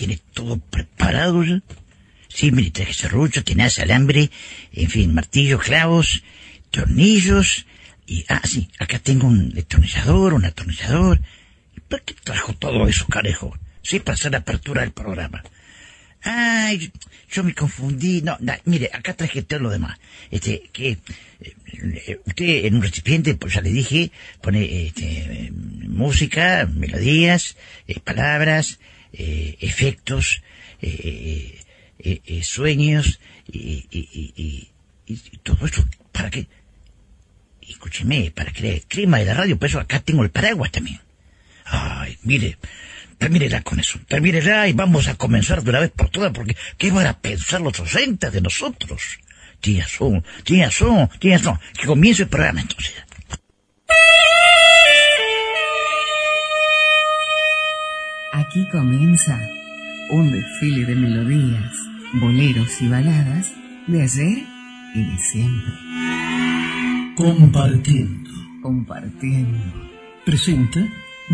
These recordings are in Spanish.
¿Tiene todo preparado ya? Sí, mire, traje serrucho, tenaz, alambre, en fin, martillo, clavos, tornillos, y, ah, sí, acá tengo un destornillador, un atornillador. ¿Y para qué trajo todo eso, carejo? Sí, para hacer la apertura del programa. Ay, yo me confundí. No, no, mire, acá traje todo lo demás. Este, que eh, usted en un recipiente, pues ya le dije, pone este, música, melodías, eh, palabras, eh, efectos, eh, eh, sueños y, todo eso. ¿Para qué? Escúcheme, para que el clima de la radio, por eso acá tengo el paraguas también. Ay, mire, termínela con eso, termínela y vamos a comenzar de una vez por todas, porque ¿qué van a pensar los oyentes de nosotros? Tía son, tía son, tía son, que comience el programa entonces. Aquí comienza un desfile de melodías, boleros y baladas de ayer y de siempre. Compartiendo. Compartiendo. Presenta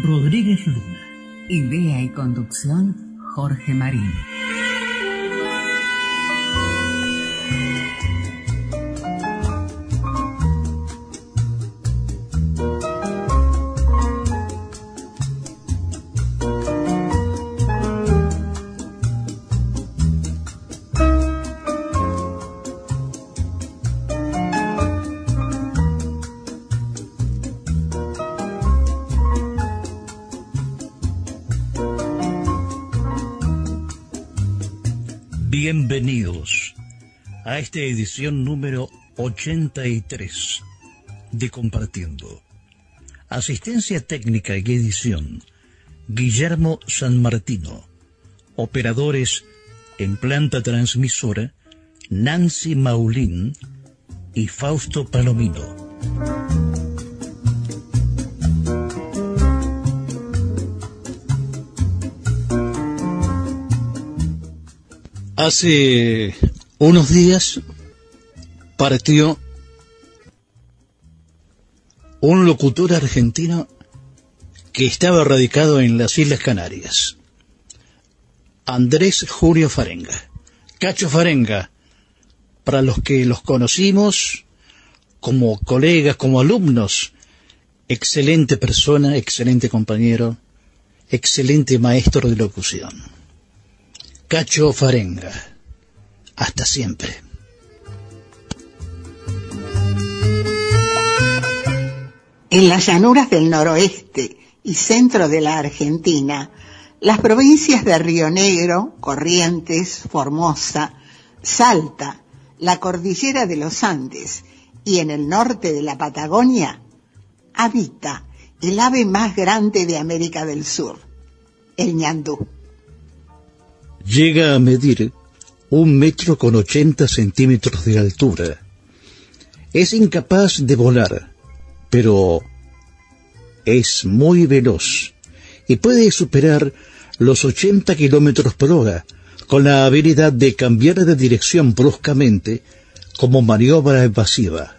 Rodríguez Luna. Idea y conducción Jorge Marín. Bienvenidos a esta edición número 83 de Compartiendo. Asistencia técnica y edición, Guillermo San Martino. Operadores en planta transmisora, Nancy Maulín y Fausto Palomino. Hace unos días partió un locutor argentino que estaba radicado en las Islas Canarias, Andrés Julio Farenga. Cacho Farenga, para los que los conocimos como colegas, como alumnos, excelente persona, excelente compañero, excelente maestro de locución. Cacho Farenga. Hasta siempre. En las llanuras del noroeste y centro de la Argentina, las provincias de Río Negro, Corrientes, Formosa, Salta, la cordillera de los Andes y en el norte de la Patagonia, habita el ave más grande de América del Sur, el ñandú llega a medir un metro con ochenta centímetros de altura. Es incapaz de volar, pero es muy veloz y puede superar los 80 kilómetros por hora con la habilidad de cambiar de dirección bruscamente como maniobra evasiva.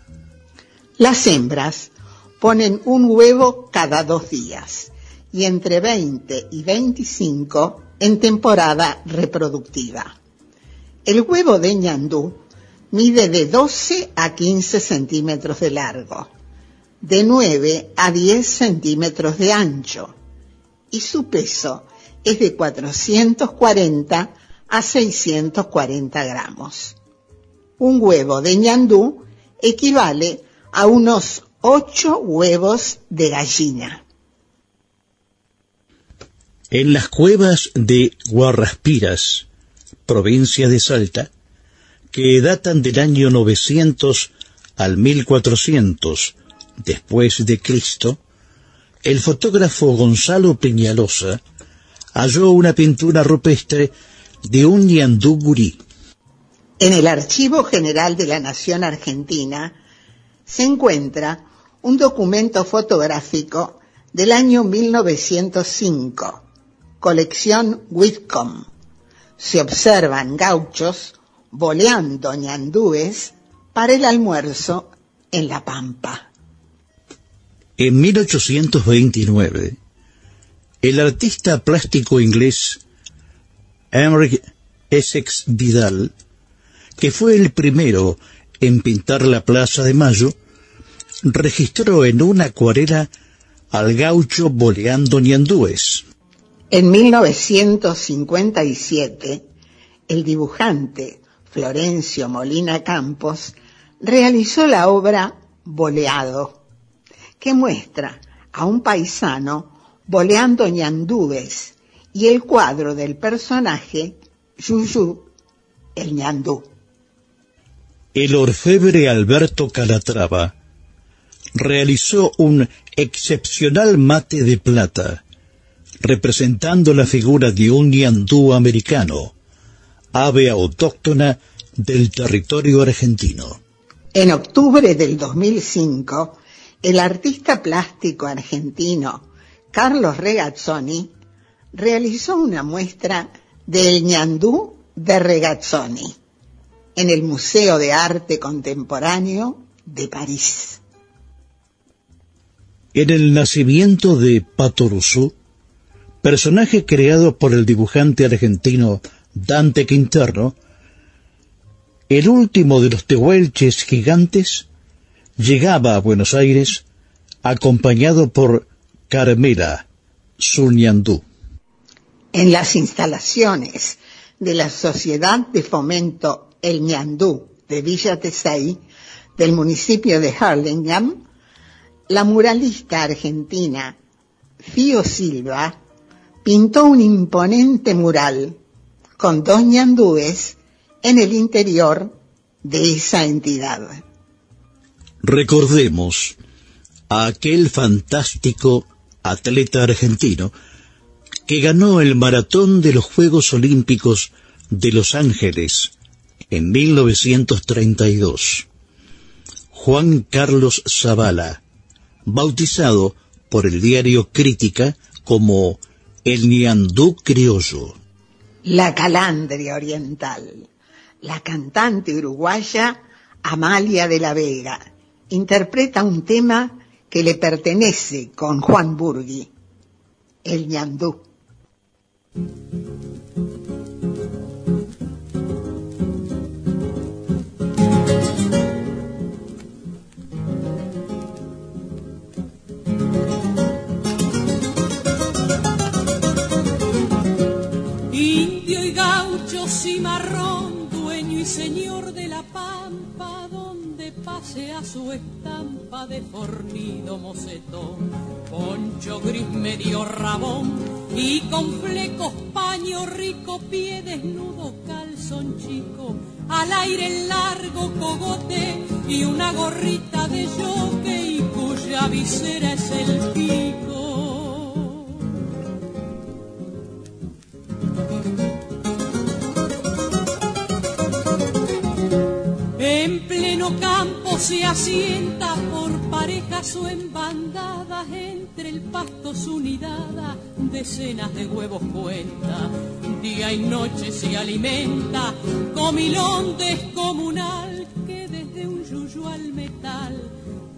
Las hembras ponen un huevo cada dos días y entre 20 y 25 en temporada reproductiva. El huevo de ñandú mide de 12 a 15 centímetros de largo, de 9 a 10 centímetros de ancho y su peso es de 440 a 640 gramos. Un huevo de ñandú equivale a unos 8 huevos de gallina. En las cuevas de Guarraspiras, provincia de Salta, que datan del año 900 al 1400 después de Cristo, el fotógrafo Gonzalo Peñalosa halló una pintura rupestre de un ñandú gurí. En el Archivo General de la Nación Argentina se encuentra un documento fotográfico del año 1905, colección Whitcomb. Se observan gauchos boleando ñandúes para el almuerzo en La Pampa. En 1829, el artista plástico inglés Emmerich Essex Vidal, que fue el primero en pintar la Plaza de Mayo, registró en una acuarela al gaucho boleando ñandúes. En 1957, el dibujante Florencio Molina Campos realizó la obra Boleado, que muestra a un paisano boleando ñandúes y el cuadro del personaje Yuyu, el ñandú. El orfebre Alberto Calatrava realizó un excepcional mate de plata, representando la figura de un ñandú americano, ave autóctona del territorio argentino. En octubre del 2005, el artista plástico argentino Carlos Regazzoni realizó una muestra del ñandú de Regazzoni en el Museo de Arte Contemporáneo de París. En el nacimiento de personaje creado por el dibujante argentino Dante Quinterno, el último de los tehuelches gigantes llegaba a Buenos Aires acompañado por Carmela, su ñandú. En las instalaciones de la Sociedad de Fomento El Ñandú de Villa Tesey, del municipio de Harlingham, la muralista argentina Fío Silva pintó un imponente mural con dos ñandúes en el interior de esa entidad. Recordemos a aquel fantástico atleta argentino que ganó el maratón de los Juegos Olímpicos de Los Ángeles en 1932. Juan Carlos Zavala, bautizado por el diario Crítica como el Niandú criollo. La calandria oriental. La cantante uruguaya Amalia de la Vega interpreta un tema que le pertenece con Juan Burgui, el ñandú. Gaucho, cimarrón, dueño y señor de la pampa, donde pasea su estampa de fornido mocetón, poncho gris medio rabón y con flecos paño rico, pie desnudo, calzón chico, al aire el largo cogote y una gorrita de y cuya visera es el pico. En pleno campo se asienta por parejas o en bandadas, entre el pasto su nidada, decenas de huevos cuenta, día y noche se alimenta, comilón descomunal que desde un yuyu al metal,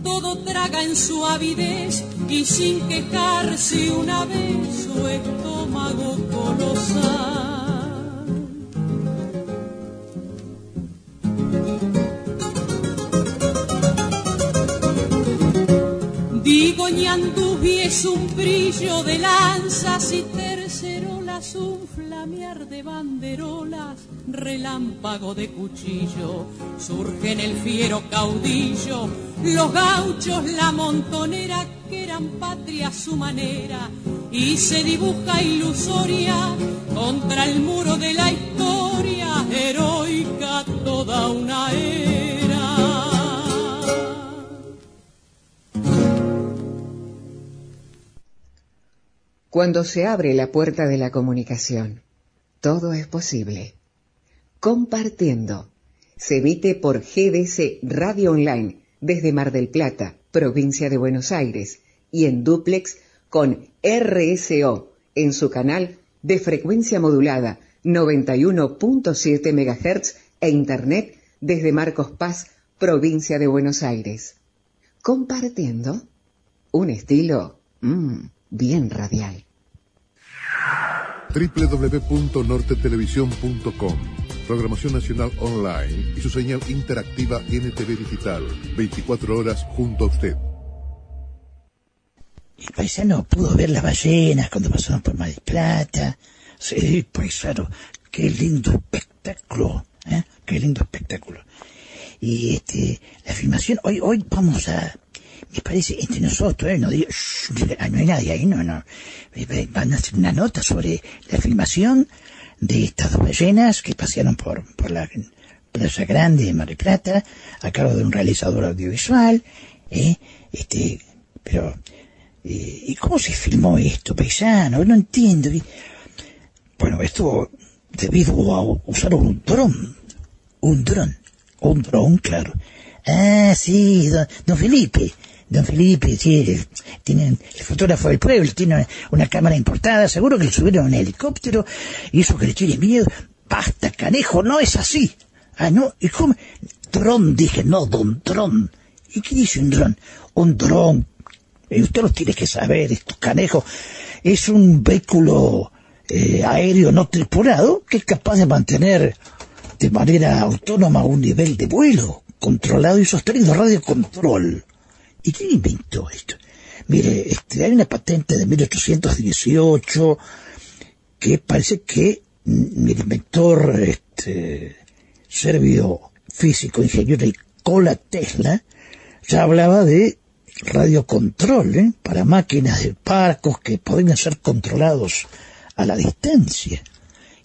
todo traga en su avidez y sin quejarse una vez su estómago colosal. Digo ñandubi es un brillo de lanzas y tercerolas, un flamear de banderolas, relámpago de cuchillo, surge en el fiero caudillo, los gauchos, la montonera que eran patria a su manera, y se dibuja ilusoria contra el muro de la historia, heroica toda una era. Cuando se abre la puerta de la comunicación, todo es posible. Compartiendo. Se emite por GDC Radio Online desde Mar del Plata, provincia de Buenos Aires, y en duplex con RSO en su canal de frecuencia modulada 91.7 MHz e Internet desde Marcos Paz, provincia de Buenos Aires. Compartiendo un estilo mmm, bien radial www.nortetelevisión.com Programación Nacional Online y su señal interactiva NTV Digital. 24 horas junto a usted. El paisano pudo ver las ballenas cuando pasaron por Mar del Plata. Sí, paisano, qué lindo espectáculo, ¿eh? Qué lindo espectáculo. Y este, la filmación, hoy, hoy vamos a, me parece, entre nosotros, ¿eh? no, digo, no hay nadie ahí, no, no. Van a hacer una nota sobre la filmación de estas dos ballenas que pasearon por, por la Plaza Grande de Mar del Plata, a cargo de un realizador audiovisual, ¿eh? Este, pero, eh, ¿y cómo se filmó esto, paisano? No entiendo. Bueno, esto debido a usar un dron, un dron, un dron, claro. Ah, sí, don, don Felipe, Don Felipe, sí, tienen, el fotógrafo del pueblo, tiene una, cámara importada, seguro que le subieron un helicóptero y eso que le tiene miedo. Basta, canejo, no es así. Ah, no, ¿y cómo? Dron, dije, no, don dron. ¿Y qué dice un dron? Un dron, y usted lo tiene que saber, estos canejos, es un vehículo eh, aéreo no tripulado que es capaz de mantener de manera autónoma un nivel de vuelo controlado y sostenido, radio control. ¿Y quién inventó esto? Mire, este, hay una patente de 1818 que parece que mi inventor este, serbio físico, ingeniero Nikola Tesla, ya hablaba de radiocontrol ¿eh? para máquinas de parcos que podrían ser controlados a la distancia.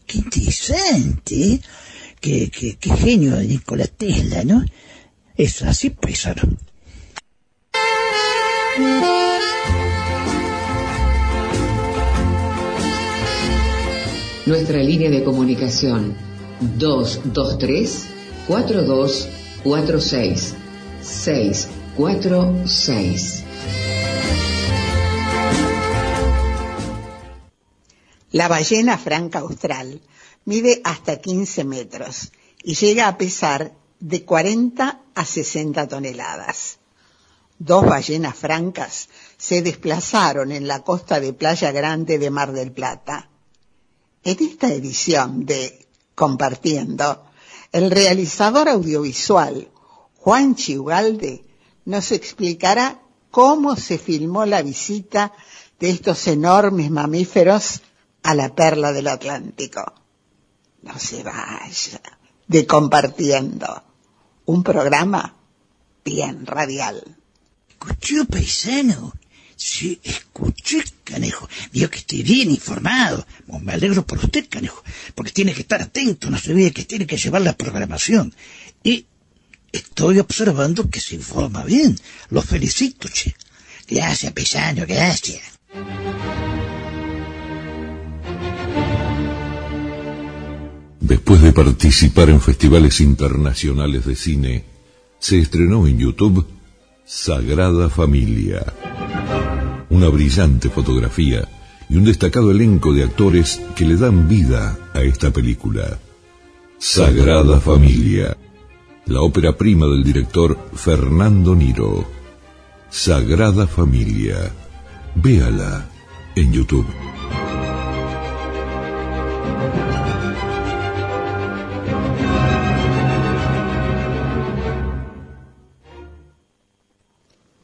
Qué interesante, ¿eh? qué, genio de Nikola Tesla, ¿no? Es así, paisano. Nuestra línea de comunicación 223 4246 646. La ballena franca austral mide hasta 15 metros y llega a pesar de 40 a 60 toneladas dos ballenas francas se desplazaron en la costa de Playa Grande de Mar del Plata. En esta edición de Compartiendo, el realizador audiovisual Juan Chiugalde nos explicará cómo se filmó la visita de estos enormes mamíferos a la perla del Atlántico. No se vaya de Compartiendo, un programa bien radial. ¿Escuchó, paisano? Sí, escuché, canejo. Vio que estoy bien informado. me alegro por usted, canejo, porque tiene que estar atento, no se olvide que tiene que llevar la programación. Y estoy observando que se informa bien. Lo felicito, che. Gracias, paisano, gracias. Después de participar en festivales internacionales de cine, se estrenó en YouTube Sagrada Familia. Una brillante fotografía y un destacado elenco de actores que le dan vida a esta película. Sagrada Familia. La ópera prima del director Fernando Niro. Sagrada Familia. Véala en YouTube.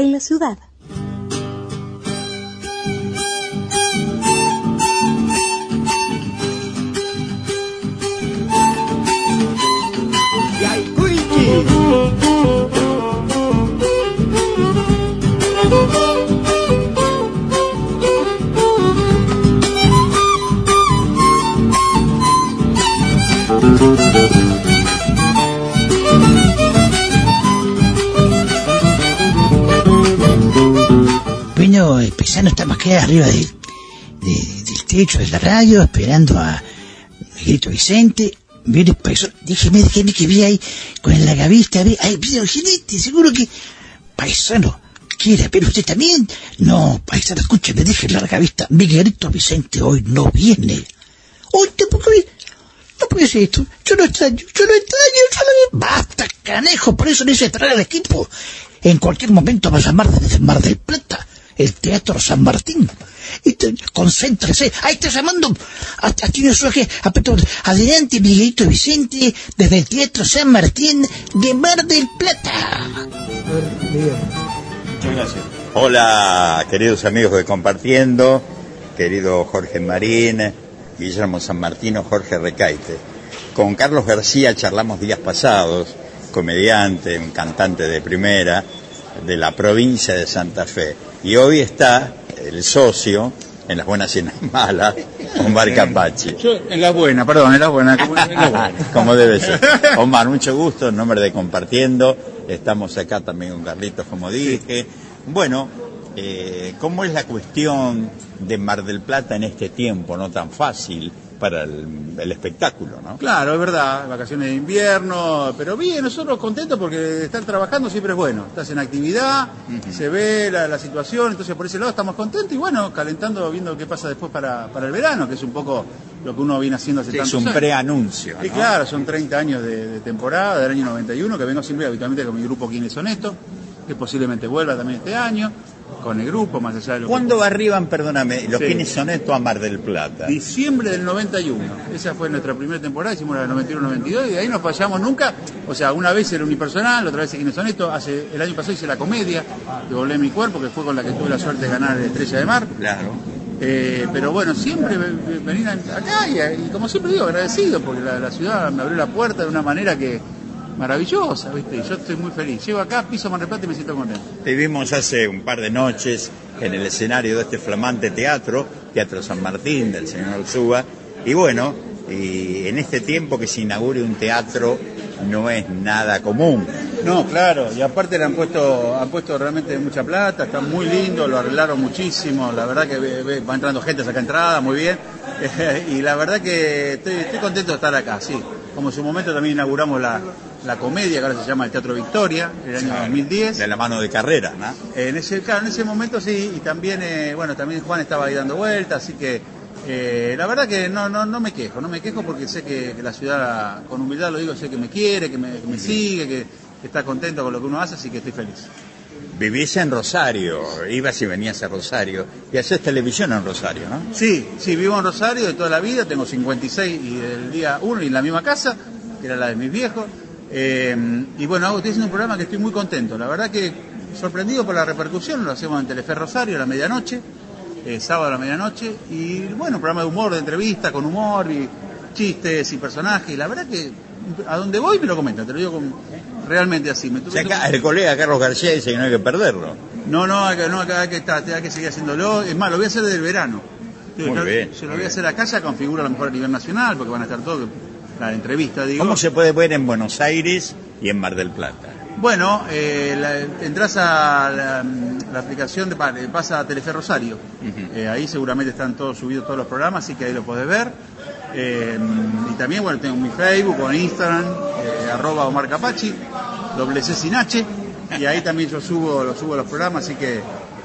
en la ciudad. Paisano está más que arriba de, de- del techo de la radio, esperando a Miguelito Vicente. Viene el paisano, déjeme, déjeme que vi ahí con la gavista, ve, ahí viene el jinete, seguro que... Paisano, ¿quiere pero usted también? No, paisano, escúcheme, déjeme la gavista. Miguelito Vicente hoy no viene. Hoy tampoco viene. No puede ser esto. Yo no extraño, yo no extraño, yo no... Basta, canejo, por eso necesito traer al equipo. En cualquier momento va a llamar desde Mar del Plata, el Teatro San Martín. Y te- concéntrese. Ahí está llamando. A, a, tiene su eje- a- Adelante, Miguelito Vicente, desde el Teatro San Martín de Mar del Plata. Muchas gracias. Hola, queridos amigos de Compartiendo, querido Jorge Marín, Guillermo San Martino, Jorge Recaite. Con Carlos García charlamos días pasados, comediante, un cantante de primera de la provincia de Santa Fe. Y hoy está el socio, en las buenas y en las malas, Omar Capachi. Yo, en las buenas, perdón, en las buenas. como- en las buenas. Como debe ser. Omar, mucho gusto, en nombre de Compartiendo. Estamos acá también con Carlitos, como dije. Bueno, eh, ¿cómo es la cuestión de Mar del Plata en este tiempo no tan fácil para el, el espectáculo, no? Claro, es verdad, vacaciones de invierno, pero bien, nosotros contentos porque estar trabajando siempre es bueno. Estás en actividad, se ve la, la situación, entonces por ese lado estamos contentos y bueno, calentando, viendo qué pasa después para, para el verano, que es un poco lo que uno viene haciendo hace Sí, tantos es un preanuncio, Y claro, son 30 años de, de temporada, del año 91, que vengo siempre habitualmente con mi grupo Quiénes son estos, que posiblemente vuelva también este año, con el grupo, más allá de lo que- ¿Cuándo arriban, perdóname, los Sí. Quienes son estos a Mar del Plata? Diciembre del 91. Esa fue nuestra primera temporada, hicimos la del 91-92 y de ahí no fallamos nunca. O sea, una vez era unipersonal, otra vez en Soneto. Hace, el año pasado hice la comedia, Devolvé mi cuerpo, que fue con la que tuve la suerte de ganar la Estrella de Mar. Claro. Eh, pero bueno, siempre ve- ve- venir acá y, y como siempre digo, agradecido porque la, la ciudad me abrió la puerta de una manera que maravillosa, ¿viste? Yo estoy muy feliz. Llego acá, piso Mar del Plata y me siento contento. Te vimos hace un par de noches en el escenario de este flamante teatro, Teatro San Martín, del señor Ursúa. Y bueno, y en este tiempo que se inaugure un teatro no es nada común. No, claro, y aparte le han puesto, han puesto realmente mucha plata, está muy lindo, lo arreglaron muchísimo, la verdad que ve- ve- va entrando gente a sacar entrada, muy bien, y la verdad que estoy, estoy contento de estar acá, sí. Como en su momento también inauguramos la, la comedia, que ahora se llama el Teatro Victoria, el año 2010. De la mano de carrera, ¿no? En ese, claro, en ese momento sí, y también, eh, bueno, también Juan estaba ahí dando vueltas, así que eh, la verdad que no, no, no me quejo, no me quejo porque sé que, que la ciudad, con humildad lo digo, sé que me quiere, que me, que me sigue, que, que está contento con lo que uno hace, así que estoy feliz. Vivís en Rosario, ibas y venías a Rosario, y haces televisión en Rosario, ¿no? Sí, sí, vivo en Rosario de toda la vida, tengo 56 y del día 1 y en la misma casa, que era la de mis viejos. Eh, y bueno, hago- estoy haciendo un programa que estoy muy contento. La verdad que sorprendido por la repercusión, lo hacemos en Telefe Rosario a la medianoche, eh, sábado a la medianoche. Y bueno, un programa de humor, de entrevista, con humor y chistes y personajes. Y la verdad que a donde voy me lo comentan, te lo digo con- realmente así. Me O sea, acá el colega Carlos García dice que no hay que perderlo. no, no, que, no, hay que, estar- hay que seguir haciéndolo. Es más, lo voy a hacer desde el verano. Muy Yo- bien, Se lo voy bien. a hacer acá, ya configura a lo mejor a nivel nacional, porque van a estar todos, la entrevista, digo. ¿Cómo se puede ver en Buenos Aires y en Mar del Plata? Bueno, eh, la- entras a la, la aplicación de pa- pasa a Telefe Rosario. Eh, ahí seguramente están todos subidos todos los programas, así que ahí lo podés ver. Eh, y también, bueno, tengo mi Facebook o Instagram, arroba Omar Capachi, doble C sin H, y ahí también yo subo, lo subo los programas, así que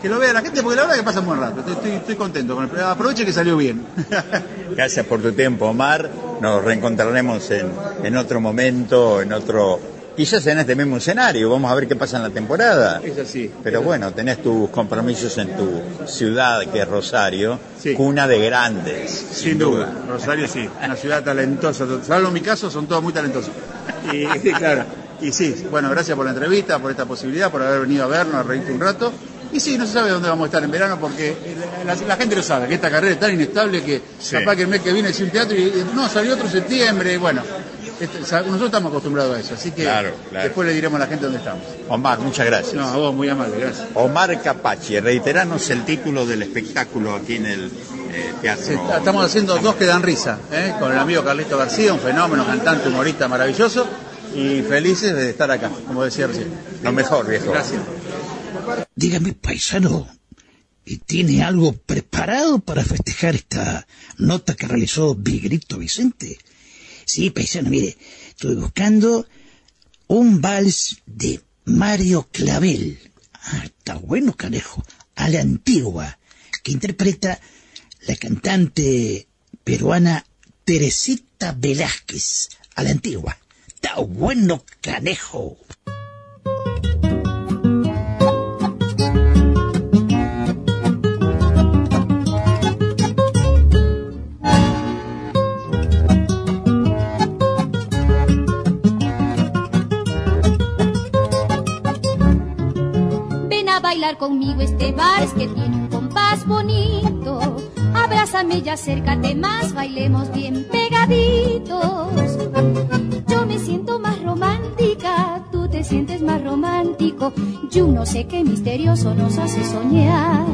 que lo vea la gente, porque la verdad que pasa un buen rato. Estoy, estoy, estoy contento con el programa. Aproveche que salió bien. Gracias por tu tiempo, Omar. nos reencontraremos en, en otro momento, en otro quizás en este mismo escenario, vamos a ver qué pasa en la temporada. Es así. Pero bueno, tenés tus compromisos en tu ciudad, que es Rosario, cuna de grandes. Sin, duda. Rosario sí, una ciudad talentosa. Salvo en mi caso, son todos muy talentosos. Y claro, y sí, bueno, gracias por la entrevista, por esta posibilidad, por haber venido a vernos, a reírte un rato. Y sí, no se sabe dónde vamos a estar en verano porque la, gente lo sabe, que esta carrera es tan inestable que capaz que el mes que viene es un teatro y no, salió otro septiembre, bueno, este, nosotros estamos acostumbrados a eso, así que después le diremos a la gente dónde estamos. Omar, muchas gracias. No, a vos muy amable, gracias. Omar Capachi, reiteranos el título del espectáculo aquí en el eh, teatro. estamos haciendo dos que dan risa, ¿eh? con el amigo Carlito García, un fenómeno, cantante, humorista maravilloso, y felices de estar acá, como decía recién. Lo mejor, viejo. Gracias. Dígame, paisano, ¿tiene algo preparado para festejar esta nota que realizó Vigrito Vicente? Sí, paisano, mire, estoy buscando un vals de Mario Clavel. Ah, está bueno, canejo. A la antigua, que interpreta la cantante peruana Teresita Velázquez. A la antigua. Está bueno, canejo. Conmigo este vals que tiene un compás bonito. Abrázame y acércate más, bailemos bien pegaditos. Yo me siento más romántica, tú te sientes más romántico. Yo no sé qué misterioso nos hace soñar.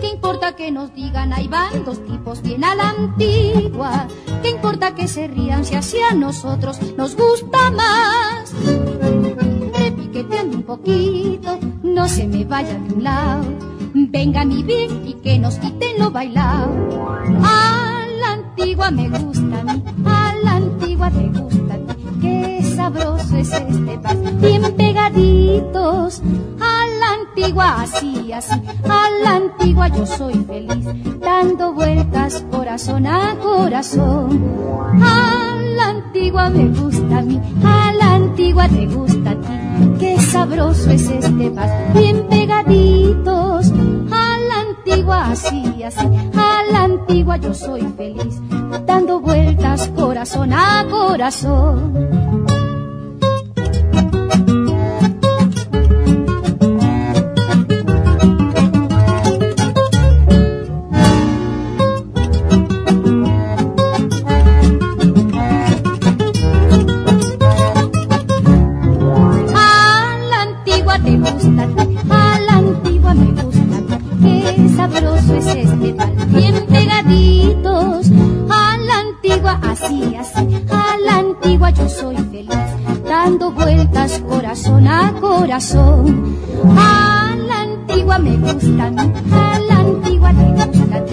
¿Qué importa que nos digan hay van dos tipos bien a la antigua? ¿Qué importa que se rían si hacia nosotros nos gusta más? Repiqueteando un poquito no se me vaya de un lado. Venga mi bien y que nos quiten lo bailado. A la antigua me gusta a mí, a la antigua te gusta a ti. Qué sabroso es este vals, bien pegaditos. Antigua así, así, a la antigua yo soy feliz. Dando vueltas corazón a corazón. A la antigua me gusta a mí, a la antigua te gusta a ti qué sabroso es este vals, bien pegaditos. A la antigua, así, así, a la antigua yo soy feliz, dando vueltas corazón a corazón. A la antigua me gusta, a la antigua te gusta.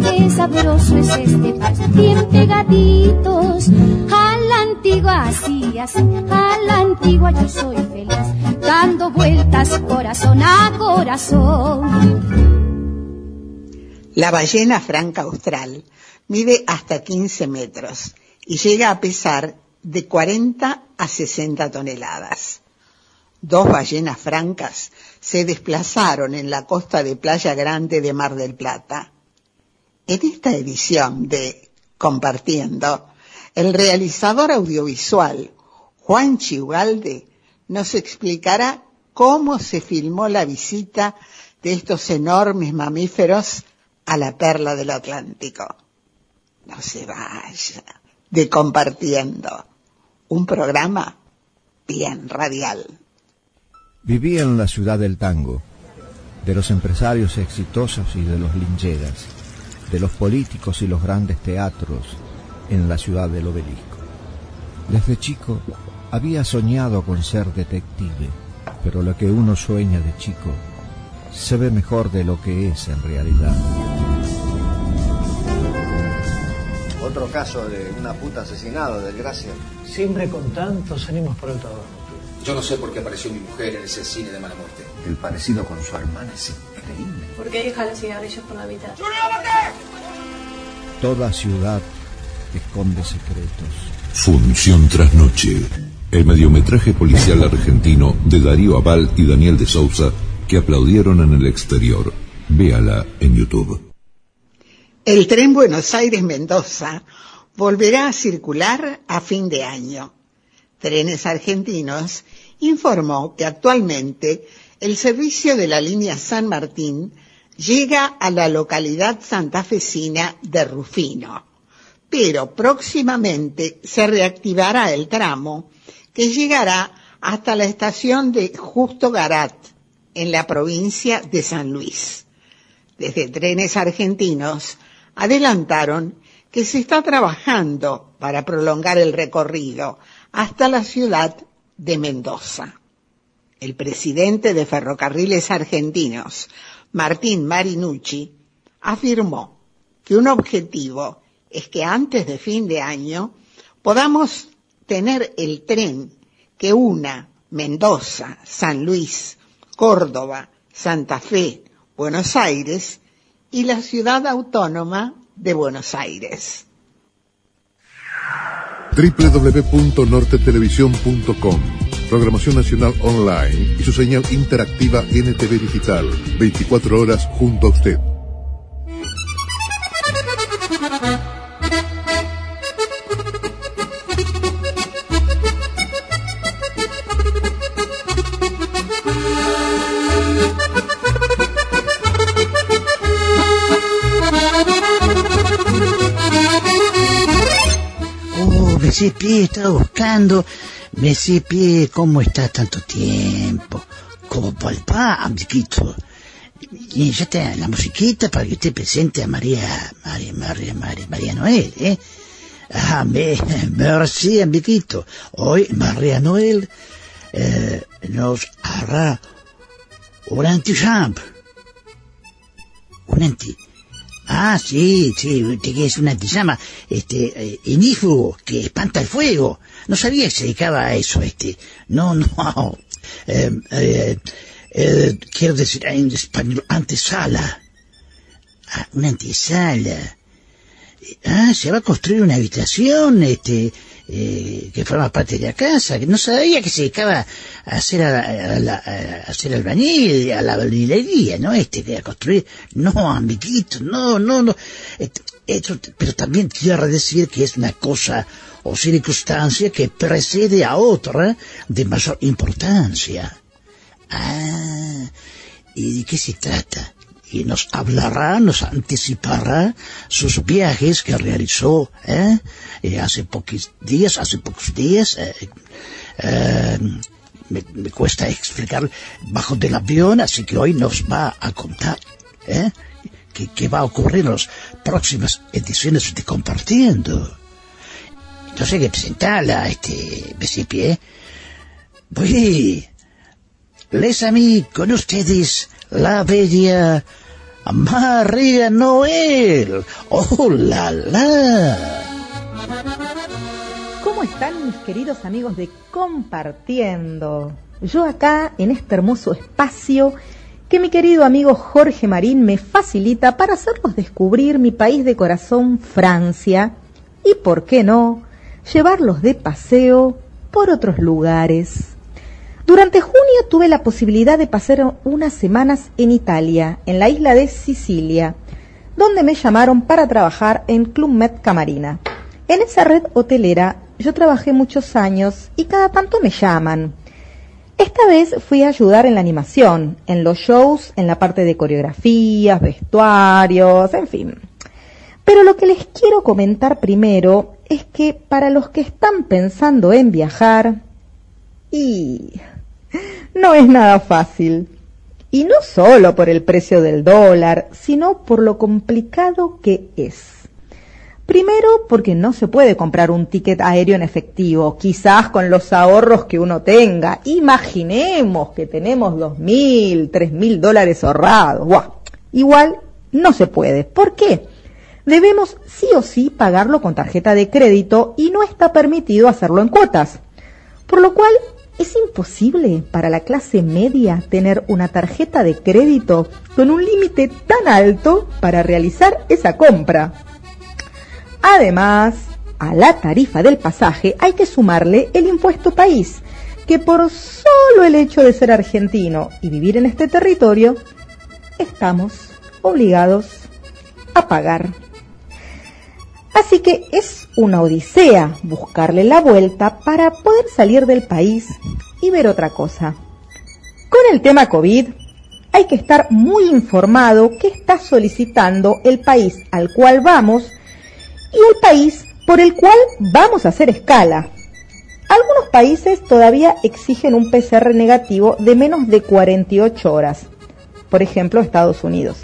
Qué sabroso es este bien pegaditos. A la antigua así, así, a la antigua yo soy feliz. Dando vueltas corazón a corazón. La ballena franca austral mide hasta 15 metros y llega a pesar de 40 a 60 toneladas dos ballenas francas se desplazaron en la costa de Playa Grande de Mar del Plata. En esta edición de Compartiendo, el realizador audiovisual Juan Chihualde nos explicará cómo se filmó la visita de estos enormes mamíferos a la perla del Atlántico. No se vaya de Compartiendo, un programa bien radial. Vivía en la ciudad del tango, de los empresarios exitosos y de los lincheras, de los políticos y los grandes teatros en la ciudad del obelisco. Desde chico había soñado con ser detective, pero lo que uno sueña de chico se ve mejor de lo que es en realidad. Otro caso de una puta asesinada, desgracia. Siempre con tantos ánimos por el todo. Yo no sé por qué apareció mi mujer en ese cine de mala muerte. El parecido con su hermana es increíble. ¿Por qué deja los cigarrillos por la mitad? Toda ciudad esconde secretos. Función tras noche. El mediometraje policial argentino de Darío Aval y Daniel de Sousa que aplaudieron en el exterior. Véala en YouTube. El tren Buenos Aires-Mendoza volverá a circular a fin de año. Trenes Argentinos informó que actualmente el servicio de la línea San Martín llega a la localidad santafesina de Rufino, pero próximamente se reactivará el tramo que llegará hasta la estación de Justo Garat, en la provincia de San Luis. Desde Trenes Argentinos adelantaron que se está trabajando para prolongar el recorrido hasta la ciudad de Mendoza. El presidente de Ferrocarriles Argentinos, Martín Marinucci, afirmó que un objetivo es que antes de fin de año podamos tener el tren que una Mendoza, San Luis, Córdoba, Santa Fe, Buenos Aires y la ciudad autónoma de Buenos Aires. www.nortetelevisión.com Programación Nacional Online y su señal interactiva NTV Digital. 24 horas junto a usted. Pie estaba buscando. Pie, ¿cómo está tanto tiempo? Como palpa, amiguito. Y ya está la musiquita para que usted presente a María, María, María, María, María Noel, ¿eh? Ah, me, merci, amiguito. Hoy María Noel eh, nos hará un anti-jump. Un anti... Ah, sí, sí, que es una que este, eh, que espanta el fuego. No sabía que se dedicaba a eso, este. No, no. Eh, eh, eh, quiero decir en español, antesala. Ah, una antesala. Ah, se va a construir una habitación, este, eh, que forma parte de la casa, que no sabía que se dedicaba a hacer, a, la, a hacer albañil, a la albañilería, ¿no? Este, a construir, no, amiguito, no, no, no. Esto, pero también quiero decir que es una cosa o circunstancia que precede a otra de mayor importancia. Ah, ¿y de qué se trata? Y nos hablará, nos anticipará sus viajes que realizó ¿eh? Eh, hace pocos días, hace pocos días. Eh, me, cuesta explicar bajo del avión, así que hoy nos va a contar qué, va a ocurrir en las próximas ediciones de Compartiendo. Entonces hay que presentarla, este, Besipié. Voy, les a mí con ustedes la bella María Noel. ¡Oh! ¿Cómo están mis queridos amigos de Compartiendo? Yo acá en este hermoso espacio que mi querido amigo Jorge Marín me facilita para hacerlos descubrir mi país de corazón, Francia, y, por qué no, llevarlos de paseo por otros lugares. Durante junio tuve la posibilidad de pasar unas semanas en Italia, en la isla de Sicilia, donde me llamaron para trabajar en Club Med Camarina. En esa red hotelera yo trabajé muchos años y cada tanto me llaman. Esta vez fui a ayudar en la animación, en los shows, en la parte de coreografías, vestuarios, en fin. Pero lo que les quiero comentar primero es que para los que están pensando en viajar, y no es nada fácil. Y no solo por el precio del dólar, sino por lo complicado que es. Primero, porque no se puede comprar un ticket aéreo en efectivo, quizás con los ahorros que uno tenga. Imaginemos que tenemos dos mil, tres mil dólares ahorrados. Igual no se puede. ¿Por qué? Debemos sí o sí pagarlo con tarjeta de crédito y no está permitido hacerlo en cuotas. Por lo cual es imposible para la clase media tener una tarjeta de crédito con un límite tan alto para realizar esa compra. Además, a la tarifa del pasaje hay que sumarle el impuesto país, que por solo el hecho de ser argentino y vivir en este territorio, estamos obligados a pagar. Así que es una odisea buscarle la vuelta para poder salir del país y ver otra cosa. Con el tema COVID hay que estar muy informado qué está solicitando el país al cual vamos y el país por el cual vamos a hacer escala. Algunos países todavía exigen un PCR negativo de menos de 48 horas, por ejemplo Estados Unidos.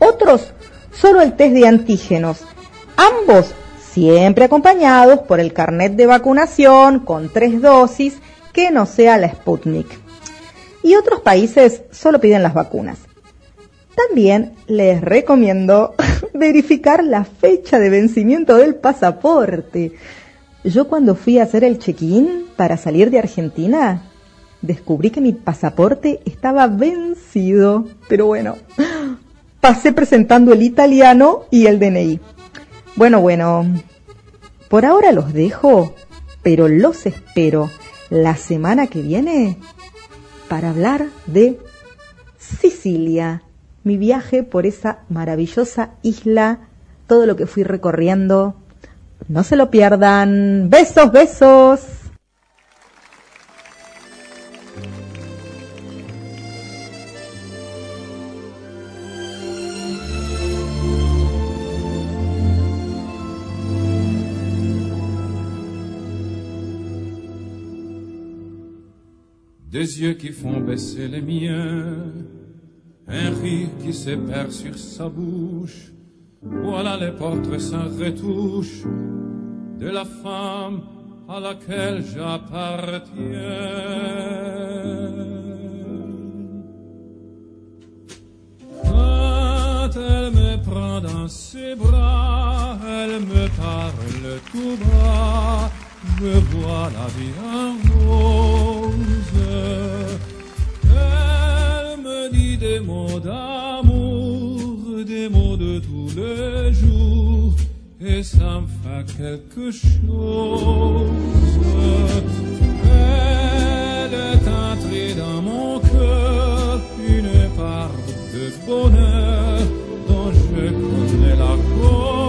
Otros solo el test de antígenos, ambos siempre acompañados por el carnet de vacunación con tres dosis que no sea la Sputnik. Y otros países solo piden las vacunas. También les recomiendo verificar la fecha de vencimiento del pasaporte. Yo cuando fui a hacer el check-in para salir de Argentina, descubrí que mi pasaporte estaba vencido. Pero bueno, pasé presentando el italiano y el DNI. Bueno, bueno, por ahora los dejo, pero los espero la semana que viene para hablar de Sicilia mi viaje por esa maravillosa isla, todo lo que fui recorriendo. No se lo pierdan. Besos, besos. Des yeux qui font baisser les miens un rire qui se perd sur sa bouche. Voilà les portraits sans retouche de la femme à laquelle j'appartiens. Quand elle me prend dans ses bras, elle me parle tout bas, je vois la vie en rose dit des mots d'amour, des mots de tous les jours, et ça me fait quelque chose. Elle est entrée dans mon cœur, une part de bonheur dont je connais la cause.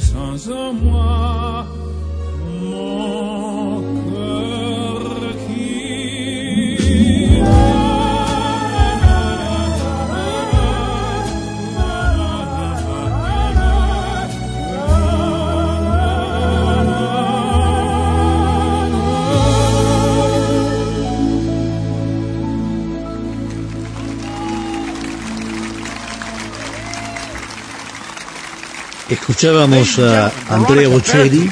sans en moi. Escuchábamos a Andrea Bocelli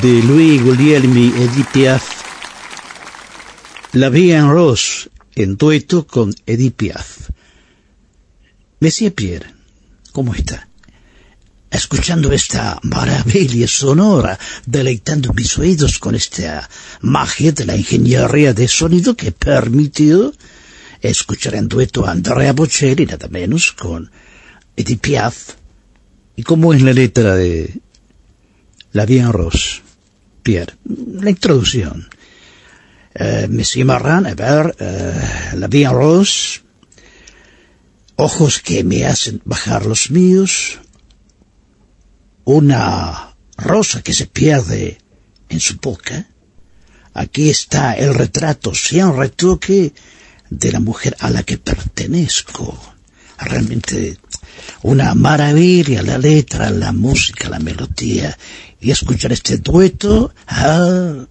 de Louis Guglielmi Edith Piaf, La Vie en Rose en dueto con Edith Piaf. Monsieur Pierre, ¿cómo está? escuchando esta maravilla sonora, deleitando mis oídos con esta magia de la ingeniería de sonido que permitió escuchar en dueto a Andrea Bocelli, nada menos, con Edith Piaf. ¿Y cómo es la letra de La Bien Rose? Pierre, la introducción. Eh, Monsieur Marran, a ver, eh, La Bien Rose, ojos que me hacen bajar los míos, una rosa que se pierde en su boca. Aquí está el retrato sin retoque de la mujer a la que pertenezco. Realmente una maravilla la letra, la música, la melodía. Y escuchar este dueto, ¡ah!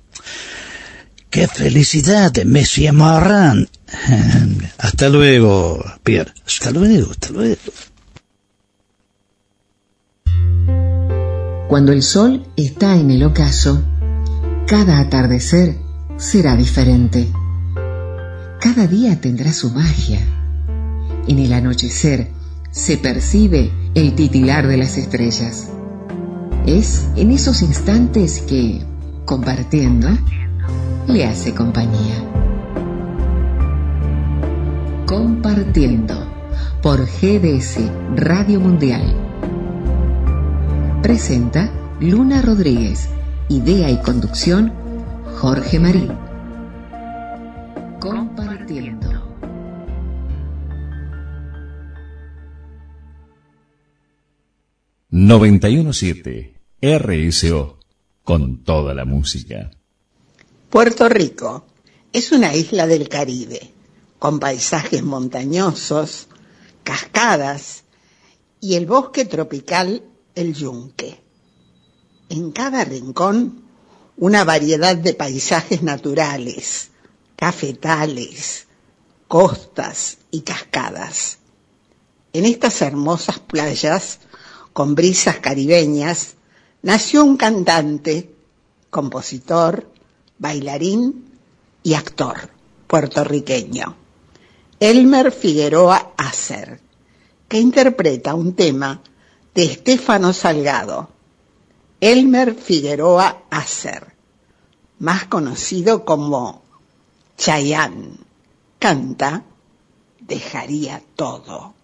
¡Qué felicidad Messi Marran! Hasta luego, Pierre. Hasta luego, hasta luego. Cuando el sol está en el ocaso, cada atardecer será diferente. Cada día tendrá su magia. En el anochecer se percibe el titilar de las estrellas. Es en esos instantes que, compartiendo, le hace compañía. Compartiendo por GDS Radio Mundial. Presenta Luna Rodríguez. Idea y conducción Jorge Marín. ...917... RSO... ...con toda la música. Puerto Rico es una isla del Caribe, con paisajes montañosos, cascadas y el bosque tropical El Yunque. En cada rincón, una variedad de paisajes naturales, cafetales, costas y cascadas. En estas hermosas playas, con brisas caribeñas, nació un cantante, compositor, bailarín y actor puertorriqueño, Elmer Figueroa Acer, que interpreta un tema de Estefano Salgado, Elmer Figueroa Acer, más conocido como Chayanne, canta Dejaría todo.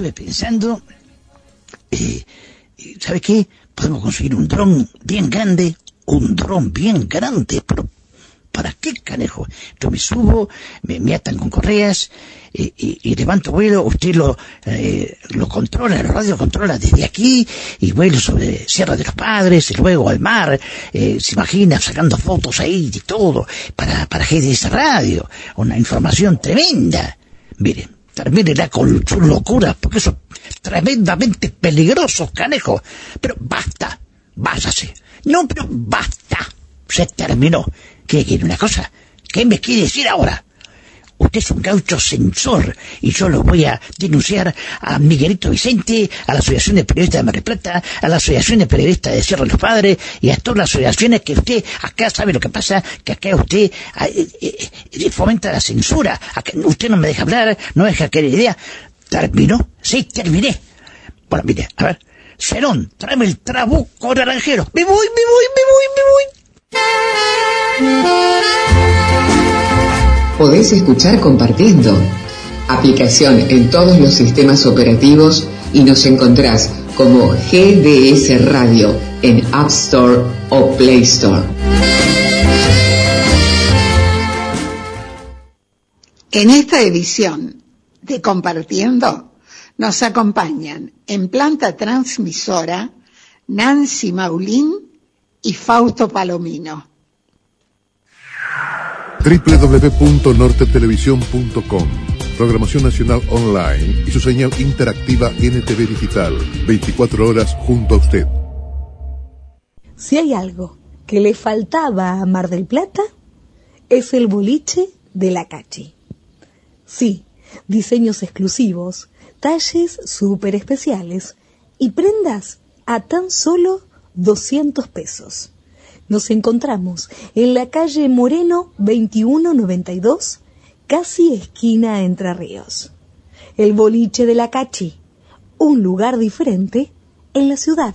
Estuve pensando, eh, eh, ¿sabe qué? Podemos conseguir un dron bien grande, un dron bien grande, pero ¿para qué, canejo? Yo me subo, me, me atan con correas eh, y, levanto vuelo, usted lo, eh, lo controla, la radio controla desde aquí y vuelo sobre Sierra de los Padres y luego al mar, eh, se imagina sacando fotos ahí de todo para, para GDS Radio, una información tremenda. Miren, termínela con sus locuras, porque son tremendamente peligrosos, canejo. Pero basta, váyase. No, pero basta. Se terminó. ¿Qué quiere una cosa? ¿Qué me quiere decir ahora? Usted es un gaucho censor y yo lo voy a denunciar a Miguelito Vicente, a la Asociación de Periodistas de Mar Plata, a la Asociación de Periodistas de Sierra de los Padres y a todas las asociaciones que usted acá sabe lo que pasa, que acá usted ah, eh, eh, eh, fomenta la censura, acá usted no me deja hablar, no deja que idea. ¿Terminó? Sí, terminé. Bueno, mire, a ver, Cerón, tráeme el trabuco naranjero. Me voy, me voy, me voy, me voy. Podés escuchar compartiendo. Aplicación en todos los sistemas operativos y nos encontrás como GDS Radio en App Store o Play Store. En esta edición de Compartiendo nos acompañan en planta transmisora Nancy Maulín y Fausto Palomino. www.nortetelevisión.com Programación Nacional Online y su señal interactiva NTV Digital. 24 horas junto a usted. Si hay algo que le faltaba a Mar del Plata, es el boliche de la Cachi. Sí, diseños exclusivos, talles súper especiales y prendas a tan solo 200 pesos. Nos encontramos en la calle Moreno 2192, casi esquina Entre Ríos. El boliche de la Cachi, un lugar diferente en la ciudad.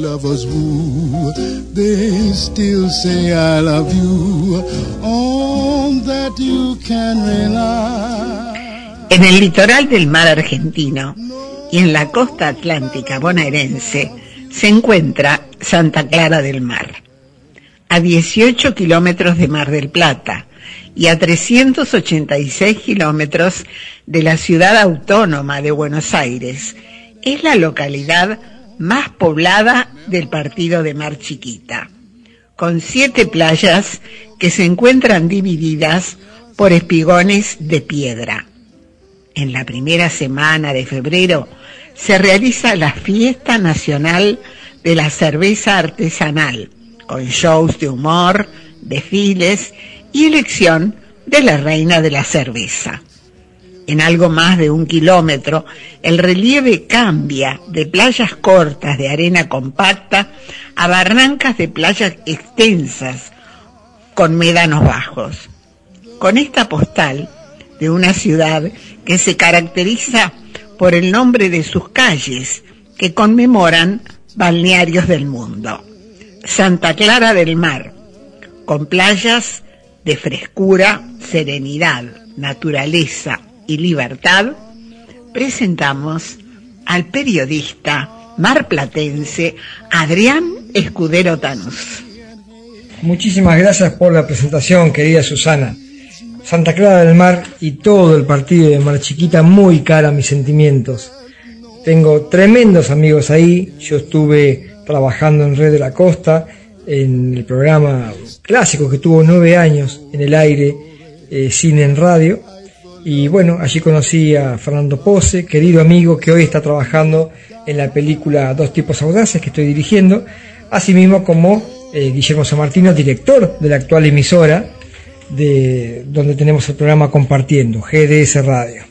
Lovers woo, they still say I that you can rely. En el litoral del mar argentino y en la costa atlántica bonaerense se encuentra Santa Clara del Mar. A 18 kilómetros de Mar del Plata y a 386 kilómetros de la ciudad autónoma de Buenos Aires, es la localidad más poblada del partido de Mar Chiquita, con siete playas que se encuentran divididas por espigones de piedra. En la primera semana de febrero se realiza la fiesta nacional de la cerveza artesanal, con shows de humor, desfiles y elección de la reina de la cerveza. En algo más de un kilómetro, el relieve cambia de playas cortas de arena compacta a barrancas de playas extensas con médanos bajos. Con esta postal de una ciudad que se caracteriza por el nombre de sus calles que conmemoran balnearios del mundo. Santa Clara del Mar, con playas de frescura, serenidad, naturaleza y libertad, presentamos al periodista marplatense Adrián Escudero Tanús. Muchísimas gracias por la presentación, querida Susana. Santa Clara del Mar y todo el partido de Mar Chiquita muy cara a mis sentimientos. Tengo tremendos amigos ahí, yo estuve trabajando en Red de la Costa, en el programa clásico que tuvo nueve años en el aire, eh, cine en radio, y bueno, allí conocí a Fernando Pose, querido amigo que hoy está trabajando en la película Dos tipos audaces que estoy dirigiendo, asimismo como eh, Guillermo San Martino, director de la actual emisora, de donde tenemos el programa compartiendo, GDS Radio.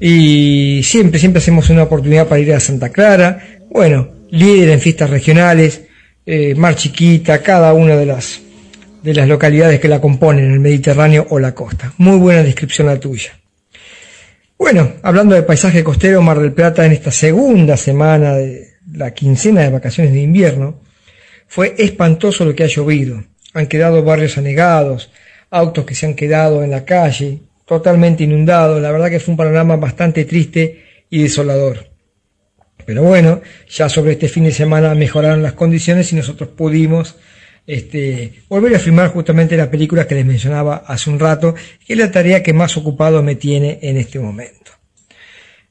Y siempre, siempre hacemos una oportunidad para ir a Santa Clara, bueno, líder en fiestas regionales, eh, Mar Chiquita, cada una de las, de las localidades que la componen, el Mediterráneo o la costa. Muy buena descripción la tuya. Bueno, hablando de paisaje costero, Mar del Plata en esta segunda semana de la quincena de vacaciones de invierno, fue espantoso lo que ha llovido. Han quedado barrios anegados, autos que se han quedado en la calle, totalmente inundados. La verdad que fue un panorama bastante triste y desolador. Pero bueno, ya sobre este fin de semana mejoraron las condiciones y nosotros pudimos este, volver a filmar justamente la película que les mencionaba hace un rato, que es la tarea que más ocupado me tiene en este momento.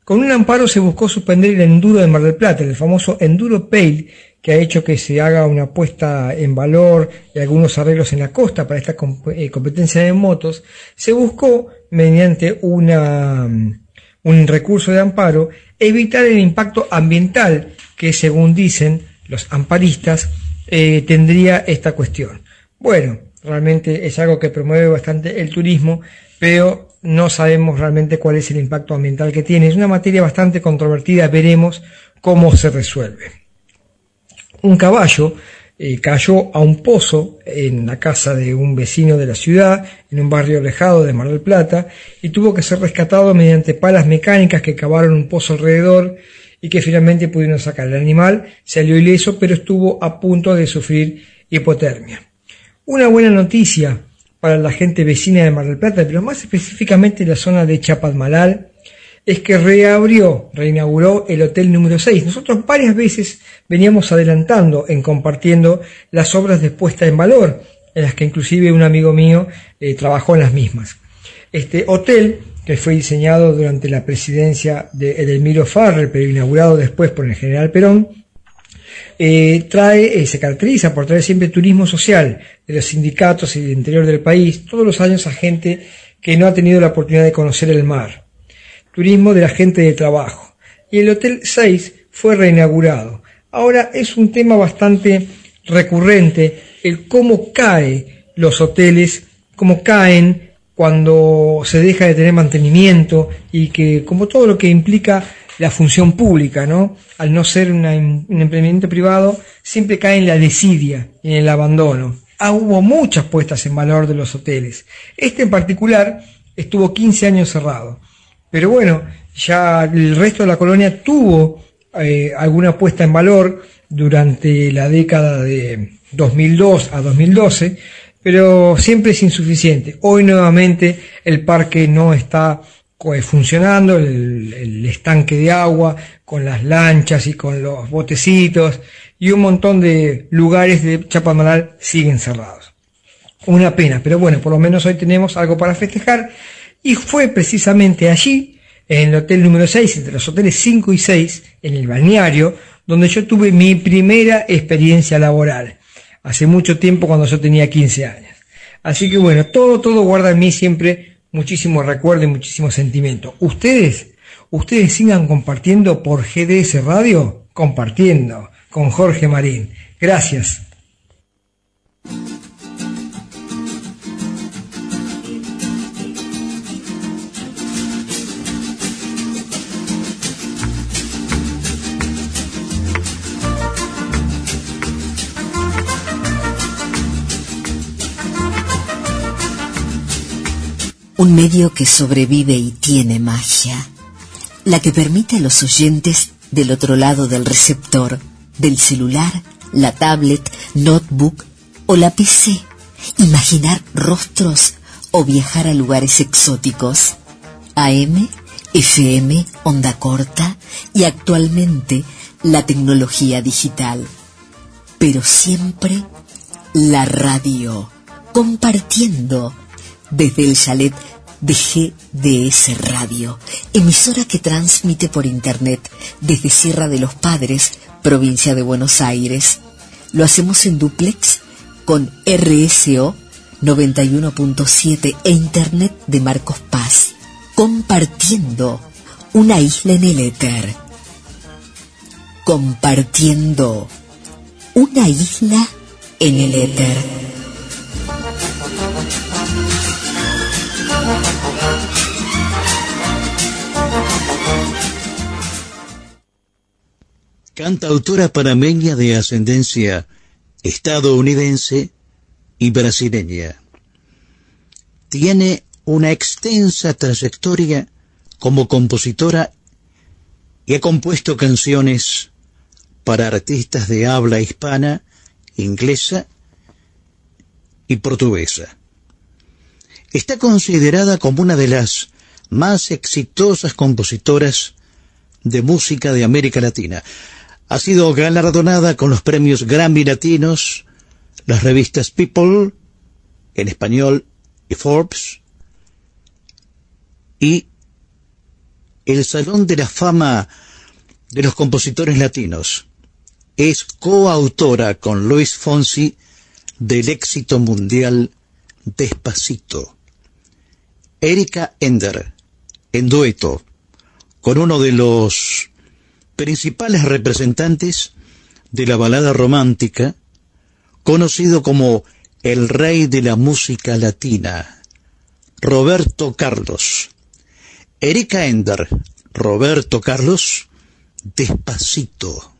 Con un amparo se buscó suspender el enduro de Mar del Plata, el famoso enduro Pale, que ha hecho que se haga una puesta en valor y algunos arreglos en la costa para esta eh, competencia de motos, se buscó mediante un recurso de amparo evitar el impacto ambiental que según dicen los amparistas eh, tendría esta cuestión. Bueno, realmente es algo que promueve bastante el turismo, pero no sabemos realmente cuál es el impacto ambiental que tiene. Es una materia bastante controvertida, veremos cómo se resuelve un caballo eh, cayó a un pozo en la casa de un vecino de la ciudad, en un barrio alejado de Mar del Plata, y tuvo que ser rescatado mediante palas mecánicas que cavaron un pozo alrededor y que finalmente pudieron sacar. El animal salió ileso, pero estuvo a punto de sufrir hipotermia. Una buena noticia para la gente vecina de Mar del Plata, pero más específicamente en la zona de Chapadmalal, es que reabrió, reinauguró el hotel número 6. Nosotros varias veces veníamos adelantando en compartiendo las obras de puesta en valor, en las que inclusive un amigo mío eh, trabajó en las mismas. Este hotel, que fue diseñado durante la presidencia de Edelmiro Farrer, pero inaugurado después por el general Perón, eh, trae, eh, se caracteriza por traer siempre turismo social de los sindicatos y del interior del país, todos los años a gente que no ha tenido la oportunidad de conocer el mar turismo de la gente de trabajo. Y el Hotel 6 fue reinaugurado. Ahora es un tema bastante recurrente el cómo cae los hoteles, cómo caen cuando se deja de tener mantenimiento y que como todo lo que implica la función pública, ¿no? Al no ser un emprendimiento privado, siempre cae en la desidia y en el abandono. Ah, hubo muchas puestas en valor de los hoteles. Este en particular estuvo 15 años cerrado. Pero bueno, ya el resto de la colonia tuvo eh, alguna puesta en valor durante la década de 2002 a 2012, pero siempre es insuficiente. Hoy nuevamente el parque no está eh, funcionando, el, estanque de agua, con las lanchas y con los botecitos, y un montón de lugares de Chapadmalal siguen cerrados. Una pena, pero bueno, por lo menos hoy tenemos algo para festejar, y fue precisamente allí, en el hotel número 6, entre los hoteles 5 y 6, en el balneario, donde yo tuve mi primera experiencia laboral, hace mucho tiempo cuando yo tenía 15 años. Así que bueno, todo, todo guarda en mí siempre muchísimo recuerdo y muchísimo sentimiento. Ustedes, ustedes sigan compartiendo por GDS Radio, compartiendo con Jorge Marín. Gracias. Un medio que sobrevive y tiene magia, la que permite a los oyentes del otro lado del receptor, del celular, la tablet, notebook o la PC, imaginar rostros o viajar a lugares exóticos. AM, FM, onda corta y actualmente la tecnología digital. Pero siempre la radio, compartiendo desde el chalet de GDS Radio, emisora que transmite por internet desde Sierra de los Padres, provincia de Buenos Aires. Lo hacemos en duplex con RSO 91.7 e internet de Marcos Paz, compartiendo una isla en el éter. Compartiendo una isla en el éter. Cantautora panameña de ascendencia estadounidense y brasileña. Tiene una extensa trayectoria como compositora y ha compuesto canciones para artistas de habla hispana, inglesa y portuguesa. Está considerada como una de las más exitosas compositoras de música de América Latina. Ha sido galardonada con los premios Grammy Latinos, las revistas People, en español, y Forbes, y el Salón de la Fama de los Compositores Latinos. Es coautora con Luis Fonsi del éxito mundial Despacito. Erika Ender, en dueto, con uno de los principales representantes de la balada romántica, conocido como el rey de la música latina, Roberto Carlos. Erika Ender, Roberto Carlos, Despacito.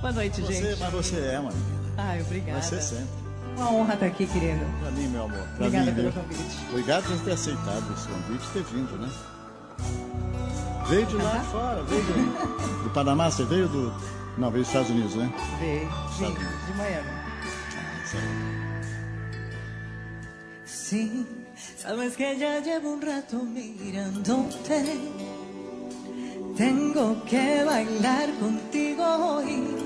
Boa noite, Você, gente. mas você é, mano. Ai, obrigada. Você sempre. Uma honra estar aqui, querido. Pra mim, meu amor. Pra Obrigada mim, pelo viu? convite. Obrigado por ter aceitado esse convite e ter vindo, né? Veio de lá fora, veio do, do Panamá, você veio do. Não, veio dos Estados Unidos, né? Veio, vim de Miami. Sí, sabes que ya llevo un rato mirándote. Tengo que bailar contigo hoy.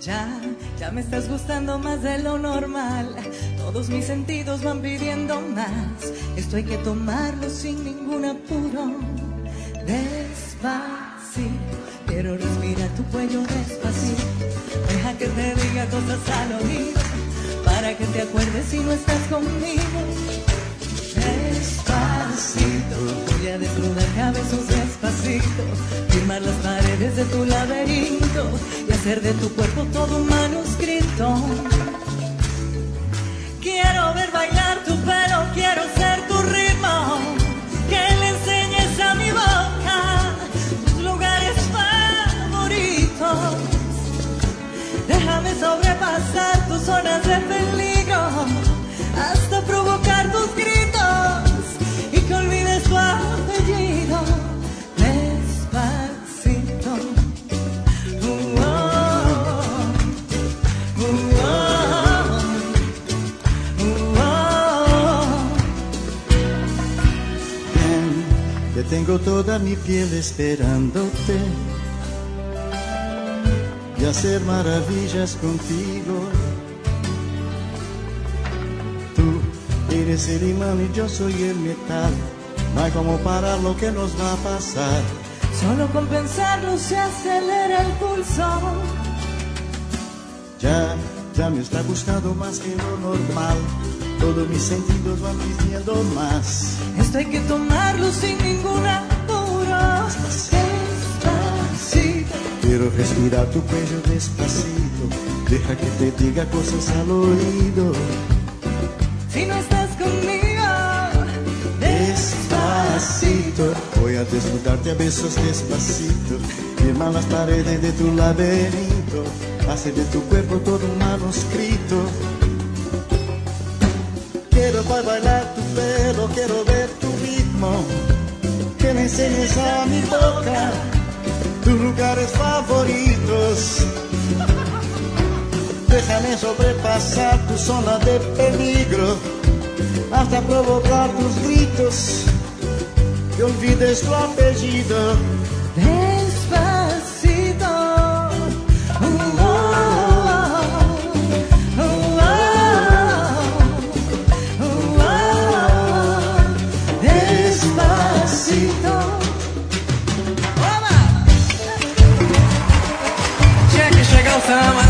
Ya, ya me estás gustando más de lo normal. Todos mis sentidos van pidiendo más. Esto hay que tomarlo sin ningún apuro. Despacito, quiero respirar tu cuello despacito. Deja que te diga cosas al oído. Para que te acuerdes si no estás conmigo. Despacito, voy a desnudar cabezos despacito, firmar las paredes de tu laberinto y hacer de tu cuerpo todo un manuscrito. Quiero ver bailar tu pelo, quiero ser tu ritmo. Que le enseñes a mi boca tus lugares favoritos. Déjame sobrepasar tus zonas de peligro tengo toda mi piel esperándote y hacer maravillas contigo. Tú eres el imán y yo soy el metal. No hay como parar lo que nos va a pasar. Solo con pensarlo se acelera el pulso. Ya, ya me está gustando más que lo normal. Todos mis sentidos van pidiendo más. Esto hay que tomarlo sin ningún apuro. Despacito. Quiero respirar tu cuello despacito. Deja que te diga cosas al oído. Si no estás conmigo, Despacito. Voy a desnudarte a besos despacito. Firma las paredes de tu laberinto. Hace de tu cuerpo todo un manuscrito. Quiero pa- bailar tu pelo, quiero ver tu ritmo. Que me enseñes a mi boca tus lugares favoritos. Déjame sobrepasar tu zona de peligro hasta provocar tus gritos y olvides tu apellido. Que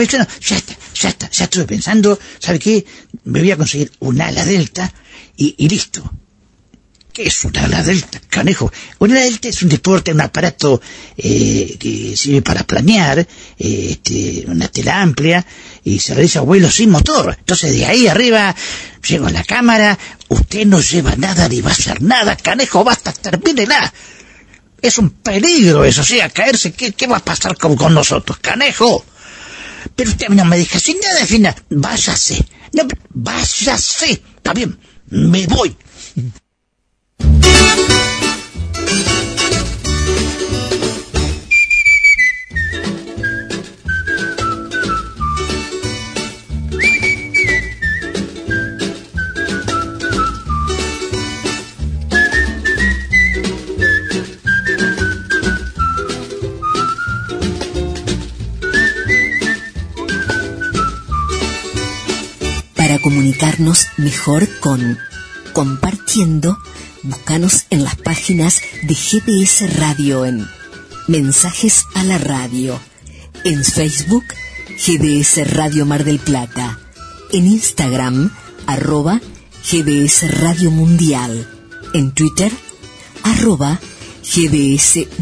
Es una persona, ya está, ya está, ya estuve pensando, ¿sabe qué? Me voy a conseguir un ala delta y, y listo. ¿Qué es un ala delta, canejo? Un ala delta es un deporte, un aparato eh, que sirve para planear, eh, este, una tela amplia y se realiza vuelo sin motor. Entonces de ahí arriba llego a la cámara, usted no lleva nada ni va a hacer nada, canejo, basta, termínela. Es un peligro eso, o sea, caerse, ¿qué, qué va a pasar con, con nosotros, canejo? Pero usted no me diga, sin nada de final, váyase. No, váyase. Está bien, me voy. Comunicarnos mejor con Compartiendo, búscanos en las páginas de GDS Radio en Mensajes a la Radio, en Facebook GDS Radio Mar del Plata, en Instagram arroba GDS Radio Mundial, en Twitter arroba GDS-radio.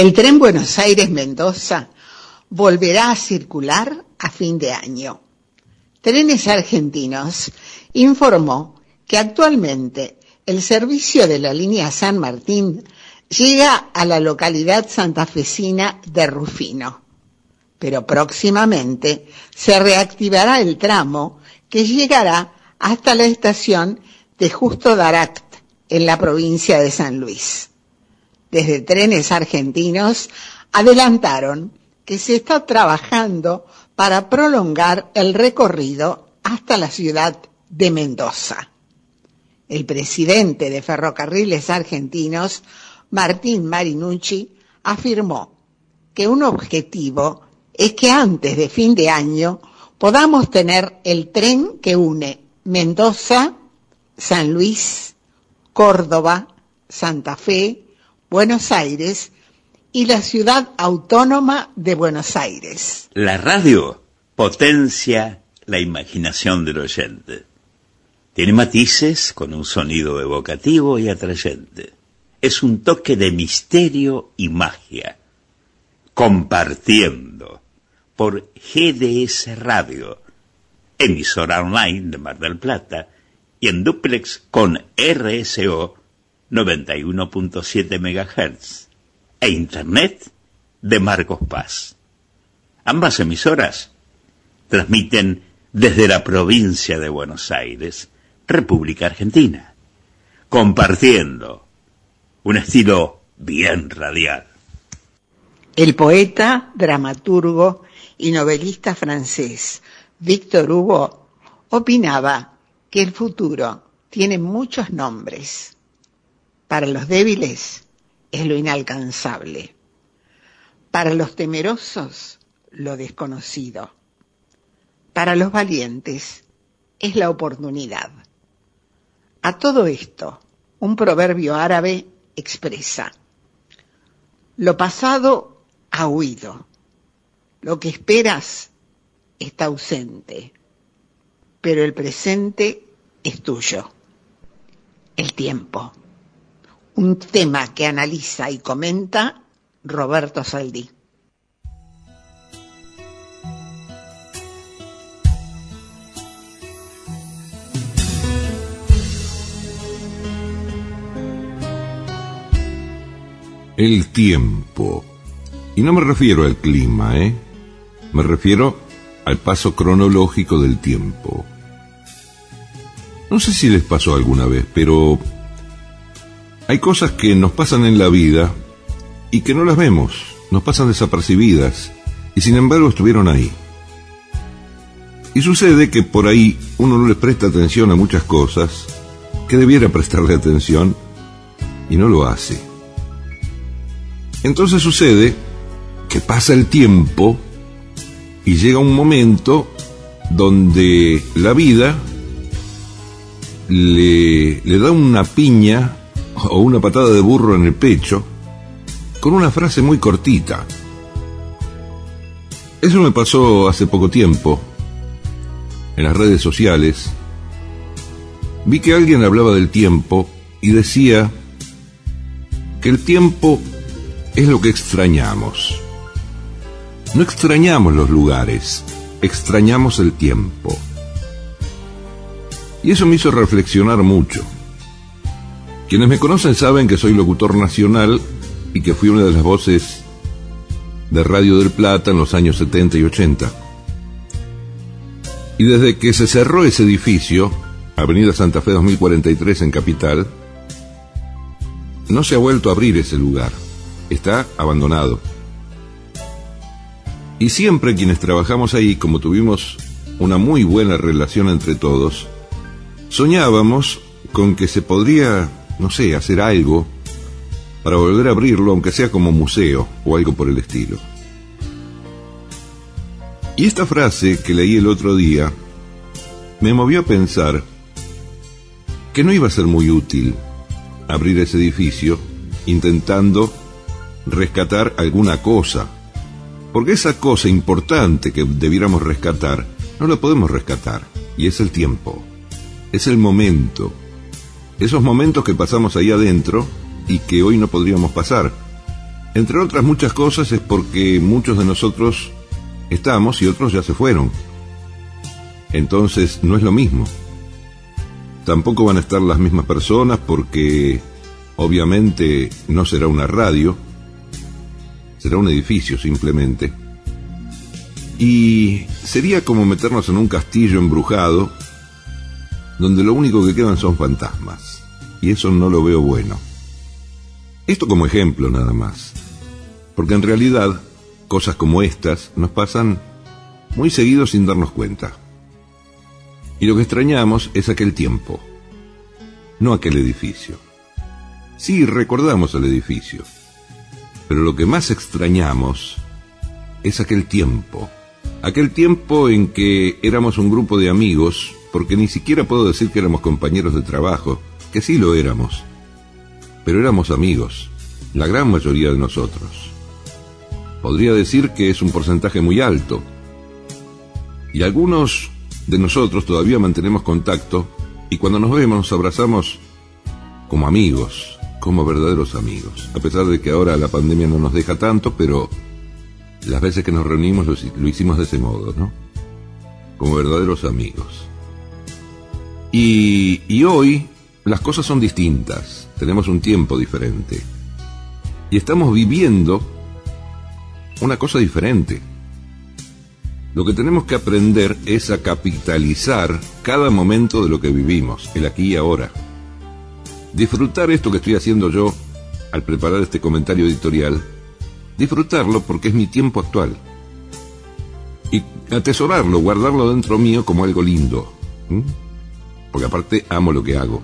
El tren Buenos Aires-Mendoza volverá a circular a fin de año. Trenes Argentinos informó que actualmente el servicio de la línea San Martín llega a la localidad santafesina de Rufino, pero próximamente se reactivará el tramo que llegará hasta la estación de Justo Daract en la provincia de San Luis. Desde Trenes Argentinos adelantaron que se está trabajando para prolongar el recorrido hasta la ciudad de Mendoza. El presidente de Ferrocarriles Argentinos, Martín Marinucci, afirmó que un objetivo es que antes de fin de año podamos tener el tren que une Mendoza, San Luis, Córdoba, Santa Fe, Buenos Aires y la ciudad autónoma de Buenos Aires. La radio potencia la imaginación del oyente. Tiene matices con un sonido evocativo y atrayente. Es un toque de misterio y magia. Compartiendo por GDS Radio, emisora online de Mar del Plata, y en duplex con RSO 91.7 MHz e Internet de Marcos Paz. Ambas emisoras transmiten desde la provincia de Buenos Aires, República Argentina, compartiendo un estilo bien radial. El poeta, dramaturgo y novelista francés Victor Hugo opinaba que el futuro tiene muchos nombres. Para los débiles es lo inalcanzable. Para los temerosos, lo desconocido. Para los valientes, es la oportunidad. A todo esto, un proverbio árabe expresa, lo pasado ha huido, lo que esperas está ausente, pero el presente es tuyo, el tiempo un tema que analiza y comenta Roberto Saldí. El tiempo. Y no me refiero al clima, ¿eh? Me refiero al paso cronológico del tiempo. No sé si les pasó alguna vez, pero hay cosas que nos pasan en la vida y que no las vemos, nos pasan desapercibidas y sin embargo estuvieron ahí. Y sucede que por ahí uno no le presta atención a muchas cosas que debiera prestarle atención y no lo hace. Entonces sucede que pasa el tiempo y llega un momento donde la vida le, le da una piña o una patada de burro en el pecho con una frase muy cortita. Eso me pasó hace poco tiempo en las redes sociales. Vi que alguien hablaba del tiempo y decía que el tiempo es lo que extrañamos. No extrañamos los lugares, extrañamos el tiempo. Y eso me hizo reflexionar mucho. Quienes me conocen saben que soy locutor nacional y que fui una de las voces de Radio del Plata en los años 70 y 80. Y desde que se cerró ese edificio, Avenida Santa Fe 2043 en Capital, no se ha vuelto a abrir ese lugar. Está abandonado. Y siempre quienes trabajamos ahí, como tuvimos una muy buena relación entre todos, soñábamos con que se podría no sé, hacer algo para volver a abrirlo, aunque sea como museo o algo por el estilo. Y esta frase que leí el otro día me movió a pensar que no iba a ser muy útil abrir ese edificio intentando rescatar alguna cosa, porque esa cosa importante que debiéramos rescatar no la podemos rescatar, y es el tiempo, es el momento, esos momentos que pasamos ahí adentro y que hoy no podríamos pasar. Entre otras muchas cosas es porque muchos de nosotros estamos y otros ya se fueron. Entonces no es lo mismo. Tampoco van a estar las mismas personas porque obviamente no será una radio, será un edificio simplemente. Y sería como meternos en un castillo embrujado donde lo único que quedan son fantasmas. Y eso no lo veo bueno. Esto como ejemplo nada más. Porque en realidad cosas como estas nos pasan muy seguido sin darnos cuenta. Y lo que extrañamos es aquel tiempo, no aquel edificio. Sí, recordamos el edificio, pero lo que más extrañamos es aquel tiempo, aquel tiempo en que éramos un grupo de amigos, porque ni siquiera puedo decir que éramos compañeros de trabajo, que sí lo éramos, pero éramos amigos, la gran mayoría de nosotros. Podría decir que es un porcentaje muy alto, y algunos de nosotros todavía mantenemos contacto y cuando nos vemos nos abrazamos como amigos, como verdaderos amigos. A pesar de que ahora la pandemia no nos deja tanto, pero las veces que nos reunimos lo, hicimos de ese modo, ¿no? Como verdaderos amigos. Y, hoy las cosas son distintas, tenemos un tiempo diferente. Y estamos viviendo una cosa diferente. Lo que tenemos que aprender es a capitalizar cada momento de lo que vivimos, el aquí y ahora. Disfrutar esto que estoy haciendo yo al preparar este comentario editorial, disfrutarlo porque es mi tiempo actual. Y atesorarlo, guardarlo dentro mío como algo lindo. Porque aparte amo lo que hago.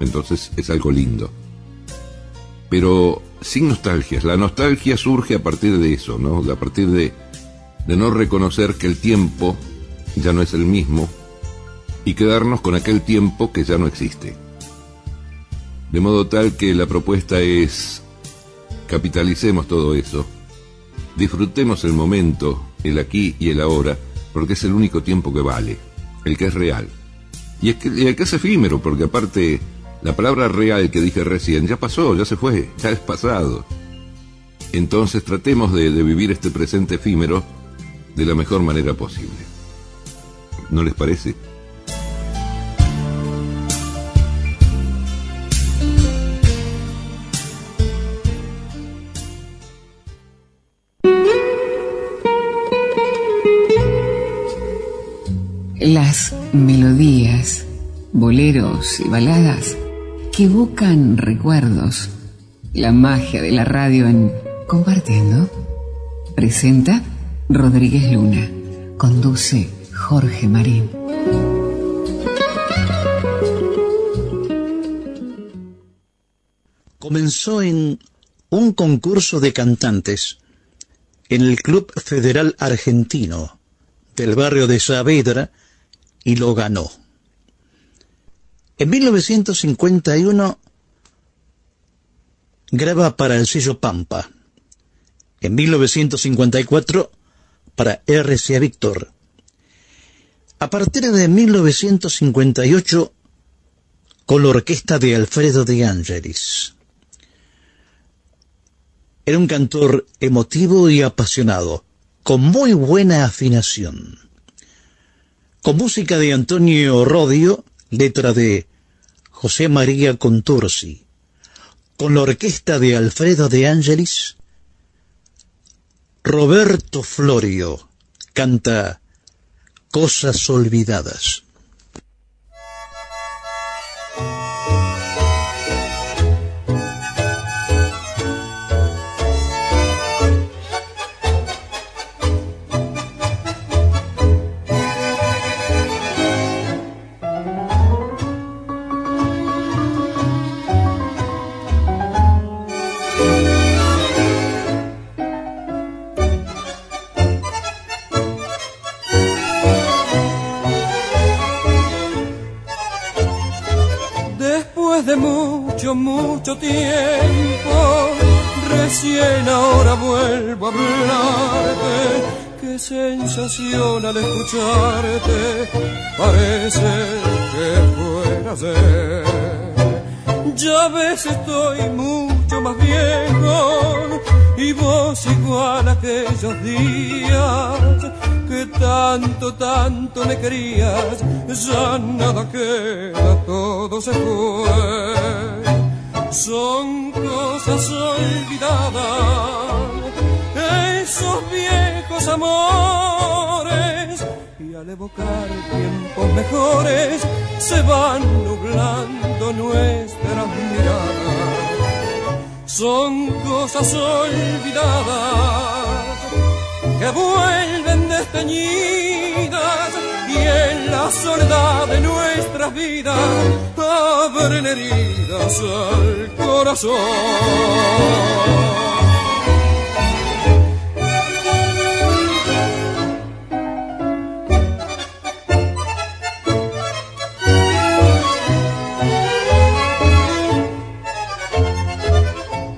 Entonces es algo lindo. Pero sin nostalgias. La nostalgia surge a partir de eso, ¿no? A partir de, de no reconocer que el tiempo ya no es el mismo y quedarnos con aquel tiempo que ya no existe. De modo tal que la propuesta es capitalicemos todo eso, disfrutemos el momento, el aquí y el ahora, porque es el único tiempo que vale, el que es real. Y, es que, el que es efímero, porque aparte la palabra real que dije recién ya pasó, ya se fue, ya es pasado. Entonces tratemos de, de vivir este presente efímero de la mejor manera posible. ¿No les parece? Las melodías, boleros y baladas que evocan recuerdos. La magia de la radio en Compartiendo. Presenta Rodríguez Luna. Conduce Jorge Marín. Comenzó en un concurso de cantantes en el Club Federal Argentino del barrio de Saavedra y lo ganó. En 1951 graba para el sello Pampa. En 1954 para RCA Víctor. A partir de 1958 con la orquesta de Alfredo de Angelis. Era un cantor emotivo y apasionado, con muy buena afinación. Con música de Antonio Rodio, letra de José María Contursi. Con la orquesta de Alfredo de Angelis, Roberto Florio canta Cosas Olvidadas. De mucho, mucho tiempo, recién ahora vuelvo a hablarte. Qué sensación al escucharte, parece que fuera ayer. Ya ves, estoy mucho más viejo, y vos igual aquellos días que tanto, tanto me querías, ya nada queda, todo se fue. Son cosas olvidadas, esos viejos amores, y al evocar tiempos mejores, se van nublando nuestras miradas. Son cosas olvidadas que vuelven desteñidas y en la soledad de nuestras vidas abren heridas al corazón.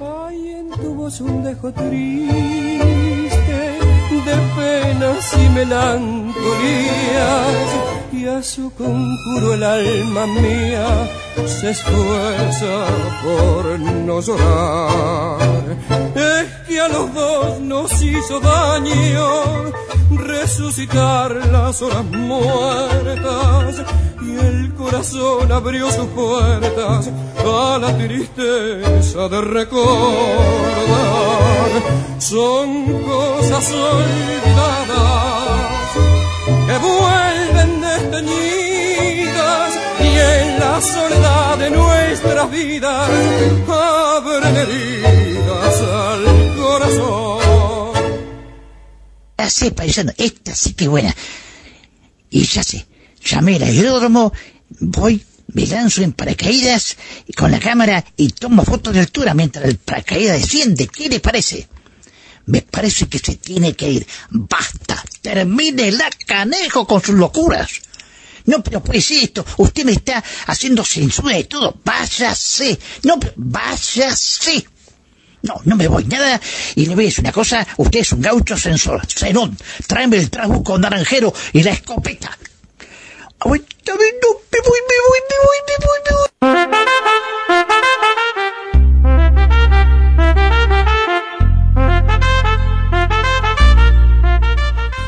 Hay en tu voz un dejo triste penas y melancolías y a su conjuro el alma mía se esfuerza por no llorar. Es que a los dos nos hizo daño resucitar las horas muertas y el corazón abrió sus puertas a la tristeza de recordar. Son cosas olvidadas que vuelven desteñidas y en la soledad de nuestras vidas abren heridas al corazón. Ya sé, paisano, esta sí que buena. Y ya sé, llamé al aeródromo, voy, me lanzo en paracaídas con la cámara y tomo fotos de altura mientras el paracaídas desciende. ¿Qué le parece? Me parece que se tiene que ir. Basta, termine la canejo con sus locuras. No, pero pues esto, usted me está haciendo censura y todo. Váyase. No, pero váyase. No, no me voy nada. Y le voy a decir una cosa, usted es un gaucho censor. Zenón, tráeme el trabuco naranjero y la escopeta. Ay, no, me voy, me voy, me voy, me voy, me voy.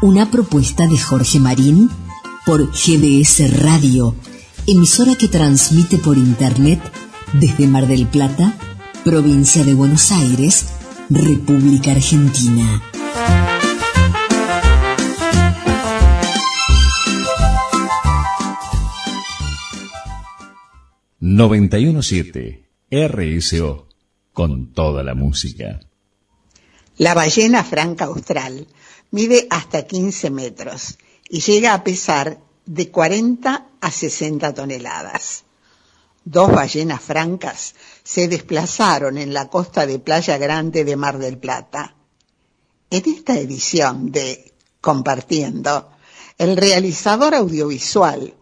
Una propuesta de Jorge Marín por GDS Radio, emisora que transmite por Internet desde Mar del Plata, provincia de Buenos Aires, República Argentina. siete RSO con toda la música. La ballena franca austral mide hasta 15 metros y llega a pesar de 40 a 60 toneladas. Dos ballenas francas se desplazaron en la costa de Playa Grande de Mar del Plata. En esta edición de Compartiendo, el realizador audiovisual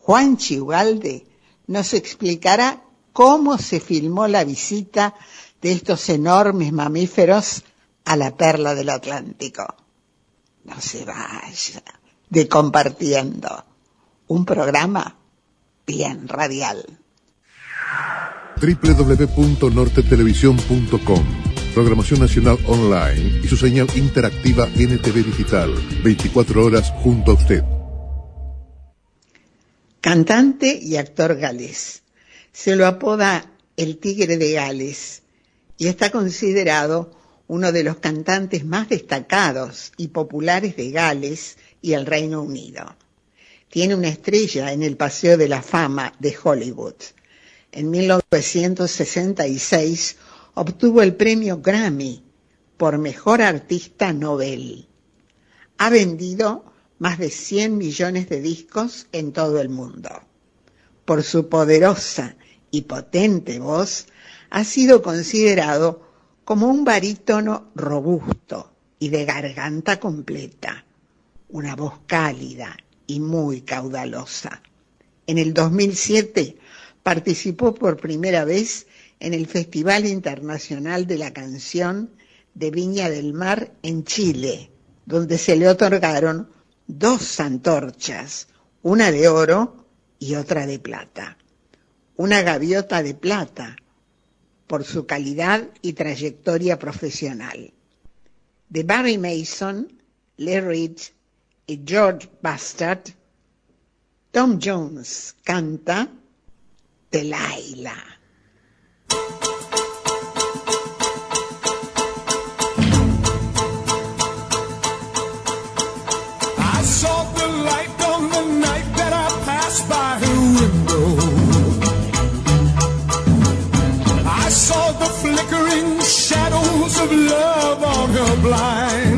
Juan Chiugalde nos explicará cómo se filmó la visita de estos enormes mamíferos a la perla del Atlántico. No se vaya de Compartiendo, un programa bien radial. www.nortetelevisión.com Programación Nacional Online y su señal interactiva NTV Digital. 24 horas junto a usted. Cantante y actor galés. Se lo apoda el Tigre de Gales y está considerado uno de los cantantes más destacados y populares de Gales y el Reino Unido. Tiene una estrella en el Paseo de la Fama de Hollywood. En 1966 obtuvo el premio Grammy por Mejor Artista Nobel. Ha vendido más de 100 millones de discos en todo el mundo. Por su poderosa y potente voz, ha sido considerado como un barítono robusto, y de garganta completa, una voz cálida y muy caudalosa. En el 2007 participó por primera vez en el Festival Internacional de la Canción de Viña del Mar en Chile, donde se le otorgaron dos antorchas, una de oro y otra de plata. Una gaviota de plata por su calidad y trayectoria profesional. De Barry Mason, Lee Rich y George Bastard, Tom Jones canta Delilah. Saw the flickering shadows of love on her blind.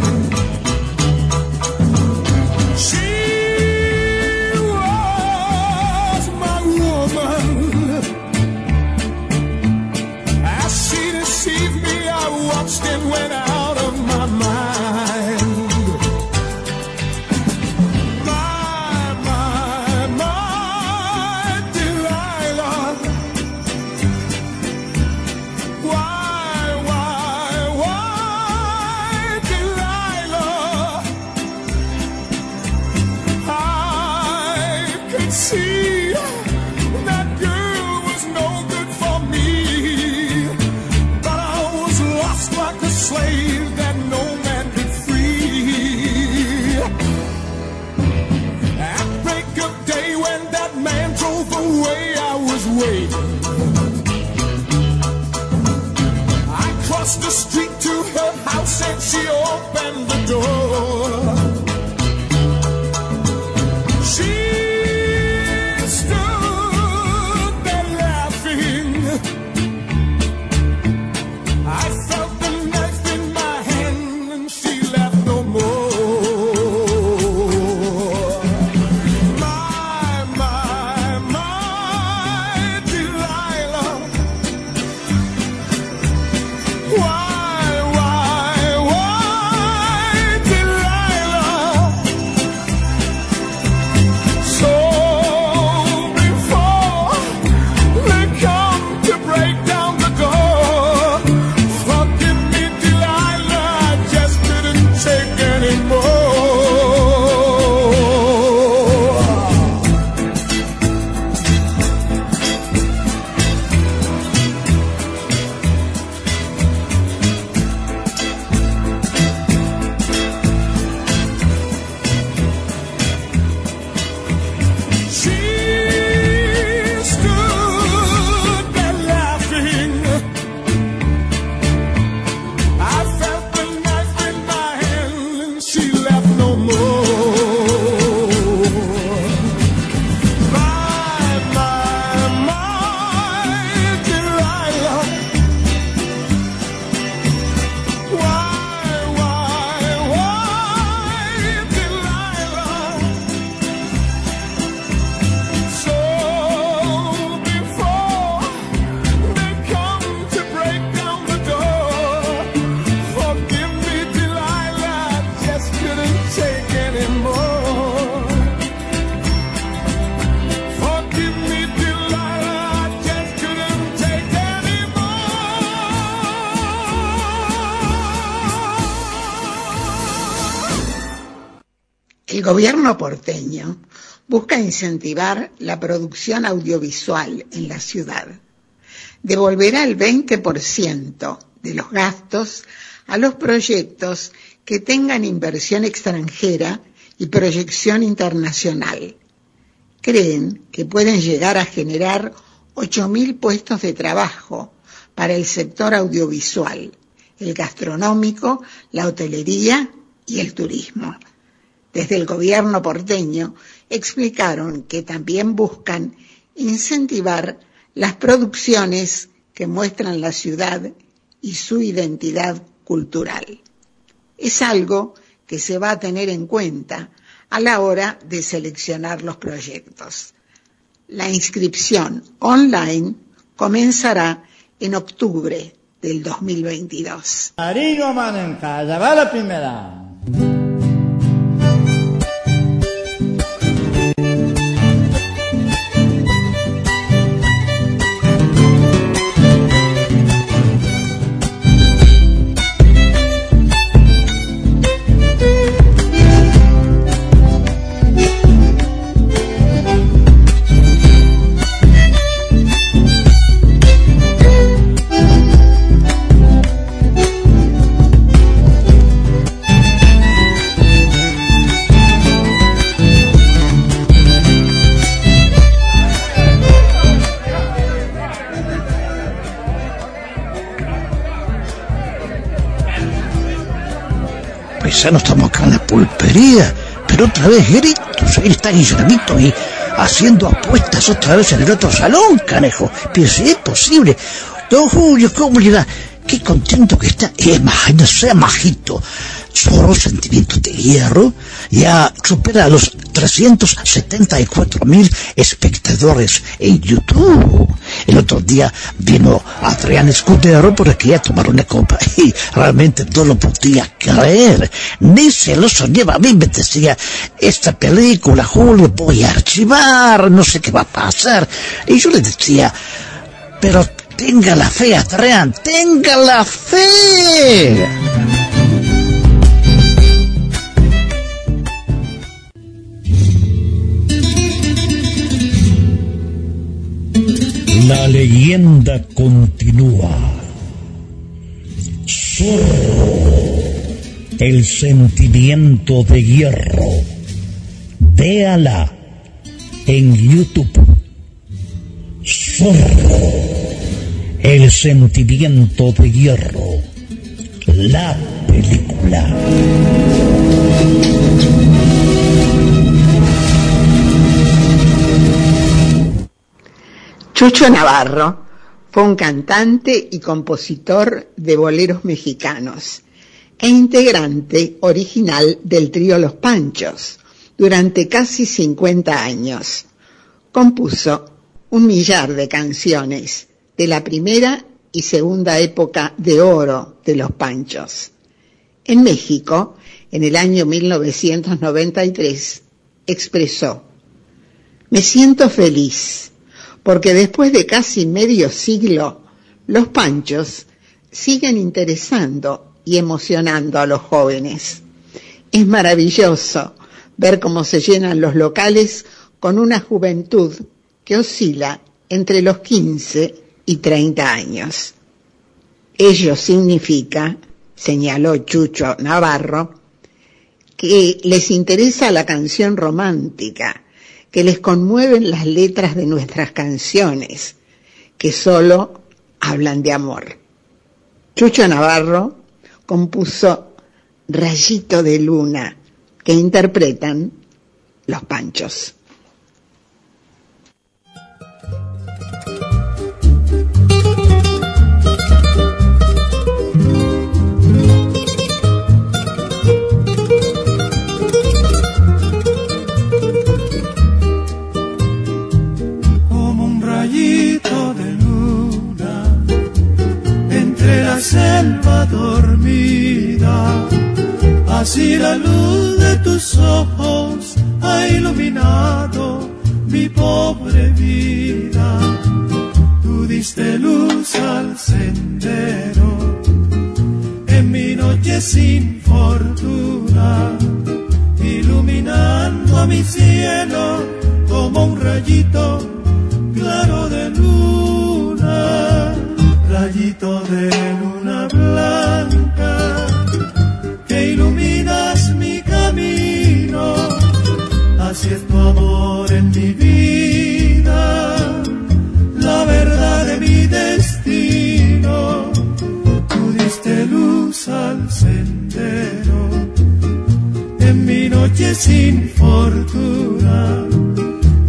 I crossed the street to her house and she opened the door. Gobierno porteño busca incentivar la producción audiovisual en la ciudad. Devolverá el 20% de los gastos a los proyectos que tengan inversión extranjera y proyección internacional. Creen que pueden llegar a generar 8.000 puestos de trabajo para el sector audiovisual, el gastronómico, la hotelería y el turismo. Desde el gobierno porteño explicaron que también buscan incentivar las producciones que muestran la ciudad y su identidad cultural. Es algo que se va a tener en cuenta a la hora de seleccionar los proyectos. La inscripción online comenzará en octubre de del 2022. Arigo Manenca, ya va la primera. Paisano, estamos acá en la pulpería, pero otra vez gritos. Ahí está Guillermito y haciendo apuestas otra vez en el otro salón, canejo. Pero si es posible. Don Julio, ¿cómo le? Qué contento que está. No sea majito. Solo sentimientos de hierro ya supera los 374 mil espectadores en YouTube. El otro día vino Adrián Escudero por aquí a tomar una copa y realmente no lo podía creer. Ni se lo soñaba. A mí me decía, esta película, Julio, voy a archivar, no sé qué va a pasar. Y yo le decía, pero tenga la fe, Adrián, tenga la fe. La leyenda continúa. Zorro, el sentimiento de hierro. Véala en YouTube. Zorro, el sentimiento de hierro. La película. Chucho Navarro fue un cantante y compositor de boleros mexicanos e integrante original del trío Los Panchos durante casi 50 años. Compuso un millar de canciones de la primera y segunda época de oro de Los Panchos. En México, en el año 1993, expresó, Me siento feliz porque después de casi medio siglo, los panchos siguen interesando y emocionando a los jóvenes. Es maravilloso ver cómo se llenan los locales con una juventud que oscila entre los 15 y 30 años. Ello significa, señaló Chucho Navarro, que les interesa la canción romántica, que les conmueven las letras de nuestras canciones, que solo hablan de amor. Chucho Navarro compuso Rayito de Luna, que interpretan los panchos. Selva dormida. Así la luz de tus ojos ha iluminado mi pobre vida. Tú diste luz al sendero en mi noche sin fortuna, iluminando a mi cielo como un rayito claro de luna, rayito de luna blanca, que iluminas mi camino, así es tu amor en mi vida, la verdad de mi destino, tú diste luz al sendero, en mi noche sin fortuna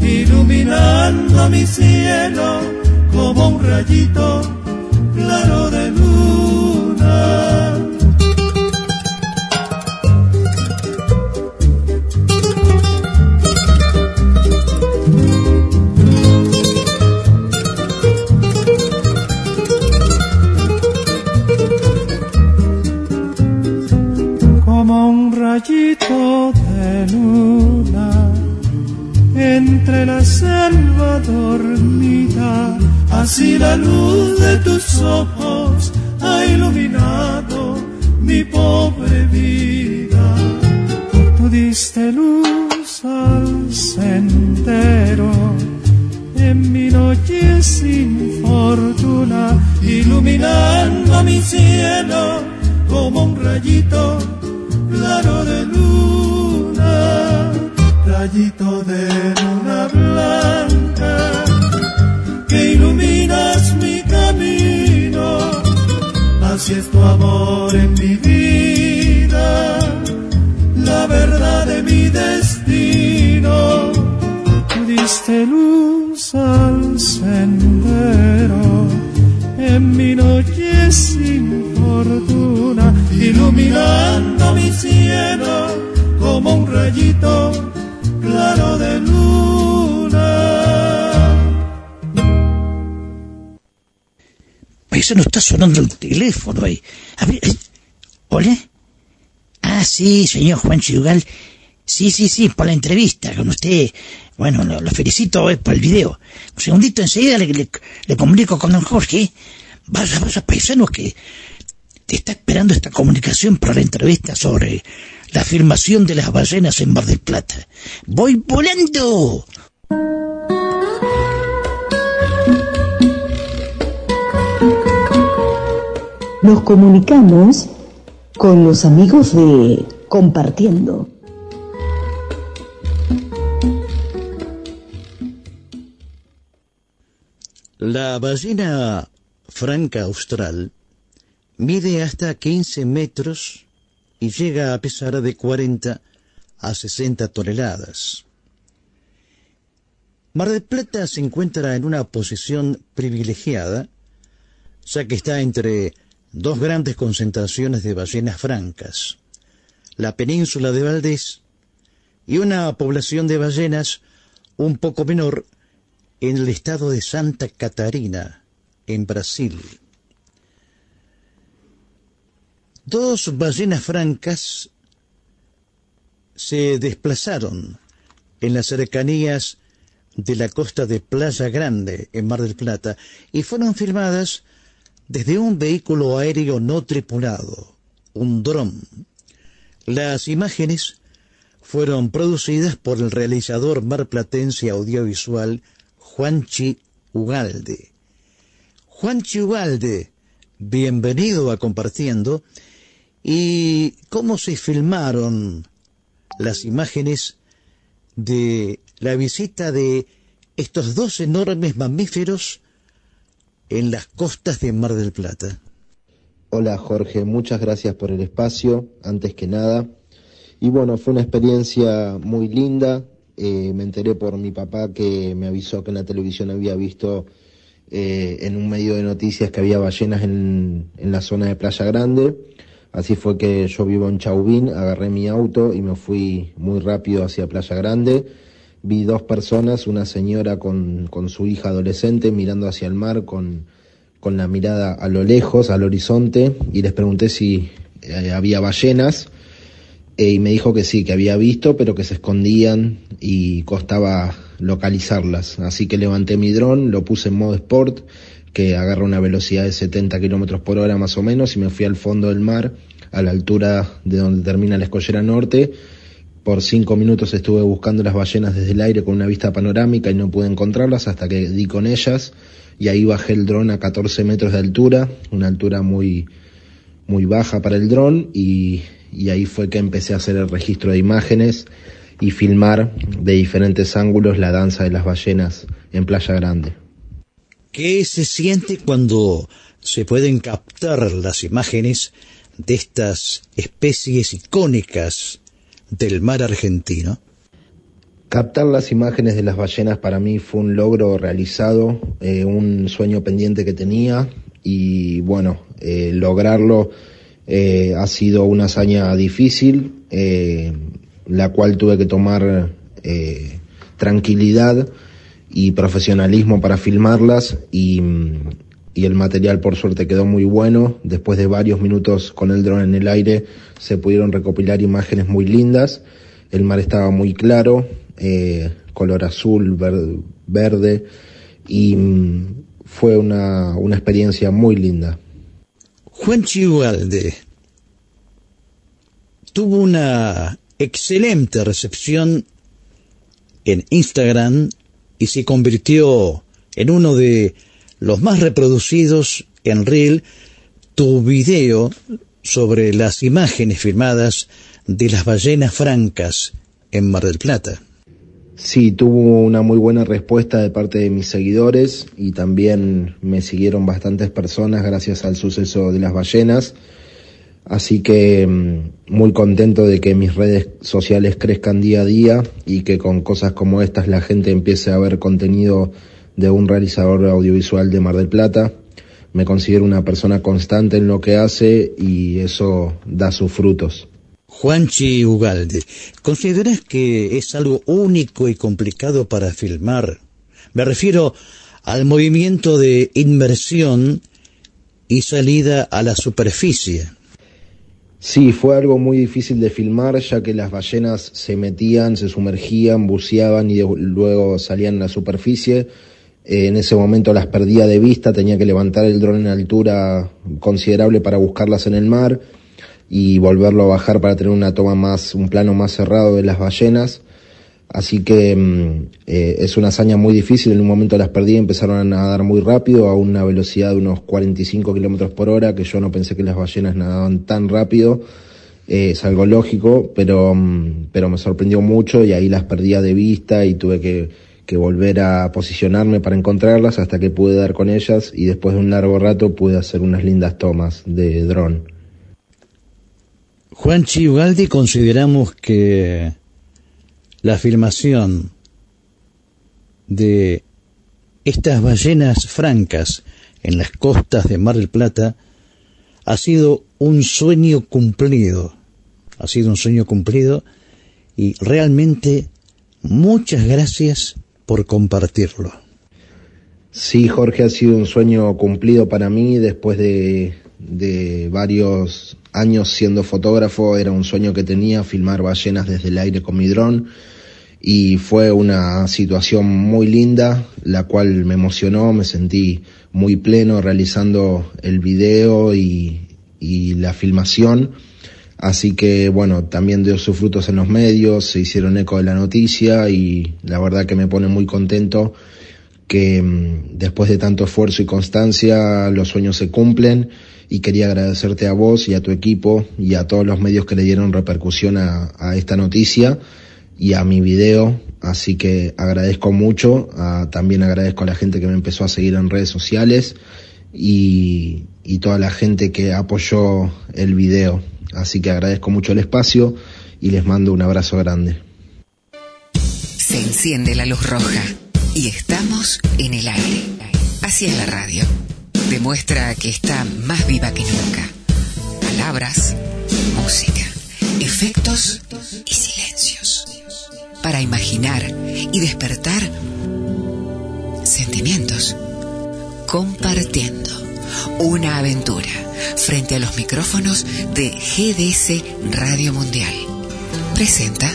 iluminando mi cielo como un rayito claro de luna. Como un rayito de luna entre la selva dormida así la luz de tus ojos ha iluminado mi pobre vida. Tú diste luz al sendero en mi noche sin fortuna, iluminando mi cielo como un rayito claro de luna, rayito de luna blanca, iluminas mi camino, así es tu amor en mi vida, la verdad de mi destino, diste luz al sendero en mi noche sin fortuna, iluminando mi cielo como un rayito claro de luna. No está sonando el teléfono ahí. A ver, eh, ¿Hola? Ah, sí, señor Juan Chiugal. Sí, sí, sí, por la entrevista con usted. Bueno, lo, felicito eh, por el video. Un segundito, enseguida le, comunico con don Jorge. Vaya, vaya, paisano, que te está esperando esta comunicación para la entrevista sobre la filmación de las ballenas en Mar del Plata. ¡Voy volando! Nos comunicamos con los amigos de Compartiendo. La ballena franca austral mide hasta 15 metros y llega a pesar de 40 a 60 toneladas. Mar del Plata se encuentra en una posición privilegiada, ya que está entre dos grandes concentraciones de ballenas francas, la península de Valdés y una población de ballenas un poco menor en el estado de Santa Catarina, en Brasil. Dos ballenas francas se desplazaron en las cercanías de la costa de Playa Grande, en Mar del Plata, y fueron filmadas desde un vehículo aéreo no tripulado, un dron. Las imágenes fueron producidas por el realizador marplatense audiovisual Juanchi Ugalde. Juanchi Ugalde, bienvenido a Compartiendo. ¿Y cómo se filmaron las imágenes de la visita de estos dos enormes mamíferos en las costas de Mar del Plata? Hola Jorge, muchas gracias por el espacio, antes que nada. Y bueno, fue una experiencia muy linda. Eh, me enteré por mi papá que me avisó que en la televisión había visto eh, en un medio de noticias que había ballenas en, en la zona de Playa Grande. Así fue que yo vivo en Chauvin, agarré mi auto y me fui muy rápido hacia Playa Grande. Vi dos personas, una señora con, con su hija adolescente mirando hacia el mar con, con la mirada a lo lejos, al horizonte, y les pregunté si eh, había ballenas. eh, y me dijo que sí, que había visto, pero que se escondían y costaba localizarlas. Así que levanté mi dron, lo puse en modo sport, que agarra una velocidad de 70 kilómetros por hora más o menos, y me fui al fondo del mar, a la altura de donde termina la escollera norte. Por cinco minutos estuve buscando las ballenas desde el aire con una vista panorámica y no pude encontrarlas hasta que di con ellas y ahí bajé el dron a 14 metros de altura, una altura muy, muy baja para el dron y, y ahí fue que empecé a hacer el registro de imágenes y filmar de diferentes ángulos la danza de las ballenas en Playa Grande. ¿Qué se siente cuando se pueden captar las imágenes de estas especies icónicas del mar argentino? Captar las imágenes de las ballenas para mí fue un logro realizado, eh, un sueño pendiente que tenía y bueno, eh, lograrlo eh, ha sido una hazaña difícil, la cual tuve que tomar tranquilidad y profesionalismo para filmarlas y, y el material por suerte quedó muy bueno. Después de varios minutos con el dron en el aire se pudieron recopilar imágenes muy lindas. El mar estaba muy claro, eh, color azul, verde y mm, fue una, una experiencia muy linda. Juan Chihualde tuvo una excelente recepción en Instagram y se convirtió en uno de los más reproducidos en Reel tu video sobre las imágenes firmadas de las ballenas francas en Mar del Plata. Sí, tuvo una muy buena respuesta de parte de mis seguidores y también me siguieron bastantes personas gracias al suceso de las ballenas. Así que mm, muy contento de que mis redes sociales crezcan día a día y que con cosas como estas la gente empiece a ver contenido de un realizador audiovisual de Mar del Plata. Me considero una persona constante en lo que hace y eso da sus frutos. Juanchi Ugalde, ¿consideras que es algo único y complicado para filmar? Me refiero al movimiento de inmersión y salida a la superficie. Sí, fue algo muy difícil de filmar ya que las ballenas se metían, se sumergían, buceaban y luego salían a la superficie. En ese momento las perdía de vista, tenía que levantar el dron en altura considerable para buscarlas en el mar y volverlo a bajar para tener una toma más, un plano más cerrado de las ballenas. Así que mm, eh, es una hazaña muy difícil. En un momento las perdí empezaron a nadar muy rápido, a una velocidad de unos 45 kilómetros por hora, que yo no pensé que las ballenas nadaban tan rápido. Eh, es algo lógico, pero, mm, pero me sorprendió mucho y ahí las perdía de vista y tuve que, que volver a posicionarme para encontrarlas hasta que pude dar con ellas y después de un largo rato pude hacer unas lindas tomas de dron. Juan Chivaldi consideramos que la filmación de estas ballenas francas en las costas de Mar del Plata ha sido un sueño cumplido, ha sido un sueño cumplido y realmente muchas gracias por compartirlo. Sí, Jorge, ha sido un sueño cumplido para mí después de, de varios años siendo fotógrafo, era un sueño que tenía, filmar ballenas desde el aire con mi dron y fue una situación muy linda, la cual me emocionó, me sentí muy pleno realizando el video y, la filmación. Así que bueno, también dio sus frutos en los medios, se hicieron eco de la noticia y la verdad que me pone muy contento que mm, después de tanto esfuerzo y constancia los sueños se cumplen. Y quería agradecerte a vos y a tu equipo y a todos los medios que le dieron repercusión a, esta noticia y a mi video, así que agradezco mucho, también agradezco a la gente que me empezó a seguir en redes sociales y, y toda la gente que apoyó el video, así que agradezco mucho el espacio y les mando un abrazo grande. Se enciende la luz roja y estamos en el aire. Así es la radio demuestra que está más viva que nunca. Palabras, música, efectos y silencios. Para imaginar y despertar sentimientos. Compartiendo una aventura frente a los micrófonos de GDS Radio Mundial. Presenta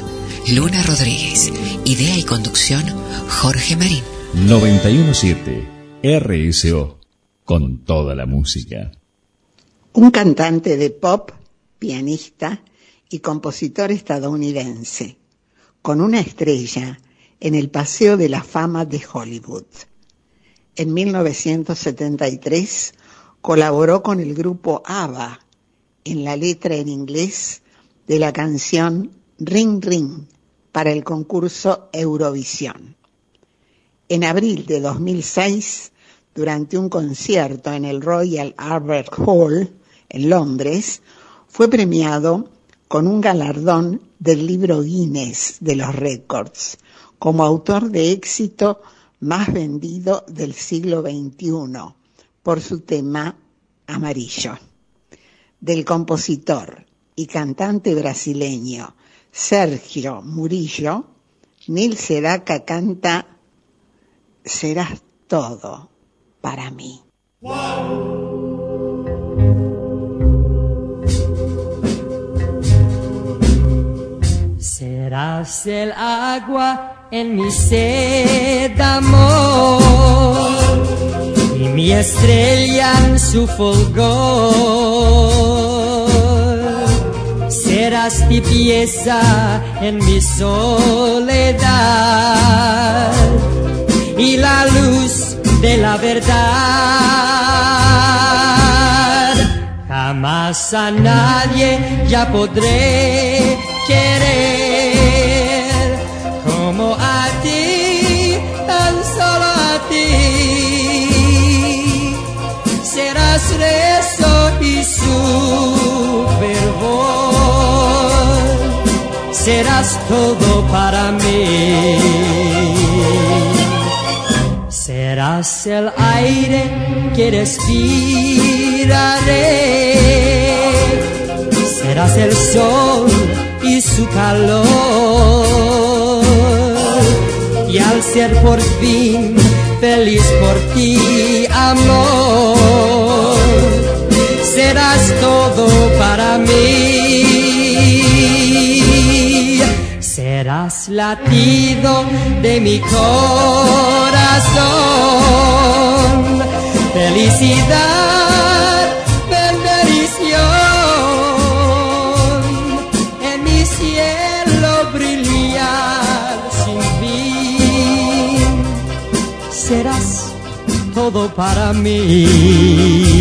Luna Rodríguez. Idea y conducción Jorge Marín. 917 RSO con toda la música. Un cantante de pop, pianista y compositor estadounidense, con una estrella en el Paseo de la Fama de Hollywood. En 1973 colaboró con el grupo ABBA en la letra en inglés de la canción Ring Ring para el concurso Eurovisión. En abril de 2006 durante un concierto en el Royal Albert Hall en Londres, fue premiado con un galardón del libro Guinness de los récords como autor de éxito más vendido del siglo XXI por su tema Amarillo. Del compositor y cantante brasileño Sergio Murillo, Nil Sedaka canta Serás todo para mí. Serás el agua en mi sed, amor, y mi estrella en su fulgor. Serás mi pieza en mi soledad y la luz de la verdad. Jamás a nadie ya podré querer como a Rezo y su fervor, serás todo para mí. Serás el aire que respiraré, serás el sol y su calor. Y al ser por fin feliz por ti, amor, serás todo para mí. Serás latido de mi corazón, felicidad, bendición en mi cielo brillar sin fin. Serás todo para mí.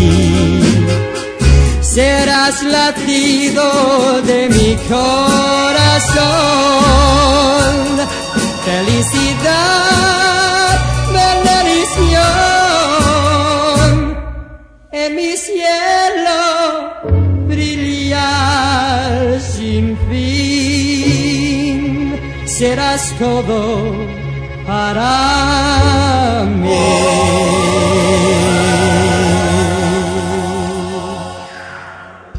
Serás latido de mi corazón, felicidad, bendición en mi cielo brillar sin fin. Serás todo para mí.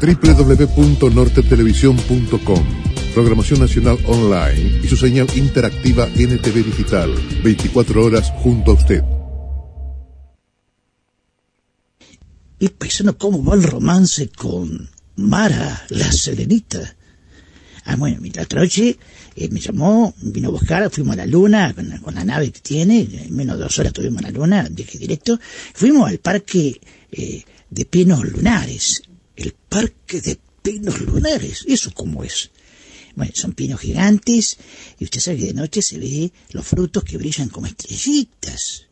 www.nortetelevisión.com Programación Nacional Online y su señal interactiva NTV Digital. 24 horas junto a usted. Y paisano, ¿cómo va el romance con Mara, la serenita? Ah, bueno, la noche eh, me llamó, vino a buscar, fuimos a la luna con, con la nave que tiene, en menos de dos horas estuvimos en la luna, dije directo, fuimos al parque eh, de pinos lunares, el parque de pinos lunares, ¿eso cómo es? Bueno, son pinos gigantes y usted sabe que de noche se ve los frutos que brillan como estrellitas.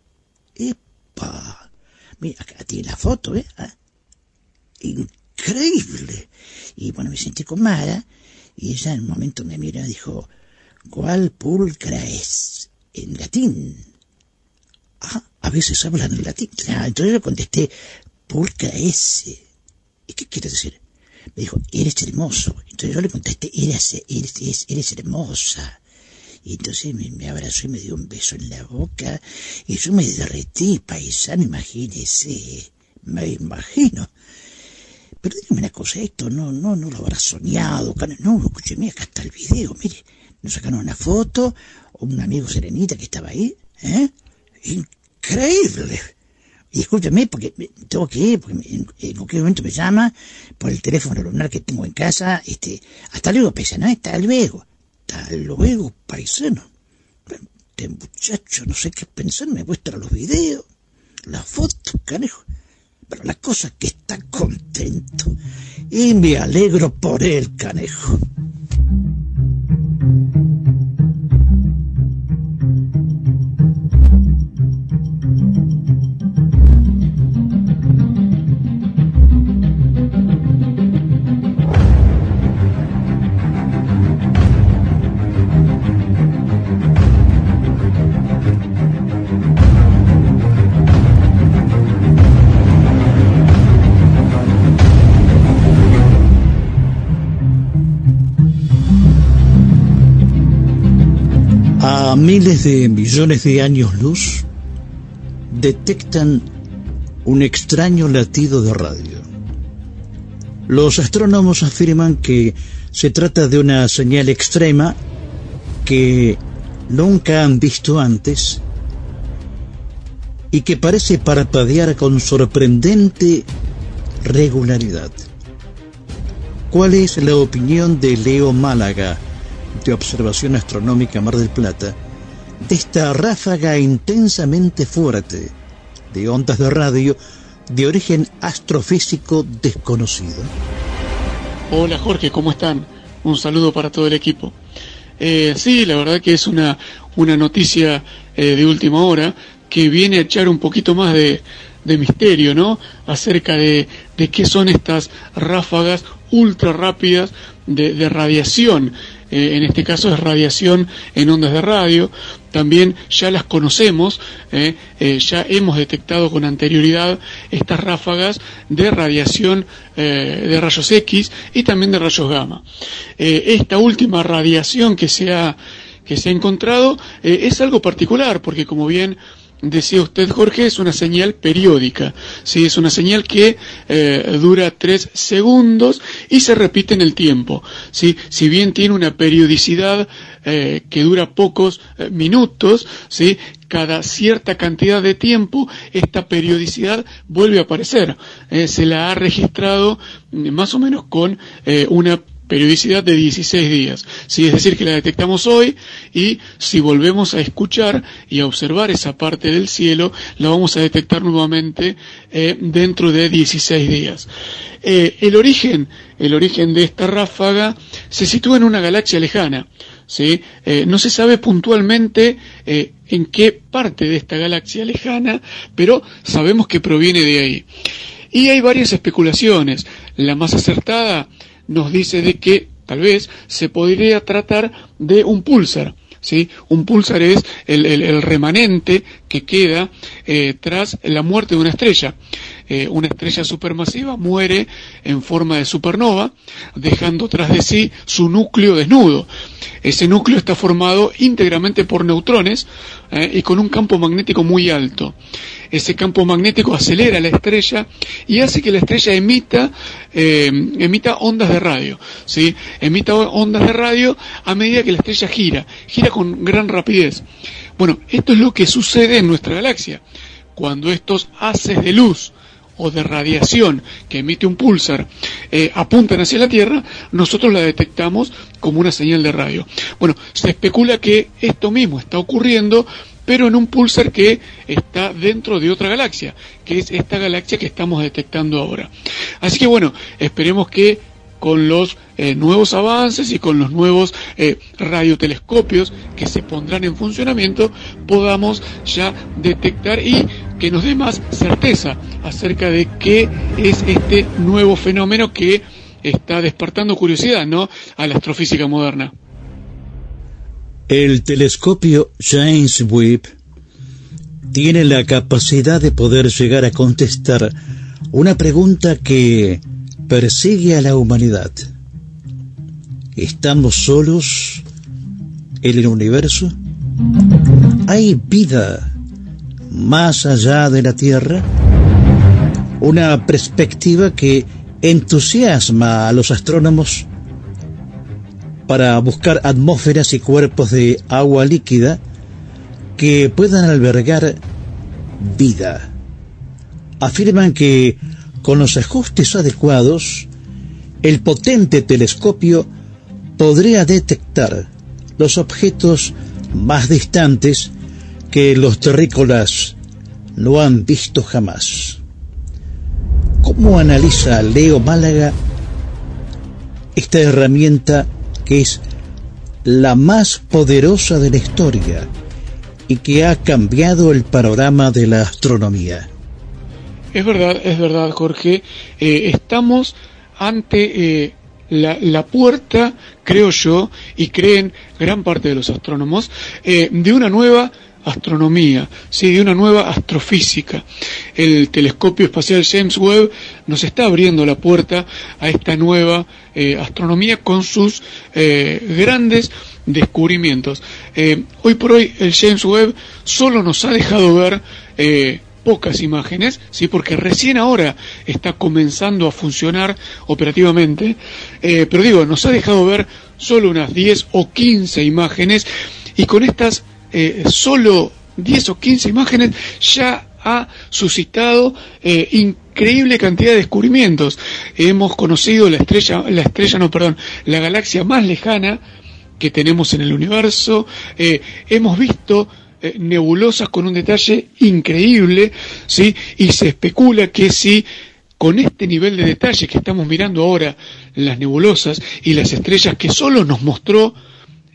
¡Epa! Mira, acá tiene la foto, ¿eh? Ah, Increíble. Y bueno, me senté con Mara y ella en un momento me miró y dijo, ¿cuál pulcra es? En latín. Ah, a veces hablan en latín. Entonces yo contesté, pulcra ese. ¿Y qué quiere decir? Me dijo, eres hermoso. Entonces yo le contesté, eres, eres, eres, hermosa. Y entonces me, me, abrazó y me dio un beso en la boca. Y yo me derretí, paisano, imagínese. Me imagino. Pero dígame una cosa, esto no, no, no lo habrá soñado. No, escúcheme, acá está el video, mire. Nos sacaron una foto, un amigo serenita que estaba ahí. ¿eh? Increíble. Y escúchame, porque tengo que ir, porque en, en, cualquier momento me llama por el teléfono lunar que tengo en casa. Este, hasta luego, paisano, hasta luego. Hasta luego, paisano. Este muchacho, no sé qué pensar, me muestra los videos, las fotos, canejo. Pero la cosa es que está contento. Y me alegro por él, canejo. A miles de millones de años luz, detectan un extraño latido de radio. Los astrónomos afirman que se trata de una señal extrema que nunca han visto antes y que parece parpadear con sorprendente regularidad. ¿Cuál es la opinión de Leo Málaga, de Observación Astronómica Mar del Plata, esta ráfaga intensamente fuerte de ondas de radio de origen astrofísico desconocido? Hola Jorge, ¿cómo están? Un saludo para todo el equipo. Eh, sí, la verdad que es una, una noticia eh, de última hora que viene a echar un poquito más de, de misterio, ¿no? Acerca de, de, qué son estas ráfagas ultra rápidas de, de radiación. Eh, en este caso es radiación en ondas de radio. También ya las conocemos, eh, eh, ya hemos detectado con anterioridad estas ráfagas de radiación de rayos X y también de rayos gamma. Esta última radiación que se ha, que se ha encontrado es algo particular porque como bien decía usted, Jorge, es una señal periódica. ¿sí? Es una señal que eh, dura tres segundos y se repite en el tiempo. ¿sí? Si bien tiene una periodicidad eh, que dura pocos eh, minutos, ¿sí? cada cierta cantidad de tiempo esta periodicidad vuelve a aparecer. Se la ha registrado mm, más o menos con una periodicidad de 16 días. ¿sí? Es decir, que la detectamos hoy y si volvemos a escuchar y a observar esa parte del cielo, la vamos a detectar nuevamente eh, dentro de 16 días. Eh, el origen, el origen de esta ráfaga se sitúa en una galaxia lejana. ¿sí? Eh, no se sabe puntualmente en qué parte de esta galaxia lejana, pero sabemos que proviene de ahí. Y hay varias especulaciones. La más acertada nos dice de que tal vez se podría tratar de un pulsar. ¿sí? Un pulsar es el, el, el remanente que queda eh, tras la muerte de una estrella. Eh, una estrella supermasiva muere en forma de supernova, dejando tras de sí su núcleo desnudo. Ese núcleo está formado íntegramente por neutrones eh, y con un campo magnético muy alto. Ese campo magnético acelera la estrella y hace que la estrella emita, eh, emita ondas de radio. ¿sí? Emita ondas de radio a medida que la estrella gira, gira con gran rapidez. Bueno, esto es lo que sucede en nuestra galaxia. Cuando estos haces de luz o de radiación que emite un pulsar eh, apuntan hacia la Tierra, nosotros la detectamos como una señal de radio. Bueno, se especula que esto mismo está ocurriendo, pero en un pulsar que está dentro de otra galaxia, que es esta galaxia que estamos detectando ahora. Así que bueno, esperemos que con los eh, nuevos avances y con los nuevos eh, radiotelescopios que se pondrán en funcionamiento, podamos ya detectar y que nos dé más certeza acerca de qué es este nuevo fenómeno que está despertando curiosidad, ¿no? A la astrofísica moderna. El telescopio James Webb tiene la capacidad de poder llegar a contestar una pregunta que persigue a la humanidad. ¿Estamos solos en el universo? ¿Hay vida más allá de la Tierra? Una perspectiva que entusiasma a los astrónomos para buscar atmósferas y cuerpos de agua líquida que puedan albergar vida. Afirman que con los ajustes adecuados, el potente telescopio podría detectar los objetos más distantes que los terrícolas no han visto jamás. ¿Cómo analiza Leo Málaga esta herramienta que es la más poderosa de la historia y que ha cambiado el panorama de la astronomía? Es verdad, es verdad, Jorge. Eh, estamos ante eh, la, puerta, creo yo, y creen gran parte de los astrónomos, eh, de una nueva astronomía, sí, de una nueva astrofísica. El telescopio espacial James Webb nos está abriendo la puerta a esta nueva astronomía con sus grandes descubrimientos. Hoy por hoy el James Webb solo nos ha dejado ver pocas imágenes, sí, porque recién ahora está comenzando a funcionar operativamente, eh, pero digo, nos ha dejado ver solo unas 10 o 15 imágenes y con estas eh, solo 10 o 15 imágenes ya ha suscitado eh, increíble cantidad de descubrimientos. Hemos conocido la estrella, la estrella, no, perdón, la galaxia más lejana que tenemos en el universo. Eh, hemos visto eh, nebulosas con un detalle increíble, ¿sí? Y se especula que si con este nivel de detalle que estamos mirando ahora las nebulosas y las estrellas que solo nos mostró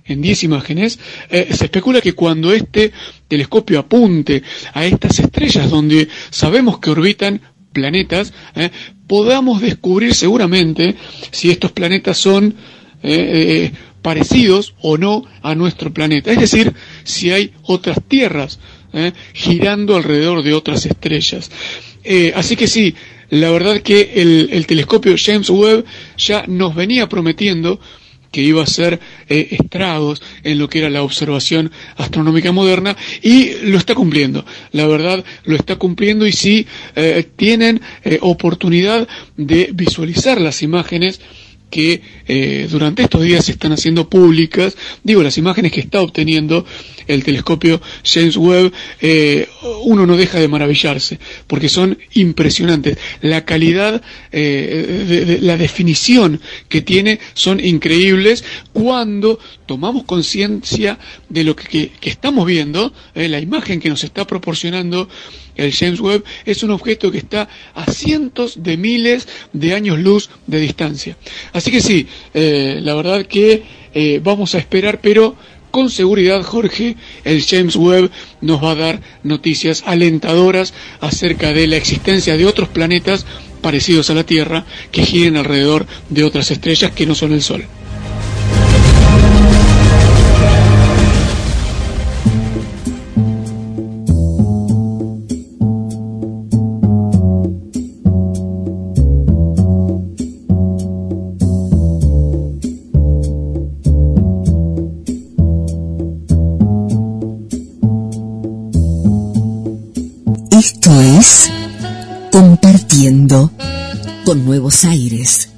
en 10 imágenes, eh, se especula que cuando este telescopio apunte a estas estrellas donde sabemos que orbitan planetas, eh, podamos descubrir seguramente si estos planetas son eh, parecidos o no a nuestro planeta. Es decir, si hay otras tierras girando alrededor de otras estrellas. así que sí, la verdad que el, el telescopio James Webb ya nos venía prometiendo que iba a hacer eh, estragos en lo que era la observación astronómica moderna y lo está cumpliendo. La verdad, lo está cumpliendo y sí eh, tienen eh, oportunidad de visualizar las imágenes que eh, durante estos días se están haciendo públicas, digo, las imágenes que está obteniendo el telescopio James Webb, eh, uno no deja de maravillarse, porque son impresionantes. La calidad, eh, de, la definición que tiene son increíbles cuando tomamos conciencia de lo que, que, estamos viendo, la imagen que nos está proporcionando el James Webb es un objeto que está a cientos de miles de años luz de distancia. Así que sí, eh, la verdad que eh, vamos a esperar, pero con seguridad, Jorge, el James Webb nos va a dar noticias alentadoras acerca de la existencia de otros planetas parecidos a la Tierra que giren alrededor de otras estrellas que no son el Sol. Compartiendo con Nuevos Aires,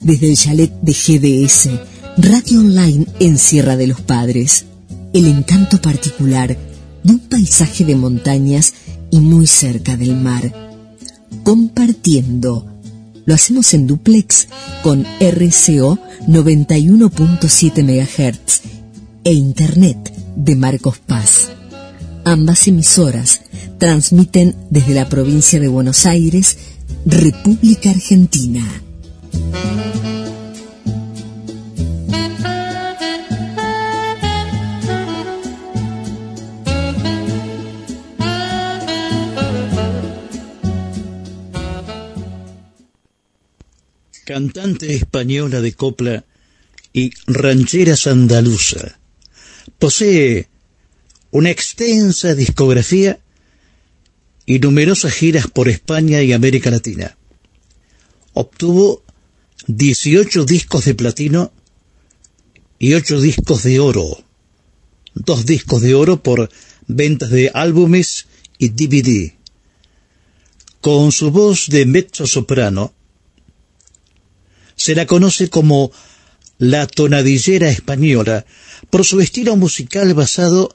desde el chalet de GDS, radio online en Sierra de los Padres, el encanto particular de un paisaje de montañas y muy cerca del mar. Compartiendo. Lo hacemos en duplex con RCO 91.7 MHz e Internet de Marcos Paz. Ambas emisoras transmiten desde la provincia de Buenos Aires, República Argentina. Cantante española de copla y rancheras andaluza. Posee una extensa discografía y numerosas giras por España y América Latina. Obtuvo 18 discos de platino y 8 discos de oro. Dos discos de oro por ventas de álbumes y DVD. Con su voz de mezzo soprano, se la conoce como la tonadillera española por su estilo musical basado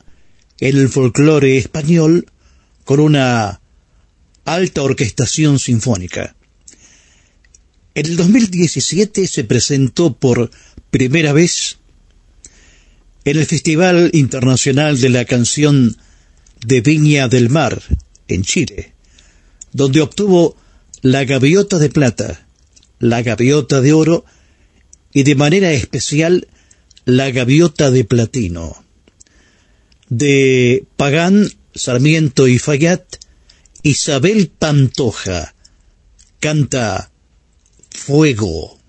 en el folclore español con una alta orquestación sinfónica. En el 2017 se presentó por primera vez en el Festival Internacional de la Canción de Viña del Mar, en Chile, donde obtuvo la gaviota de plata, la gaviota de oro y de manera especial la gaviota de platino. De Pagán, Sarmiento y Fayat, Isabel Pantoja canta Fuego.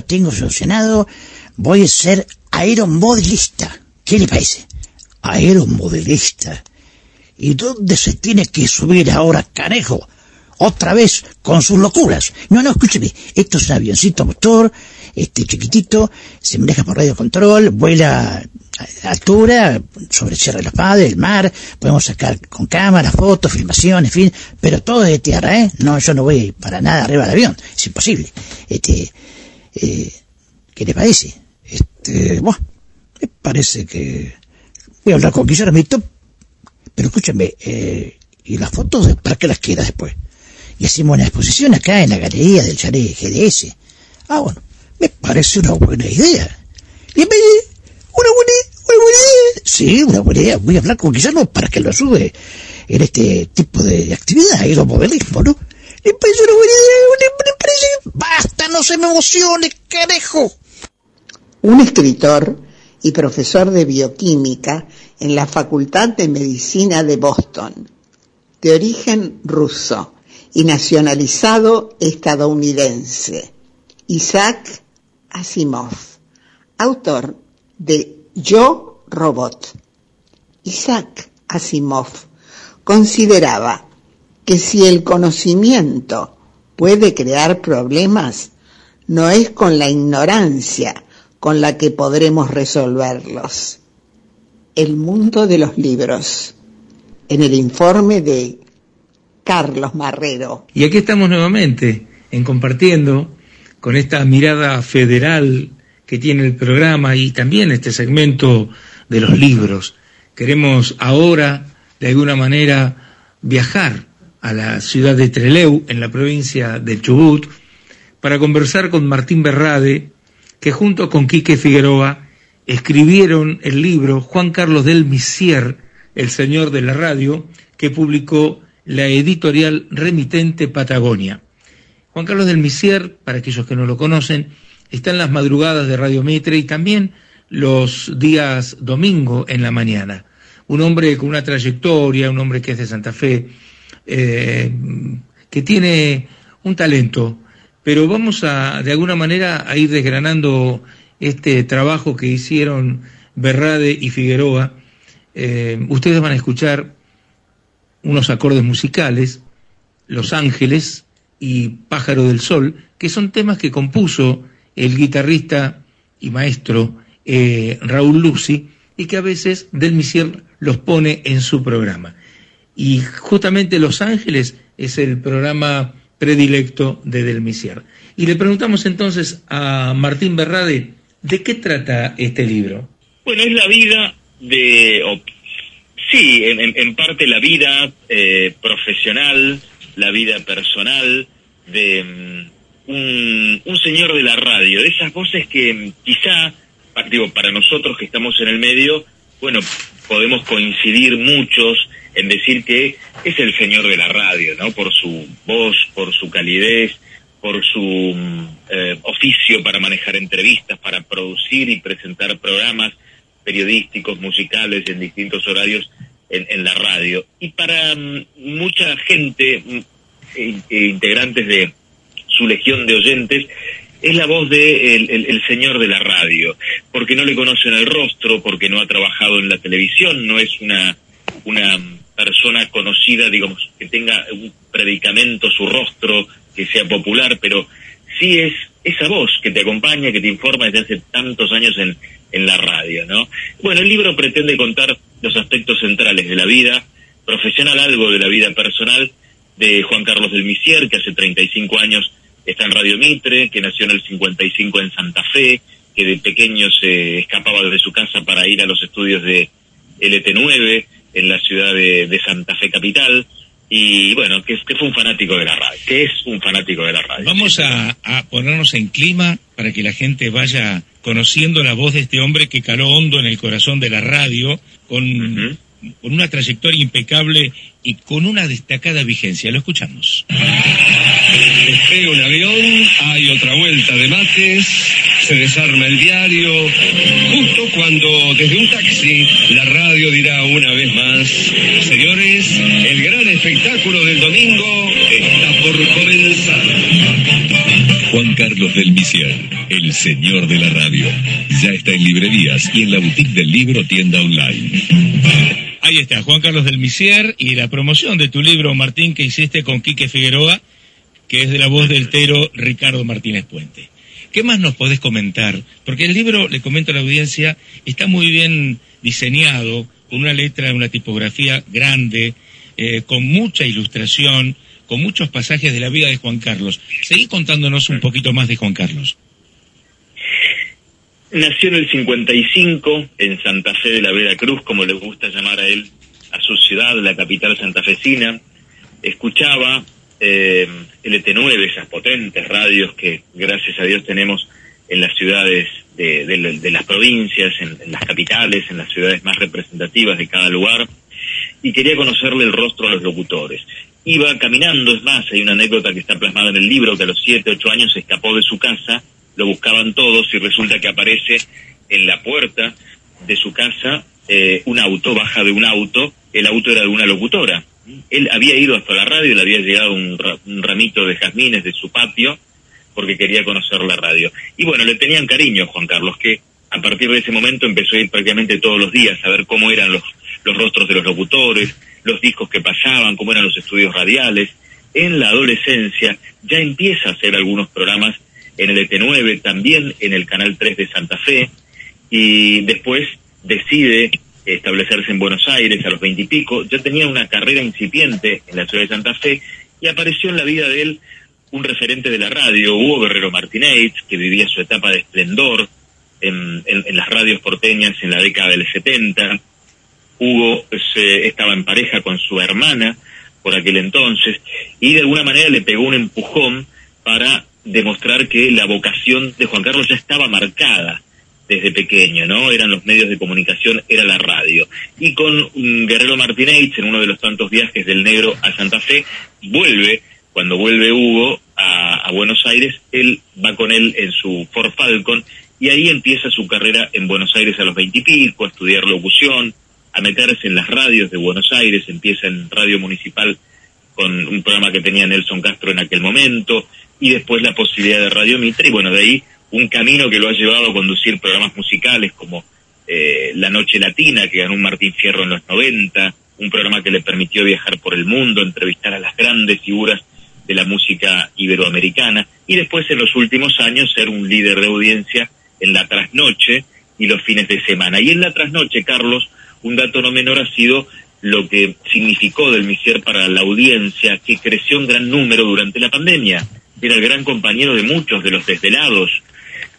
Tengo solucionado. Voy a ser aeromodelista. ¿Qué le parece? Aeromodelista. ¿Y dónde se tiene que subir ahora, canejo? Otra vez con sus locuras. No, no, escúcheme. Esto es un avioncito motor, este chiquitito, se maneja por radio control, vuela a altura, sobre Sierra de los Padres, el mar, podemos sacar con cámara, fotos, filmación, en fin, pero todo de tierra, ¿eh? No, yo no voy para nada arriba del avión, es imposible. Este, eh, ¿qué le parece? Este, bueno, me parece que voy a hablar con Guillermito, pero escúchame, eh, ¿y las fotos para qué las queda después? Y hacemos una exposición acá en la galería del chalet GDS. Ah, bueno, me parece una buena idea. Y una buena, una buena idea. Sí, una buena idea. Voy a hablar con Guillermo para que lo sube en este tipo de actividad, aeromodelismo, ¿no? Basta, no se me emocione, carajo. un escritor y profesor de bioquímica en la Facultad de Medicina de Boston, de origen ruso y nacionalizado estadounidense, Isaac Asimov, autor de Yo Robot. Isaac Asimov consideraba que si el conocimiento puede crear problemas, no es con la ignorancia con la que podremos resolverlos. El mundo de los libros, en el informe de Carlos Marrero. Y aquí estamos nuevamente en compartiendo con esta mirada federal que tiene el programa y también este segmento de los libros. Queremos ahora, de alguna manera, viajar a la ciudad de Trelew, en la provincia de Chubut, para conversar con Martín Berrade, que junto con Quique Figueroa escribieron el libro Juan Carlos del Misier, el señor de la radio, que publicó la editorial remitente Patagonia. Juan Carlos del Misier, para aquellos que no lo conocen, está en las madrugadas de Radio Mitre y también los días domingo en la mañana. Un hombre con una trayectoria, un hombre que es de Santa Fe, eh, que tiene un talento, pero vamos a, de alguna manera, a ir desgranando este trabajo que hicieron Berrade y Figueroa. Eh, ustedes van a escuchar unos acordes musicales, Los Ángeles y Pájaro del Sol, que son temas que compuso el guitarrista y maestro eh, Raúl Lucy y que a veces Delmisier los pone en su programa. Y justamente Los Ángeles es el programa predilecto de Delmisier. Y le preguntamos entonces a Martín Berrade, ¿de qué trata este libro? Bueno, es la vida de... o- sí, en, parte la vida eh, profesional, la vida personal de mm, un, un señor de la radio, de esas voces que mm, quizá, digo, para nosotros que estamos en el medio, bueno, podemos coincidir muchos en decir que es el señor de la radio, ¿no? Por su voz, por su calidez, por su mm, eh, oficio para manejar entrevistas, para producir y presentar programas periodísticos, musicales en distintos horarios en, en la radio. Y para mm, mucha gente, mm, e- e integrantes de su legión de oyentes, es la voz de el, el- el señor de la radio, porque no le conocen el rostro, porque no ha trabajado en la televisión, no es una, una persona conocida, digamos, que tenga un predicamento, su rostro, que sea popular, pero sí es esa voz que te acompaña, que te informa desde hace tantos años en, en la radio, ¿no? Bueno, el libro pretende contar los aspectos centrales de la vida profesional, algo de la vida personal de Juan Carlos del Misier, que hace 35 años está en Radio Mitre, que nació en el 55 en Santa Fe, que de pequeño se escapaba desde su casa para ir a los estudios de LT9 en la ciudad de, de Santa Fe capital, y bueno, que, que fue un fanático de la radio, que es un fanático de la radio. Vamos a, a ponernos en clima para que la gente vaya conociendo la voz de este hombre que caló hondo en el corazón de la radio con, con una trayectoria impecable y con una destacada vigencia. Lo escuchamos. Despega un avión, hay otra vuelta de mates, se desarma el diario, justo cuando desde un taxi la radio dirá una vez más, señores, el gran espectáculo del domingo está por comenzar. Juan Carlos del Misier, el señor de la radio. Ya está en librerías y en la boutique del libro tienda online. Ahí está, Juan Carlos del Misier y la promoción de tu libro, Martín, que hiciste con Quique Figueroa, que es de la voz del tero Ricardo Martínez Puente. ¿Qué más nos podés comentar? Porque el libro, le comento a la audiencia, está muy bien diseñado, con una letra, una tipografía grande, eh, con mucha ilustración, con muchos pasajes de la vida de Juan Carlos. Seguí contándonos un poquito más de Juan Carlos. Nació en el 55 en Santa Fe de la Vera Cruz, como le gusta llamar a él, a su ciudad, la capital santafesina. Escuchaba eh, LT9, esas potentes radios que gracias a Dios tenemos en las ciudades de, de- de las provincias, en, en las capitales, en las ciudades más representativas de cada lugar, y quería conocerle el rostro a los locutores. Iba caminando, es más, hay una anécdota que está plasmada en el libro, que a los 7, 8 años se escapó de su casa, lo buscaban todos y resulta que aparece en la puerta de su casa eh, un auto, baja de un auto, el auto era de una locutora. Él había ido hasta la radio, le había llegado un, ra- un ramito de jazmines de su patio porque quería conocer la radio. Y bueno, le tenían cariño a Juan Carlos, que a partir de ese momento empezó a ir prácticamente todos los días a ver cómo eran los, los rostros de los locutores, los discos que pasaban, cómo eran los estudios radiales. En la adolescencia ya empieza a hacer algunos programas en el ET9, también en el Canal 3 de Santa Fe, y después decide establecerse en Buenos Aires a los veintipico. Ya tenía una carrera incipiente en la ciudad de Santa Fe y apareció en la vida de él un referente de la radio, Hugo Guerrero Martínez, que vivía su etapa de esplendor en, en- las radios porteñas en la década del 70. Hugo se- estaba en pareja con su hermana por aquel entonces y de alguna manera le pegó un empujón para demostrar que la vocación de Juan Carlos ya estaba marcada desde pequeño, ¿no? Eran los medios de comunicación, era la radio. Y con mm, Guerrero Martínez, en uno de los tantos viajes del negro a Santa Fe, vuelve, cuando vuelve Hugo a, a Buenos Aires, él va con él en su Ford Falcon y ahí empieza su carrera en Buenos Aires a los veintipico, a estudiar locución, a meterse en las radios de Buenos Aires, empieza en Radio Municipal con un programa que tenía Nelson Castro en aquel momento, y después la posibilidad de Radio Mitre, y bueno, de ahí un camino que lo ha llevado a conducir programas musicales como eh, La Noche Latina, que ganó un Martín Fierro en los 90, un programa que le permitió viajar por el mundo, entrevistar a las grandes figuras de la música iberoamericana, y después en los últimos años ser un líder de audiencia en la trasnoche, y los fines de semana. Y en la trasnoche, Carlos, un dato no menor ha sido lo que significó del Misier para la audiencia, que creció en gran número durante la pandemia. Era el gran compañero de muchos de los desvelados.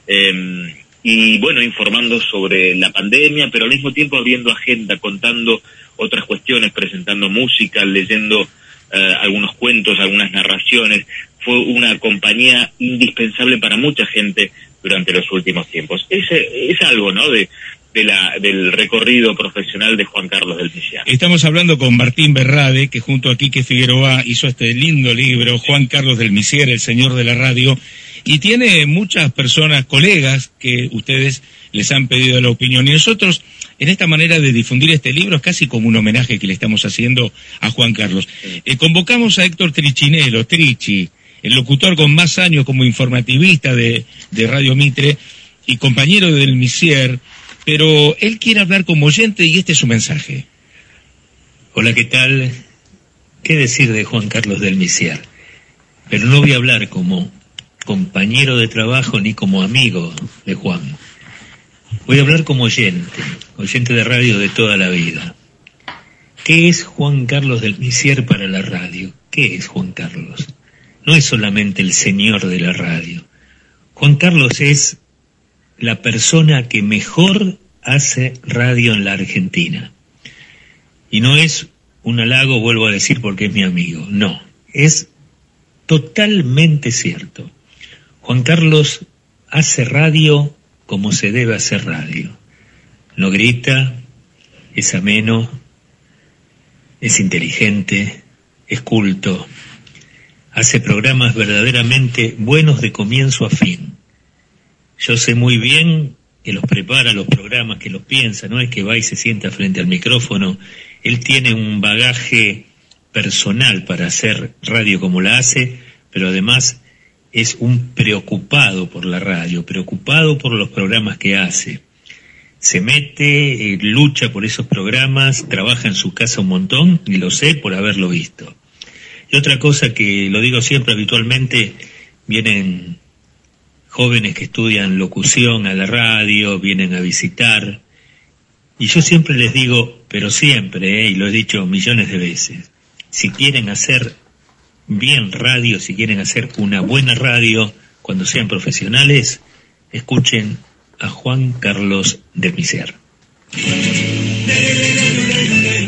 Eh, y bueno, informando sobre la pandemia, pero al mismo tiempo abriendo agenda, contando otras cuestiones, presentando música, leyendo eh, algunos cuentos, algunas narraciones. Fue una compañía indispensable para mucha gente durante los últimos tiempos. Es, es algo, ¿no? De, de la, del recorrido profesional de Juan Carlos del Villar. Estamos hablando con Martín Berrade, que junto a Quique Figueroa hizo este lindo libro, Juan Carlos del Misier, el señor de la radio, y tiene muchas personas, colegas, que ustedes les han pedido la opinión. Y nosotros, en esta manera de difundir este libro, es casi como un homenaje que le estamos haciendo a Juan Carlos. Eh, convocamos a Héctor Trichinelo, Trichi, el locutor con más años como informativista de, de Radio Mitre y compañero del Misier, pero él quiere hablar como oyente y este es su mensaje. Hola, ¿qué tal? ¿Qué decir de Juan Carlos del Misier? Pero no voy a hablar como compañero de trabajo ni como amigo de Juan. Voy a hablar como oyente, oyente de radio de toda la vida. ¿Qué es Juan Carlos del Misier para la radio? ¿Qué es Juan Carlos? No es solamente el señor de la radio. Juan Carlos es la persona que mejor hace radio en la Argentina. Y no es un halago, vuelvo a decir, porque es mi amigo. No, es totalmente cierto. Juan Carlos hace radio como se debe hacer radio. No grita, es ameno, es inteligente, es culto, hace programas verdaderamente buenos de comienzo a fin. Yo sé muy bien que los prepara los programas, que los piensa, no es que va y se sienta frente al micrófono. Él tiene un bagaje personal para hacer radio como la hace, pero además es un preocupado por la radio, preocupado por los programas que hace. Se mete, eh, lucha por esos programas, trabaja en su casa un montón, y lo sé por haberlo visto. Y otra cosa que lo digo siempre habitualmente, vienen jóvenes que estudian locución a la radio, vienen a visitar, y yo siempre les digo, pero siempre, eh, y lo he dicho millones de veces, si quieren hacer bien radio, si quieren hacer una buena radio, cuando sean profesionales, escuchen a Juan Carlos de Miser.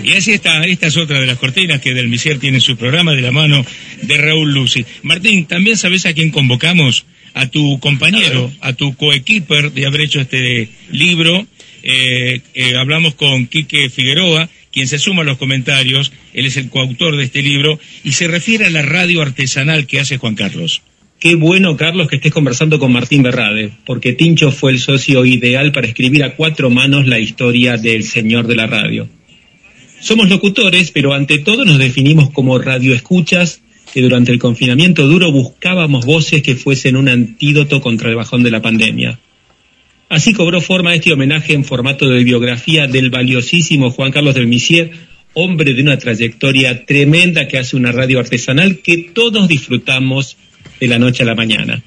Y así está, esta es otra de las cortinas que Del Misier tiene en su programa de la mano de Raúl Lucy. Martín, ¿también sabes a quién convocamos? A tu compañero, a tu coequiper de haber hecho este libro. Eh, eh, hablamos con Quique Figueroa, quien se suma a los comentarios, él es el coautor de este libro, y se refiere a la radio artesanal que hace Juan Carlos. Qué bueno, Carlos, que estés conversando con Martín Berrade, porque Tincho fue el socio ideal para escribir a cuatro manos la historia del señor de la radio. Somos locutores, pero ante todo nos definimos como radioescuchas durante el confinamiento duro buscábamos voces que fuesen un antídoto contra el bajón de la pandemia. Así cobró forma este homenaje en formato de biografía del valiosísimo Juan Carlos del Misier, hombre de una trayectoria tremenda que hace una radio artesanal que todos disfrutamos de la noche a la mañana.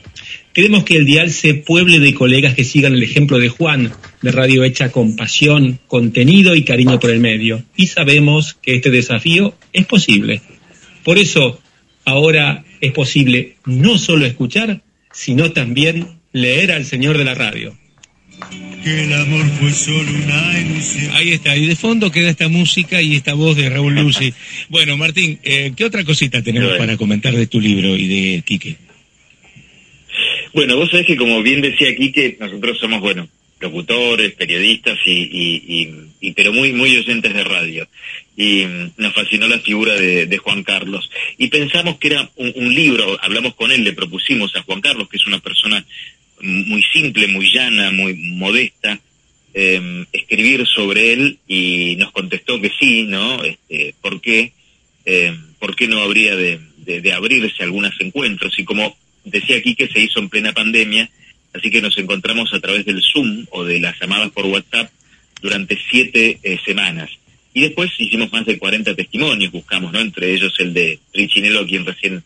Queremos que el dial se pueble de colegas que sigan el ejemplo de Juan, de radio hecha con pasión, contenido y cariño por el medio. Y sabemos que este desafío es posible. Por eso, ahora es posible no solo escuchar, sino también leer al Señor de la radio que el amor fue solo una ilusión. Ahí está, y de fondo queda esta música y esta voz de Raúl Lucy. bueno, Martín, eh, ¿qué otra cosita tenemos para comentar de tu libro y de Quique? Bueno, vos sabés que como bien decía Quique, nosotros somos, bueno, locutores, periodistas y, y, pero muy, muy oyentes de radio. Y mm, nos fascinó la figura de, Juan Carlos. Y pensamos que era un, un libro, hablamos con él, le propusimos a Juan Carlos, que es una persona muy simple, muy llana, muy modesta, eh, escribir sobre él y nos contestó que sí, ¿no? Este, ¿Por qué? Eh, ¿Por qué no habría de, abrirse algunos encuentros? Y como decía aquí que se hizo en plena pandemia, así que nos encontramos a través del Zoom o de las llamadas por WhatsApp durante siete eh, semanas. Y después hicimos más de 40 testimonios, buscamos, ¿no? Entre ellos el de Richinelo, quien recién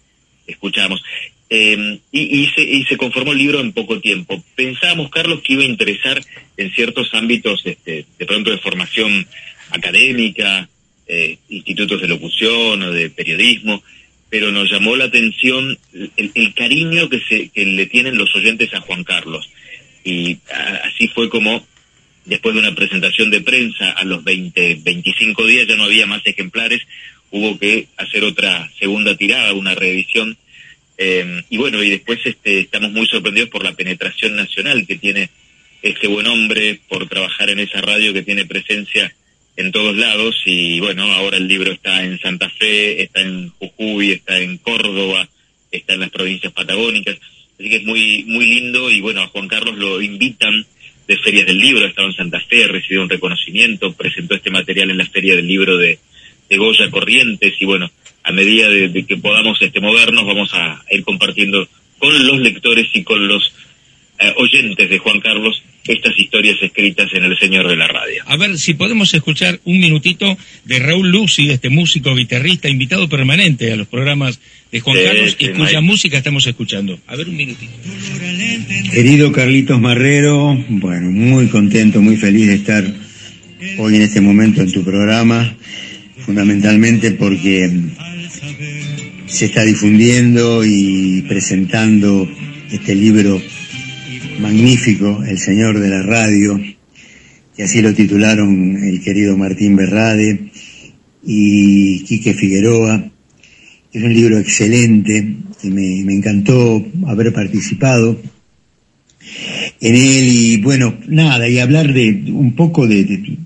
escuchamos. Eh, y, y, se, y se conformó el libro en poco tiempo. Pensábamos, Carlos, que iba a interesar en ciertos ámbitos, este, de pronto de formación académica, eh, institutos de locución o de periodismo, pero nos llamó la atención el, cariño que, se, que le tienen los oyentes a Juan Carlos. Y así fue como, después de una presentación de prensa, a los 20, 25 días ya no había más ejemplares, hubo que hacer otra segunda tirada, una revisión. Eh, y bueno, y después este, estamos muy sorprendidos por la penetración nacional que tiene este buen hombre, por trabajar en esa radio que tiene presencia en todos lados y bueno, ahora el libro está en Santa Fe, está en Jujuy, está en Córdoba, está en las provincias patagónicas, así que es muy muy lindo y bueno, a Juan Carlos lo invitan de ferias del libro, ha estado en Santa Fe, recibió un reconocimiento, presentó este material en la feria del libro de, de Goya Corrientes y bueno, a medida de, de que podamos este movernos vamos a ir compartiendo con los lectores y con los eh, oyentes de Juan Carlos estas historias escritas en El Señor de la Radio. A ver si podemos escuchar un minutito de Raúl Lucy, este músico guitarrista, invitado permanente a los programas de Juan Sí, Carlos, y cuya Mike. música estamos escuchando. A ver un minutito. Querido Carlitos Marrero, bueno, muy contento, muy feliz de estar hoy en este momento en tu programa, fundamentalmente porque se está difundiendo y presentando este libro magnífico, El Señor de la Radio, que así lo titularon el querido Martín Berrade y Quique Figueroa. Es un libro excelente, que me, encantó haber participado en él y bueno, nada, y hablar de un poco de,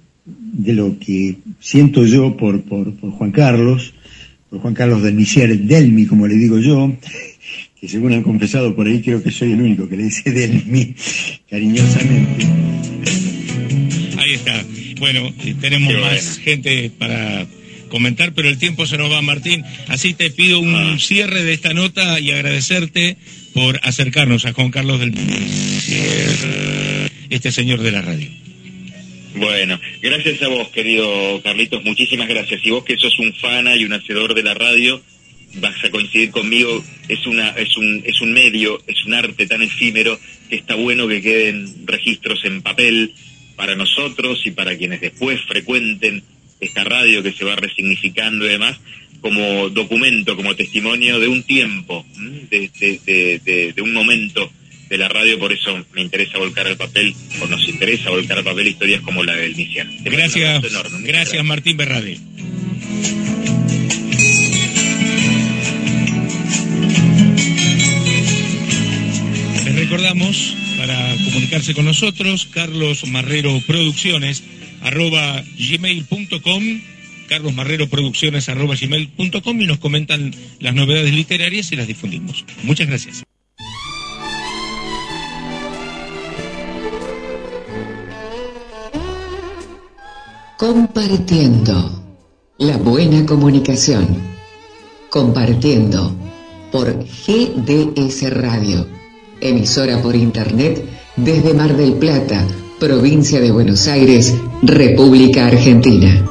lo que siento yo por, por, por Juan Carlos, por Juan Carlos del Misier Delmi, como le digo yo, que según han confesado por ahí, creo que soy el único que le dice Delmi cariñosamente. Ahí está. Bueno, eh, tenemos más gente para comentar, pero el tiempo se nos va, Martín. Así te pido un Ah. cierre de esta nota y agradecerte por acercarnos a Juan Carlos del este señor de la radio. Bueno, gracias a vos, querido Carlitos, muchísimas gracias. Y vos que sos un fana y un hacedor de la radio, vas a coincidir conmigo, es una es un es un medio, es un arte tan efímero que está bueno que queden registros en papel para nosotros y para quienes después frecuenten esta radio que se va resignificando y demás como documento, como testimonio de un tiempo, de, de, de, de- un momento de la radio, por eso me interesa volcar al papel, o nos interesa volcar al papel historias como la del un Gracias, enorme, muchas gracias. Martín Berrade. Recordamos, para comunicarse con nosotros, Carlos Marrero Producciones, arroba gmail.com, Carlos Marrero Producciones, arroba gmail.com y nos comentan las novedades literarias y las difundimos. Muchas gracias. Compartiendo la buena comunicación. Compartiendo por GDS Radio, emisora por internet desde Mar del Plata, provincia de Buenos Aires, República Argentina.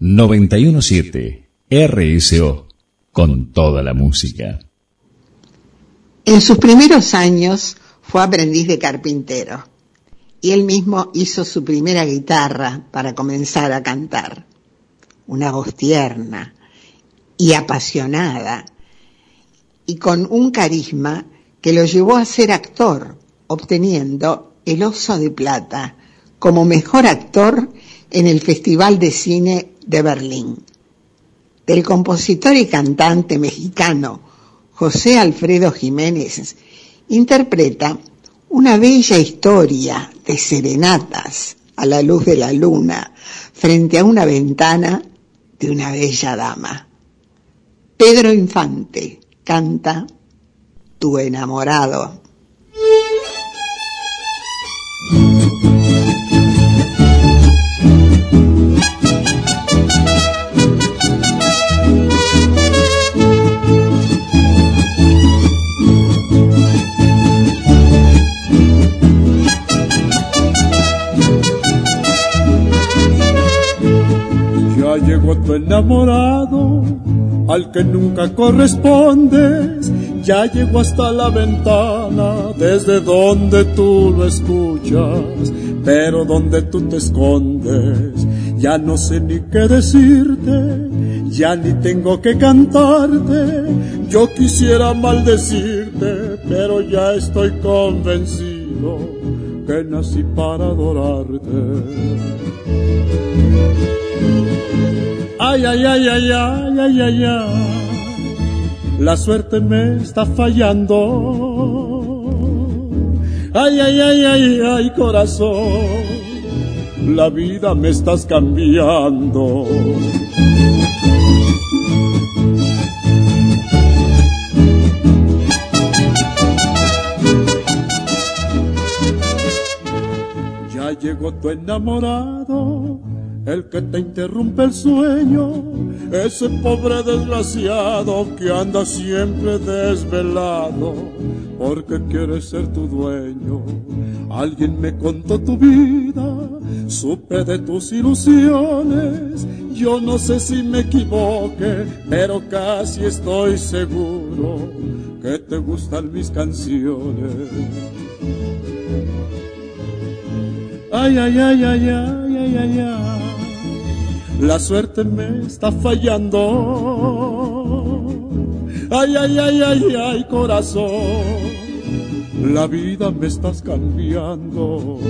...917... RSO... ...con toda la música. En sus primeros años fue aprendiz de carpintero y él mismo hizo su primera guitarra para comenzar a cantar. Una voz tierna y apasionada y con un carisma que lo llevó a ser actor, obteniendo el Oso de Plata como mejor actor en el Festival de Cine de Berlín. Del compositor y cantante mexicano José Alfredo Jiménez interpreta una bella historia de serenatas a la luz de la luna frente a una ventana de una bella dama. Pedro Infante canta Tu enamorado. Ya llegó tu enamorado, al que nunca correspondes, ya llegó hasta la ventana desde donde tú lo escuchas, pero donde tú te escondes, ya no sé ni qué decirte, ya ni tengo que cantarte, yo quisiera maldecirte, pero ya estoy convencido que nací para adorarte. Ay, ay, ay, ay, ay, ay, ay, ay, la suerte me está fallando. Ay, ay, ay, ay, ay, corazón, la vida me estás cambiando. Ya llegó tu enamorado, el que te interrumpe el sueño, ese pobre desgraciado que anda siempre desvelado, porque quiere ser tu dueño. Alguien me contó tu vida, supe de tus ilusiones, yo no sé si me equivoque, pero casi estoy seguro que te gustan mis canciones. Ay, ay, ay, ay, ay, ay, ay, ay. La suerte me está fallando. Ay, ay, ay, ay, ay, corazón. La vida me estás cambiando.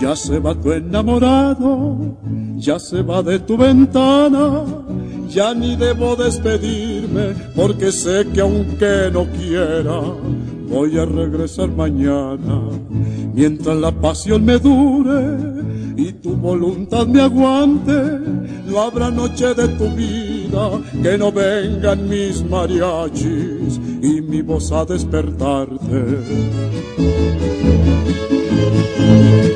Ya se va tu enamorado, ya se va de tu ventana, ya ni debo despedirme, porque sé que aunque no quiera, voy a regresar mañana. Mientras la pasión me dure y tu voluntad me aguante, no habrá noche de tu vida que no vengan mis mariachis y mi voz a despertarte.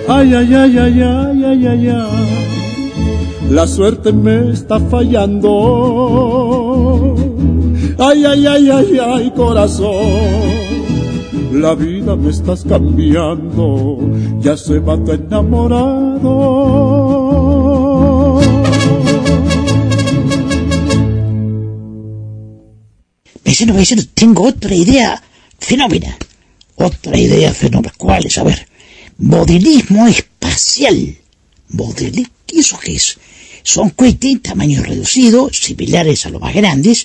Ay, ay, ay, ay, ay, ay, ay, ay. La suerte me está fallando. Ay, ay, ay, ay, ay, corazón. La vida me estás cambiando. Ya se va tu enamorado. Vecino, vecino, tengo otra idea fenómena. Otra idea fenómena. ¿Cuál es? A ver. Modelismo espacial. Modelismo. ¿Y eso qué es? Son cohetes tamaño reducido, similares a los más grandes.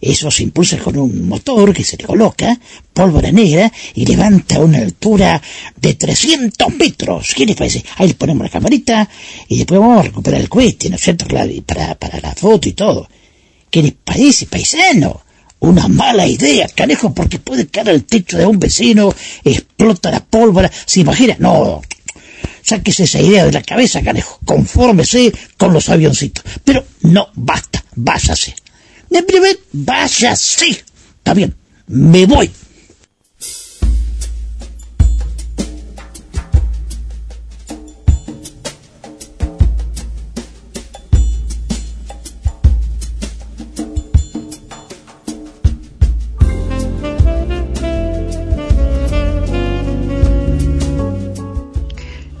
Eso se impulsa con un motor que se le coloca, pólvora negra, y levanta a una altura de 300 metros. ¿Qué les parece? Ahí le ponemos la camarita y después vamos a recuperar el cohete, ¿no es cierto? Para, para la foto y todo. ¿Qué les parece, paisano? Una mala idea, canejo, porque puede caer al techo de un vecino, explota la pólvora, ¿se imagina? No, sáquese esa idea de la cabeza, canejo, confórmese con los avioncitos. Pero no basta, váyase. De primer, váyase. Está bien, me voy.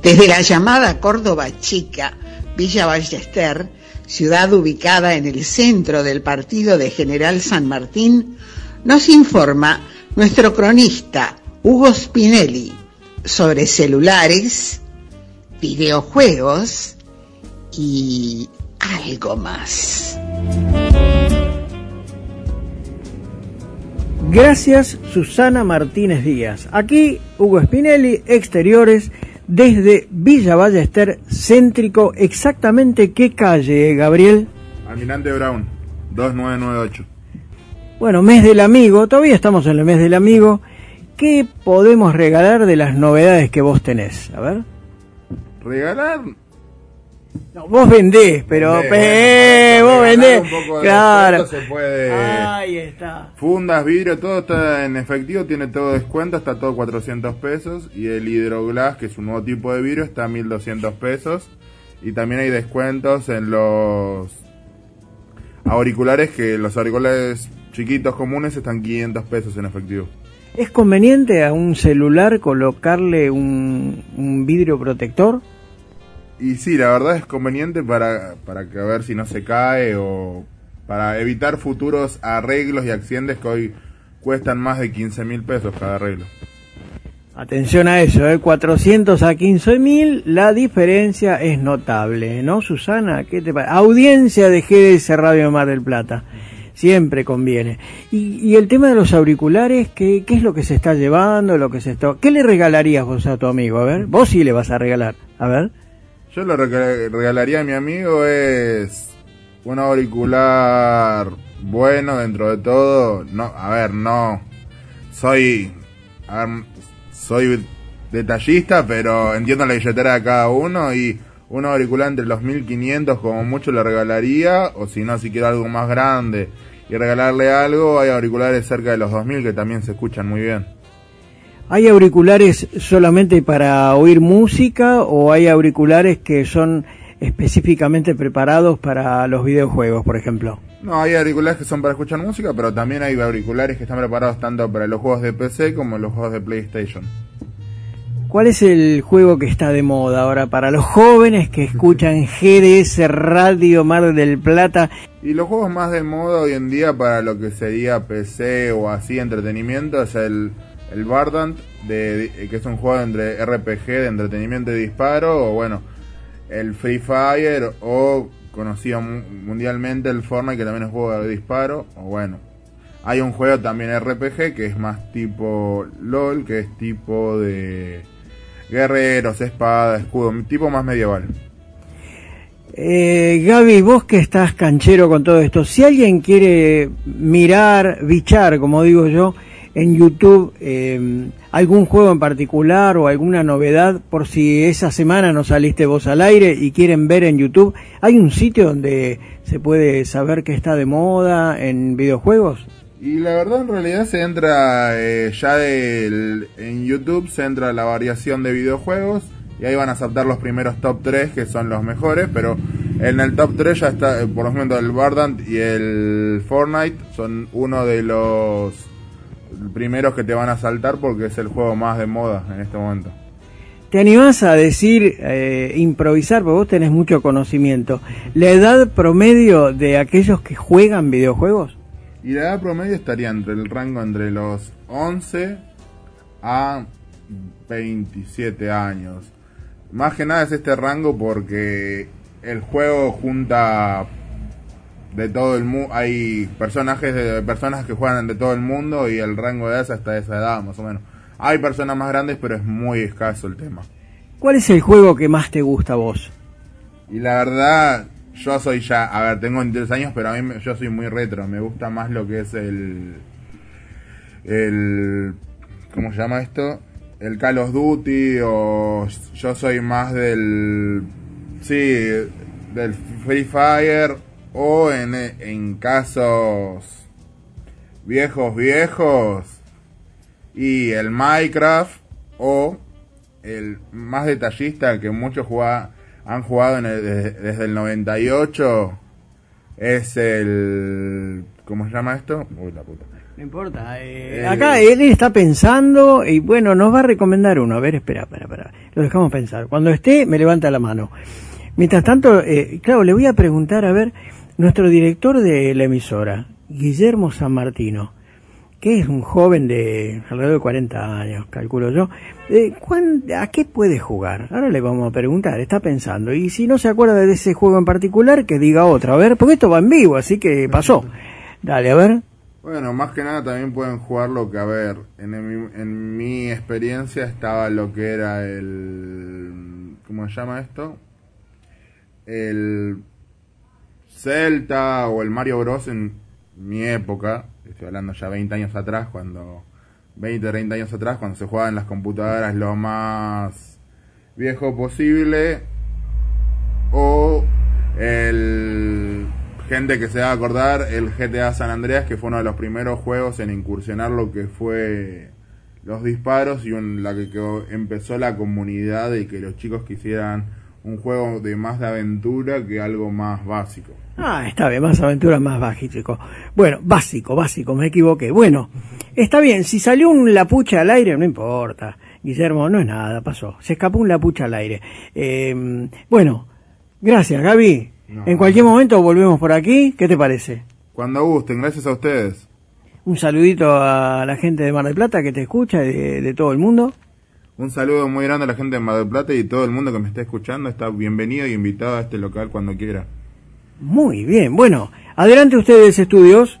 Desde la llamada Córdoba Chica, Villa Ballester, ciudad ubicada en el centro del partido de General San Martín, nos informa nuestro cronista Hugo Spinelli sobre celulares, videojuegos y algo más. Gracias Susana Martínez Díaz. Aquí Hugo Spinelli, Exteriores, desde Villa Ballester, céntrico. Exactamente qué calle, Gabriel. Almirante Brown, 2998. Bueno, mes del amigo, todavía estamos en el mes del amigo. ¿Qué podemos regalar de las novedades que vos tenés? A ver. ¿Regalar? No, vos vendés, pero pe- bueno, vos vendés. Claro. Se puede. Ahí está. Fundas, vidrio, todo está en efectivo, tiene todo descuento, está todo 400 pesos. Y el hidroglass, que es un nuevo tipo de vidrio, está a 1200 pesos. Y también hay descuentos en los auriculares, que los auriculares chiquitos comunes están 500 pesos en efectivo. ¿Es conveniente a un celular colocarle un, un vidrio protector? Y sí, la verdad es conveniente para, para que a ver si no se cae o para evitar futuros arreglos y accidentes que hoy cuestan más de 15 mil pesos cada arreglo. Atención a eso, ¿eh? 400 a 15 mil, la diferencia es notable, ¿no, Susana? ¿Qué te parece? Audiencia de GDS Radio Mar del Plata, siempre conviene. Y, y el tema de los auriculares, ¿qué, ¿qué es lo que se está llevando? lo que se está... ¿Qué le regalarías vos a tu amigo? A ver, vos sí le vas a regalar, a ver. Yo lo que regalaría a mi amigo es un auricular bueno dentro de todo. No, a ver, no soy soy detallista, pero entiendo la billetera de cada uno y un auricular entre los 1500 como mucho le regalaría, o si no, si quiero algo más grande y regalarle algo, hay auriculares cerca de los 2000 que también se escuchan muy bien. ¿Hay auriculares solamente para oír música o hay auriculares que son específicamente preparados para los videojuegos, por ejemplo? No, hay auriculares que son para escuchar música, pero también hay auriculares que están preparados tanto para los juegos de PC como los juegos de PlayStation. ¿Cuál es el juego que está de moda ahora para los jóvenes que escuchan GDS Radio Mar del Plata? Y los juegos más de moda hoy en día para lo que sería PC o así entretenimiento es el, el Bardant, de, que es un juego entre RPG de entretenimiento y disparo, o bueno, el Free Fire o conocido mundialmente el Fortnite que también es juego de disparo, o bueno, hay un juego también RPG que es más tipo LOL, que es tipo de guerreros, espada, escudo, tipo más medieval. Eh, Gaby, vos que estás canchero con todo esto, si alguien quiere mirar, bichar, como digo yo, en YouTube eh, algún juego en particular o alguna novedad, por si esa semana no saliste vos al aire y quieren ver en YouTube, ¿hay un sitio donde se puede saber qué está de moda en videojuegos? Y la verdad en realidad se entra eh, ya en YouTube, se entra la variación de videojuegos y ahí van a saltar los primeros top 3 que son los mejores, pero en el top 3 ya está, eh, por ejemplo, el Bardant y el Fortnite son uno de los primeros que te van a saltar porque es el juego más de moda en este momento. ¿Te animás a decir, eh, improvisar, porque vos tenés mucho conocimiento, la edad promedio de aquellos que juegan videojuegos? Y la edad promedio estaría entre el rango entre los 11 a 27 años. Más que nada es este rango porque el juego junta de todo el mundo, hay personajes de personas que juegan de todo el mundo y el rango de edad es hasta esa edad más o menos. Hay personas más grandes, pero es muy escaso el tema. ¿Cuál es el juego que más te gusta a vos? Y la verdad, yo soy ya, a ver, tengo 23 años, pero a mí yo soy muy retro, me gusta más lo que es el el ¿cómo se llama esto? El Call of Duty o yo soy más del sí, del Free Fire o en, en casos viejos viejos y el Minecraft o el más detallista que muchos han jugado en el- desde, desde el 98 es el ¿cómo se llama esto? Uy, la puta. No importa. eh, Eh, acá él está pensando y bueno, nos va a recomendar uno. A ver, espera, espera, espera. Lo dejamos pensar. Cuando esté, me levanta la mano. Mientras tanto, eh, claro, le voy a preguntar, a ver, nuestro director de la emisora, Guillermo San Martino, que es un joven de alrededor de 40 años, calculo yo, eh, ¿cuán- ¿a qué puede jugar? Ahora le vamos a preguntar, está pensando. Y si no se acuerda de ese juego en particular, que diga otro. A ver, porque esto va en vivo, así que pasó. Dale, a ver. Bueno, más que nada también pueden jugar lo que, a ver, en, mi, en mi experiencia estaba lo que era el... ¿Cómo se llama esto? El Celta o el Mario Bros. en mi época, estoy hablando ya 20 años atrás, cuando... 20, 30 años atrás, cuando se jugaba en las computadoras lo más viejo posible, o el gente que se va a acordar el GTA San Andreas que fue uno de los primeros juegos en incursionar lo que fue los disparos y un- la que, que empezó la comunidad de que los chicos quisieran un juego de más de aventura que algo más básico. Ah, está bien, más aventura, más básico. Bueno, básico, básico, me equivoqué. Bueno, está bien, si salió un lapucha al aire, no importa. Guillermo, no es nada, pasó. Se escapó un lapucha al aire. Eh, bueno, gracias, Gaby. en cualquier momento volvemos por aquí. ¿Qué te parece? Cuando gusten, gracias a ustedes. Un saludito a la gente de Mar del Plata que te escucha, y de, de todo el mundo. Un saludo muy grande a la gente de Mar del Plata y todo el mundo que me está escuchando. Está bienvenido y invitado a este local cuando quiera. Muy bien, bueno, adelante ustedes, estudios.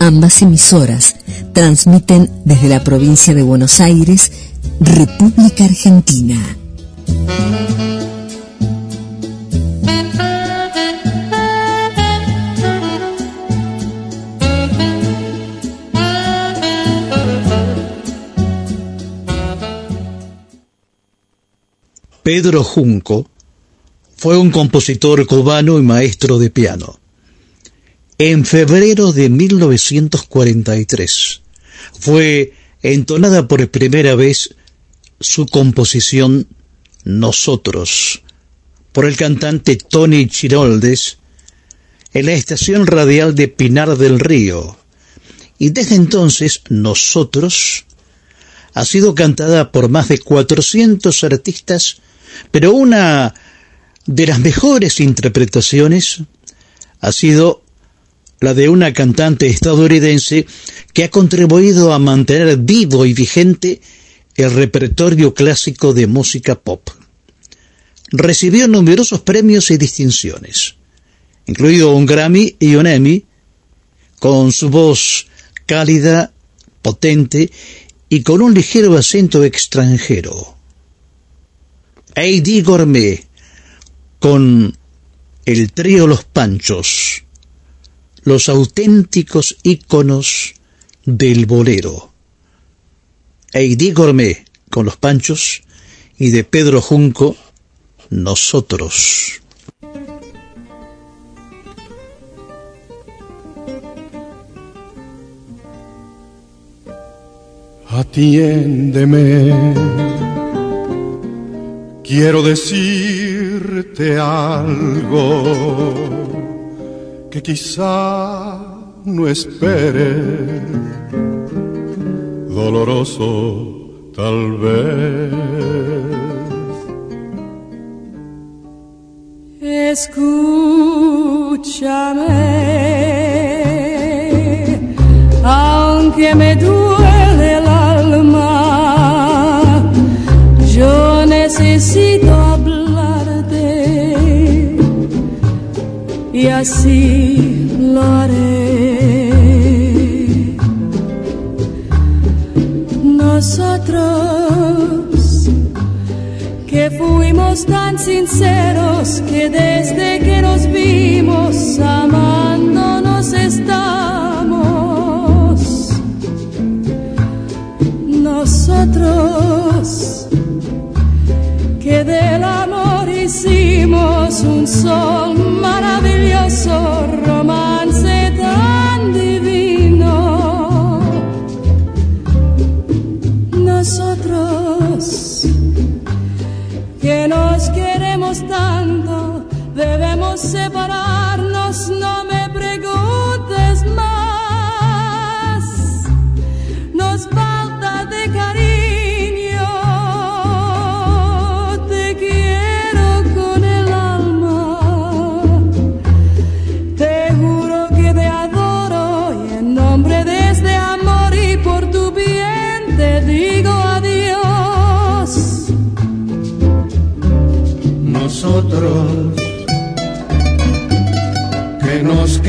Ambas emisoras transmiten desde la provincia de Buenos Aires, República Argentina. Pedro Junco fue un compositor cubano y maestro de piano. En febrero de 1943 fue entonada por primera vez su composición Nosotros por el cantante Tony Chiroldes en la estación radial de Pinar del Río. Y desde entonces Nosotros ha sido cantada por más de 400 artistas, pero una de las mejores interpretaciones ha sido la de una cantante estadounidense que ha contribuido a mantener vivo y vigente el repertorio clásico de música pop. Recibió numerosos premios y distinciones, incluido un Grammy y un Emmy, con su voz cálida, potente y con un ligero acento extranjero. Heidi Gourmet, con el trío Los Panchos, los auténticos íconos del bolero. Heidi Gourmet con los Panchos y de Pedro Junco, Nosotros. Atiéndeme, quiero decirte algo que quizá no espere, doloroso tal vez. Escúchame, aunque me duele el alma, yo necesito hablarte y así tan sinceros que desde que nos vimos amándonos estamos. Nosotros que del amor hicimos un sol maravilloso,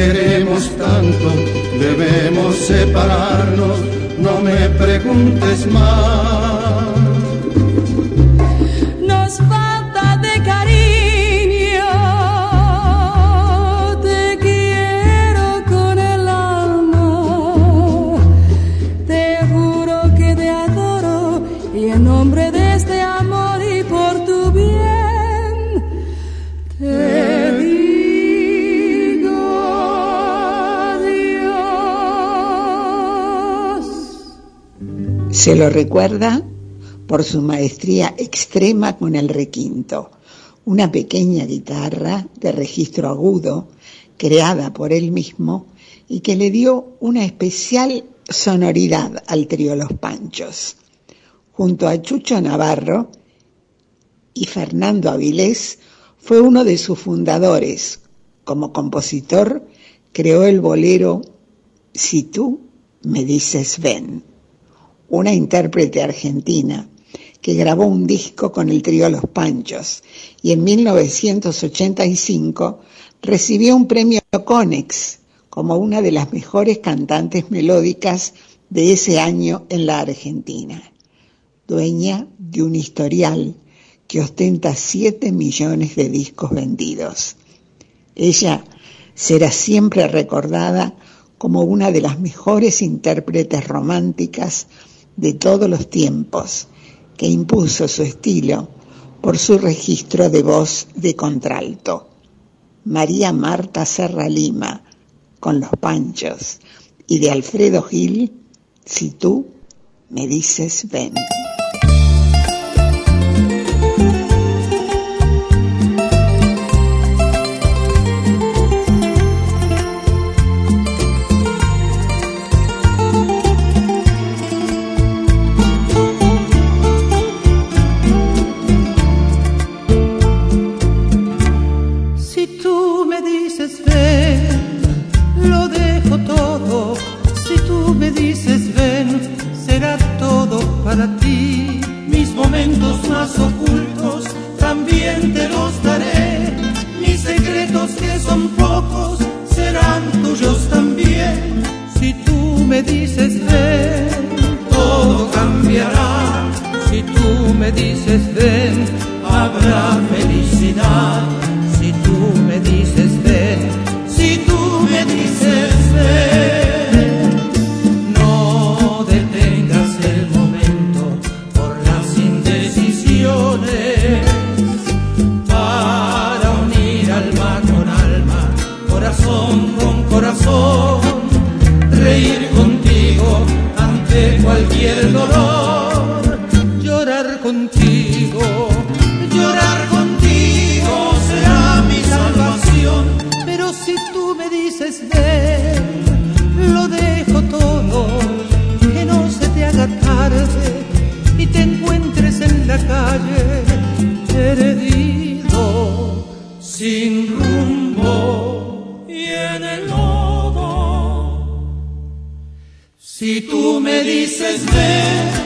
queremos tanto, debemos separarnos, no me preguntes más. Se lo recuerda por su maestría extrema con el requinto, una pequeña guitarra de registro agudo creada por él mismo y que le dio una especial sonoridad al trío Los Panchos. Junto a Chucho Navarro y Fernando Avilés, fue uno de sus fundadores. Como compositor, creó el bolero Si tú me dices ven, una intérprete argentina que grabó un disco con el trío Los Panchos y en 1985 recibió un premio Conex como una de las mejores cantantes melódicas de ese año en la Argentina, dueña de un historial que ostenta 7 millones de discos vendidos. Ella será siempre recordada como una de las mejores intérpretes románticas de todos los tiempos, que impuso su estilo por su registro de voz de contralto. María Marta Serra Lima, con los Panchos, y de Alfredo Gil, si tú me dices ven. También te los daré. Mis secretos que son pocos serán tuyos también. Si tú me dices ven, todo cambiará. Si tú me dices ven, habrá felicidad. Si tú me dices ven, si tú me dices ven, encuentres en la calle perdido, sin rumbo y en el lodo. Si tú me dices ven,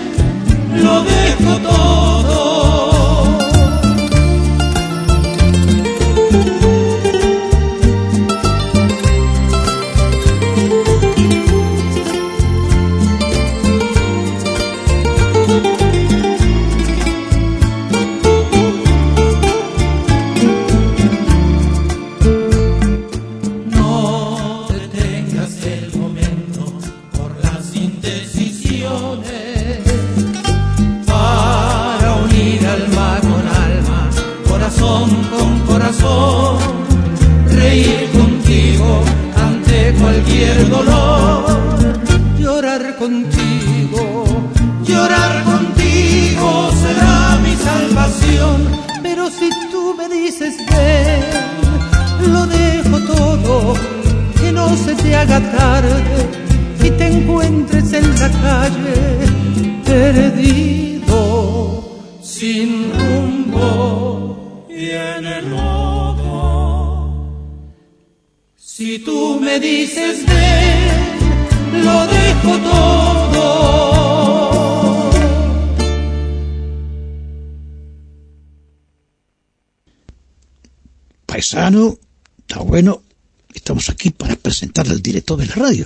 la radio.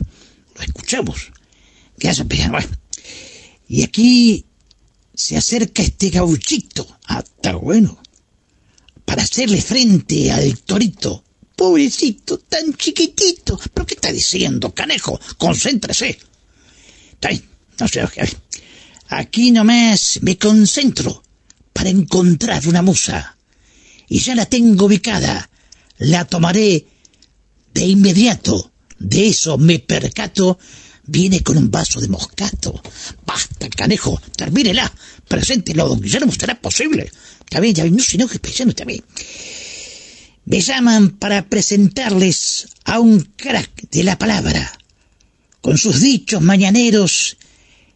Lo escuchamos. ¿Qué hace, Bueno. Y aquí se acerca este gauchito. Ah, está bueno. Para hacerle frente al torito. Pobrecito, tan chiquitito. ¿Pero qué está diciendo, canejo? Concéntrese. Está bien. No sé. Aquí nomás me concentro para encontrar una musa. Y ya la tengo ubicada. La tomaré de inmediato. De eso me percato. Viene con un vaso de moscato. Basta, canejo, termínela. Preséntelo, don Guillermo, será posible. Está ya no se enoje, paisano, está bien. Me llaman para presentarles a un crack de la palabra. Con sus dichos mañaneros,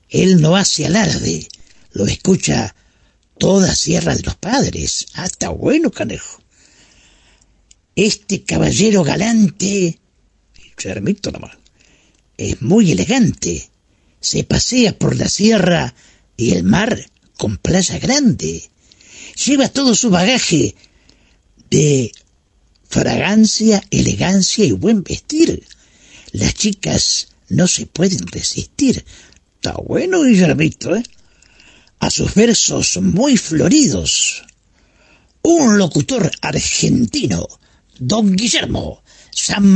él no hace alarde. Lo escucha toda Sierra de los Padres. Hasta bueno, canejo. Este caballero galante, Chermito nomás, es muy elegante. Se pasea por la sierra y el mar con playa grande. Lleva todo su bagaje de fragancia, elegancia y buen vestir. Las chicas no se pueden resistir. Está bueno, Guillermito, ¿eh? A sus versos muy floridos. Un locutor argentino, don Guillermo San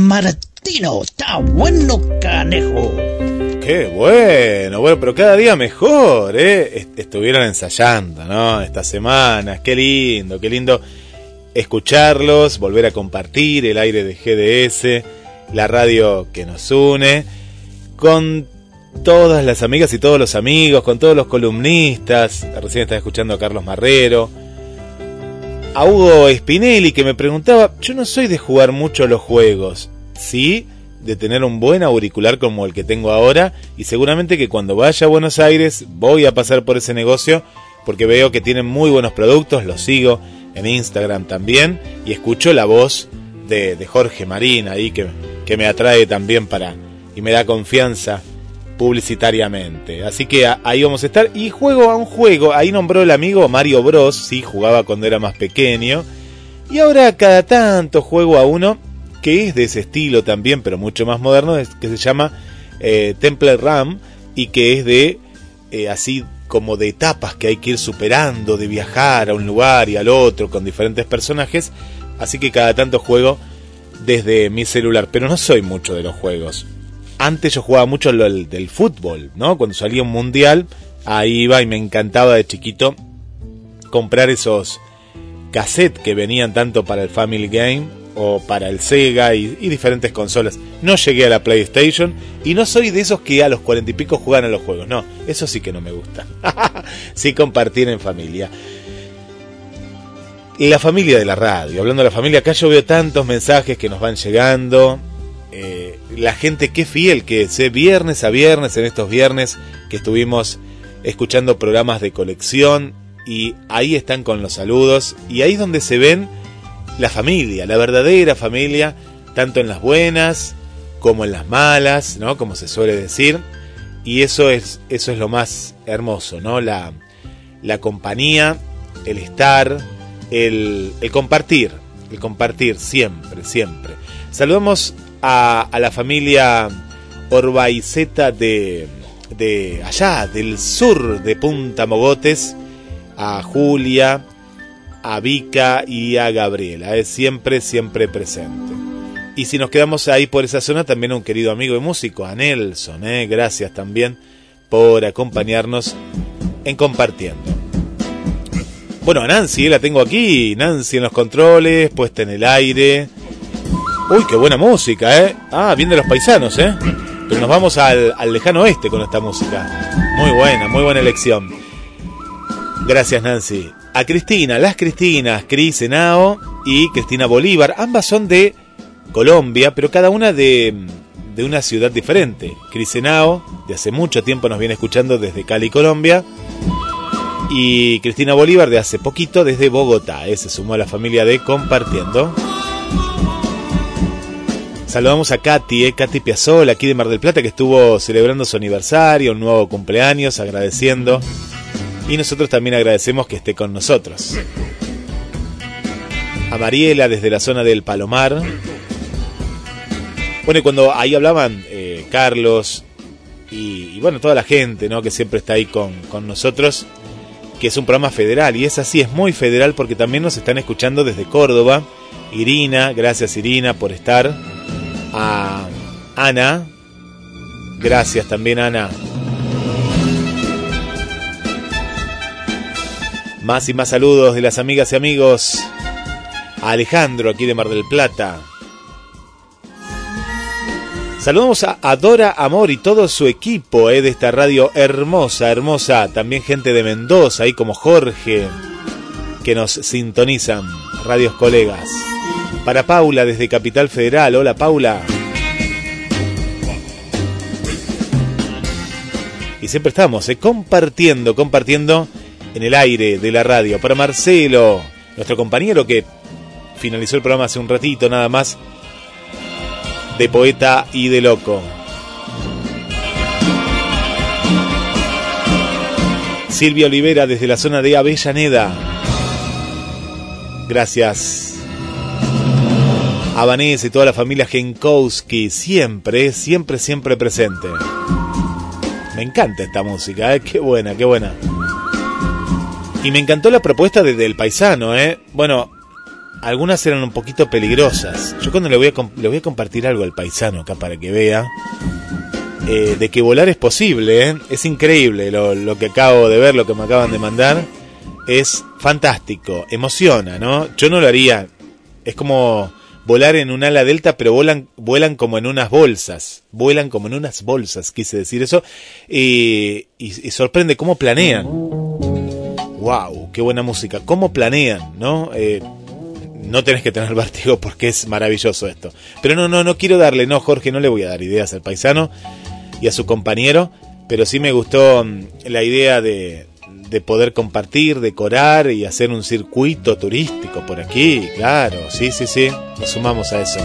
Martino. Está bueno, canejo. Qué bueno, bueno, pero cada día mejor, ¿eh? Est- Estuvieron ensayando, ¿no? Estas semanas, qué lindo, qué lindo escucharlos, volver a compartir el aire de GDS, la radio que nos une, con todas las amigas y todos los amigos, con todos los columnistas. Recién estaba escuchando a Carlos Marrero, a Hugo Spinelli que me preguntaba, yo no soy de jugar mucho los juegos, sí, de tener un buen auricular como el que tengo ahora y seguramente que cuando vaya a Buenos Aires voy a pasar por ese negocio porque veo que tienen muy buenos productos, los sigo en Instagram también y escucho la voz de, de Jorge Marín ahí que, que me atrae también para y me da confianza publicitariamente. Así que ahí vamos a estar. Y juego a un juego. Ahí nombró el amigo Mario Bros. Sí, jugaba cuando era más pequeño. Y ahora cada tanto juego a uno que es de ese estilo también, pero mucho más moderno, que se llama eh, Temple Ram y que es de eh, así como de etapas que hay que ir superando, de viajar a un lugar y al otro con diferentes personajes. Así que cada tanto juego desde mi celular, pero no soy mucho de los juegos. Antes yo jugaba mucho lo del, del fútbol, ¿no? Cuando salía un mundial, ahí iba y me encantaba de chiquito comprar esos cassettes que venían tanto para el Family Game o para el Sega y, y diferentes consolas. No llegué a la PlayStation y no soy de esos que a los cuarenta y pico juegan a los juegos. No, eso sí que no me gusta. sí compartir en familia. La familia de la radio, hablando de la familia, acá yo veo tantos mensajes que nos van llegando. Eh, la gente qué fiel que es, eh, viernes a viernes, en estos viernes que estuvimos escuchando programas de colección y ahí están con los saludos y ahí es donde se ven la familia, la verdadera familia, tanto en las buenas como en las malas, ¿no? Como se suele decir. Y eso es, eso es lo más hermoso, ¿no? La, la compañía, el estar, el, el compartir, el compartir siempre, siempre. Saludamos a, a la familia Orbaiceta de, de allá, del sur de Punta Mogotes, a Julia, a Vika y a Gabriela. Es siempre, siempre presente. Y si nos quedamos ahí por esa zona, también un querido amigo y músico, a Nelson. ¿eh? Gracias también por acompañarnos en compartiendo. Bueno, a Nancy, eh, la tengo aquí. Nancy en los controles, puesta en el aire. Uy, qué buena música, ¿eh? Ah, bien de los paisanos, ¿eh? Pero nos vamos al, al lejano oeste con esta música. Muy buena, muy buena elección. Gracias, Nancy. A Cristina, las Cristinas, Cris Henao y Cristina Bolívar. Ambas son de Colombia, pero cada una de, de una ciudad diferente. Cris Henao, de hace mucho tiempo nos viene escuchando desde Cali, Colombia. Y Cristina Bolívar, de hace poquito, desde Bogotá. Eh, se sumó a la familia de Compartiendo. Saludamos a Katy, eh, Katy Piazzola, aquí de Mar del Plata, que estuvo celebrando su aniversario, un nuevo cumpleaños, agradeciendo. Y nosotros también agradecemos que esté con nosotros. A Mariela desde la zona del Palomar. Bueno, y cuando ahí hablaban eh, Carlos y, bueno, toda la gente, ¿no? Que siempre está ahí con, con nosotros, que es un programa federal. Y es así, es muy federal porque también nos están escuchando desde Córdoba. Irina, gracias Irina por estar. A Ana, gracias también Ana. Más y más saludos de las amigas y amigos. A Alejandro aquí de Mar del Plata. Saludamos a Adora Amor y todo su equipo eh, de esta radio hermosa, hermosa. También gente de Mendoza, ahí como Jorge, que nos sintonizan. Radios colegas. Para Paula desde Capital Federal. Hola Paula. Y siempre estamos eh, compartiendo, compartiendo en el aire de la radio. Para Marcelo, nuestro compañero que finalizó el programa hace un ratito nada más, de poeta y de loco. Silvia Olivera desde la zona de Avellaneda. Gracias. A Vanessa y toda la familia Genkowski, siempre, siempre, siempre presente. Me encanta esta música, ¿eh? qué buena, qué buena. Y me encantó la propuesta de, del paisano, ¿eh? Bueno, algunas eran un poquito peligrosas. Yo cuando le voy a, le voy a compartir algo al paisano acá para que vea, eh, de que volar es posible, ¿eh? es increíble lo, lo, que acabo de ver, lo que me acaban de mandar. Es fantástico, emociona, ¿no? Yo no lo haría. Es como volar en un ala delta, pero vuelan, vuelan como en unas bolsas. Vuelan como en unas bolsas, quise decir eso. Y, y sorprende cómo planean wow, qué buena música. ¿Cómo planean, no? Eh, no tenés que tener vértigo porque es maravilloso esto. Pero no, no, no quiero darle, no, Jorge, no le voy a dar ideas al paisano y a su compañero, pero sí me gustó mm, la idea de, de poder compartir, decorar y hacer un circuito turístico por aquí, claro, sí, sí, sí, nos sumamos a eso.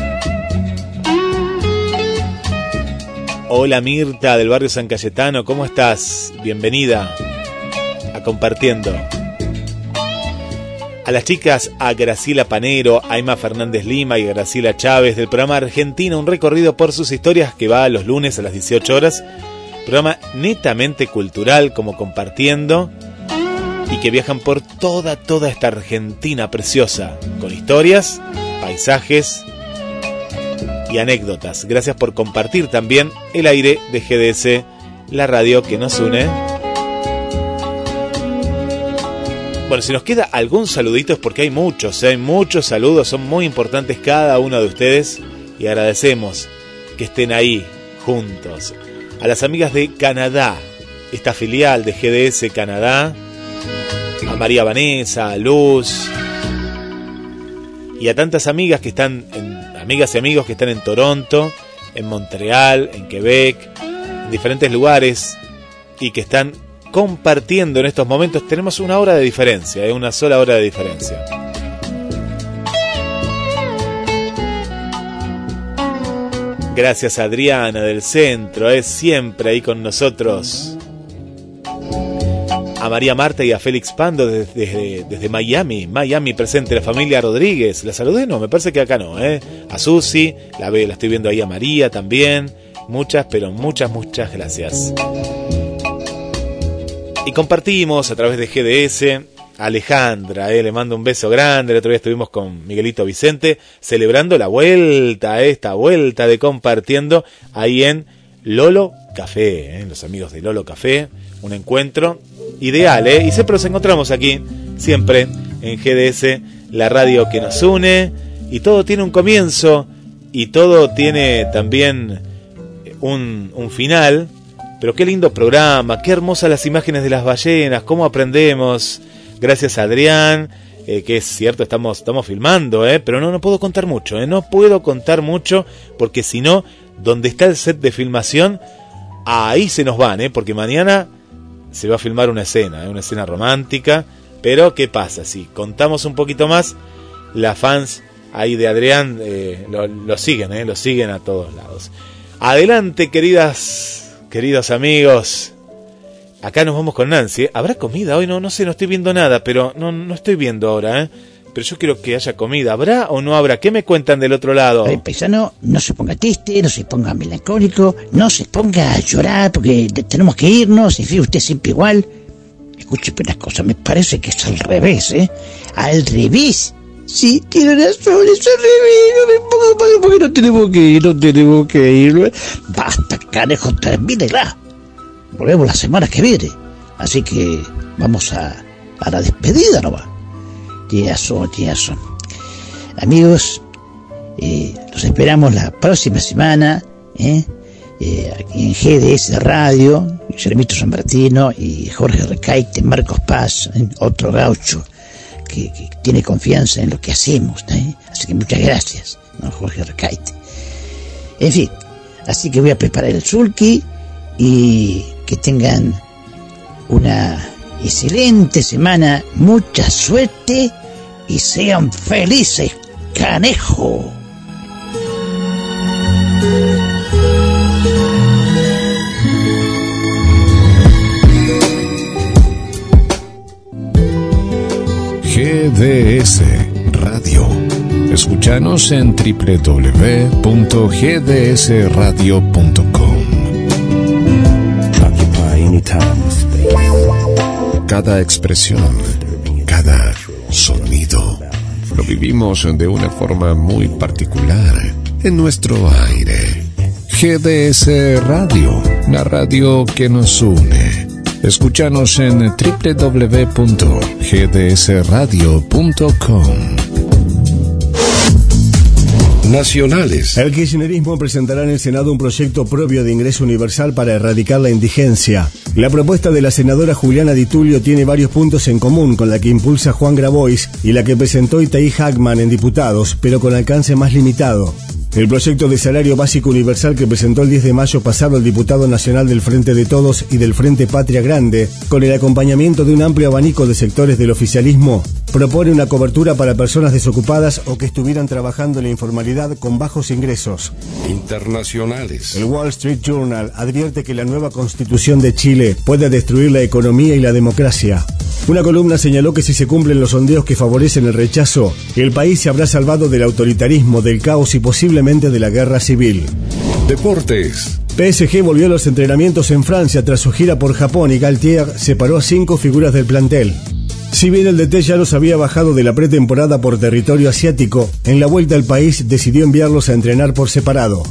Hola Mirta del barrio San Cayetano, ¿cómo estás? Bienvenida Compartiendo. A las chicas, a Graciela Panero, a Emma Fernández Lima y a Graciela Chávez del programa Argentina, un recorrido por sus historias que va los lunes a las 18 horas. Programa netamente cultural como compartiendo y que viajan por toda, toda esta Argentina preciosa, con historias, paisajes y anécdotas. Gracias por compartir también el aire de GDS, la radio que nos une. Bueno, si nos queda algún saludito es porque hay muchos, ¿eh? hay muchos saludos, son muy importantes cada uno de ustedes y agradecemos que estén ahí juntos. A las amigas de Canadá, esta filial de GDS Canadá, a María Vanessa, a Luz y a tantas amigas que están, amigas y amigos que están en Toronto, en Montreal, en Quebec, en diferentes lugares y que están compartiendo en estos momentos. Tenemos una hora de diferencia, ¿eh? una sola hora de diferencia. Gracias a Adriana del centro, es siempre ahí con nosotros. A María Marta y a Félix Pando desde, desde, Miami, Miami presente la familia Rodríguez. La saludé, no, me parece que acá no, ¿eh? A Susi, la, la estoy viendo ahí a María también. Muchas, pero muchas, muchas gracias. Y compartimos a través de GDS. Alejandra, eh, le mando un beso grande. El otro día estuvimos con Miguelito Vicente celebrando la vuelta, esta vuelta de compartiendo ahí en Lolo Café, eh, los amigos de Lolo Café. Un encuentro ideal, ¿eh? Y siempre nos encontramos aquí, siempre en GDS, la radio que nos une. Y todo tiene un comienzo y todo tiene también un, un final. Pero qué lindo programa, qué hermosas las imágenes de las ballenas, cómo aprendemos. Gracias a Adrián, eh, que es cierto, estamos, estamos filmando, eh, pero no, no puedo contar mucho, eh, no puedo contar mucho, porque si no, donde está el set de filmación, ahí se nos van, eh, porque mañana se va a filmar una escena, eh, una escena romántica. Pero, ¿qué pasa? Si contamos un poquito más, las fans ahí de Adrián eh, lo, lo, siguen, eh, lo siguen a todos lados. Adelante, queridas, queridos amigos. Acá nos vamos con Nancy. ¿Habrá comida hoy? No, no sé, no estoy viendo nada, pero no, no estoy viendo ahora, ¿eh? pero yo quiero que haya comida. ¿Habrá o no habrá? ¿Qué me cuentan del otro lado? El paisano no se ponga triste, no se ponga melancólico, no se ponga a llorar porque te- tenemos que irnos, en fin, usted siempre igual. Escúcheme una cosa, me parece que es al revés, ¿eh? Al revés. Sí, tiene razón, es revés, no me porque no tenemos que ir, no tenemos que ir. Basta, canejo, termínela. Volvemos la semana que viene. Así que vamos a, a la despedida nomás. Tiene razón. Amigos, eh, los esperamos la próxima semana, ¿eh? Eh, aquí en GDS Radio, Guillermito San Martino y Jorge Recaite, Marcos Paz, otro gaucho que, tiene confianza en lo que hacemos. ¿eh? Así que muchas gracias, don Jorge Recaite. En fin, así que voy a preparar el sulky y que tengan una excelente semana, mucha suerte y sean felices, canejo. GDS Radio. Escúchanos en www.gdsradio.com. Cada expresión, cada sonido, lo vivimos de una forma muy particular en nuestro aire. GDS Radio, la radio que nos une. Escúchanos en www.gdsradio.com. Nacionales. El kirchnerismo presentará en el Senado un proyecto propio de ingreso universal para erradicar la indigencia. La propuesta de la senadora Juliana Di Tulio tiene varios puntos en común con la que impulsa Juan Grabois y la que presentó Itaí Hackman en diputados, pero con alcance más limitado. El proyecto de salario básico universal que presentó el 10 de mayo pasado el diputado nacional del Frente de Todos y del Frente Patria Grande, con el acompañamiento de un amplio abanico de sectores del oficialismo, propone una cobertura para personas desocupadas o que estuvieran trabajando en la informalidad con bajos ingresos. Internacionales. El Wall Street Journal advierte que la nueva constitución de Chile puede destruir la economía y la democracia. Una columna señaló que si se cumplen los sondeos que favorecen el rechazo, el país se habrá salvado del autoritarismo, del caos y posiblemente de la guerra civil. Deportes. PSG volvió a los entrenamientos en Francia tras su gira por Japón y Galtier separó a cinco figuras del plantel. Si bien el DT ya los había bajado de la pretemporada por territorio asiático, en la vuelta al país decidió enviarlos a entrenar por separado.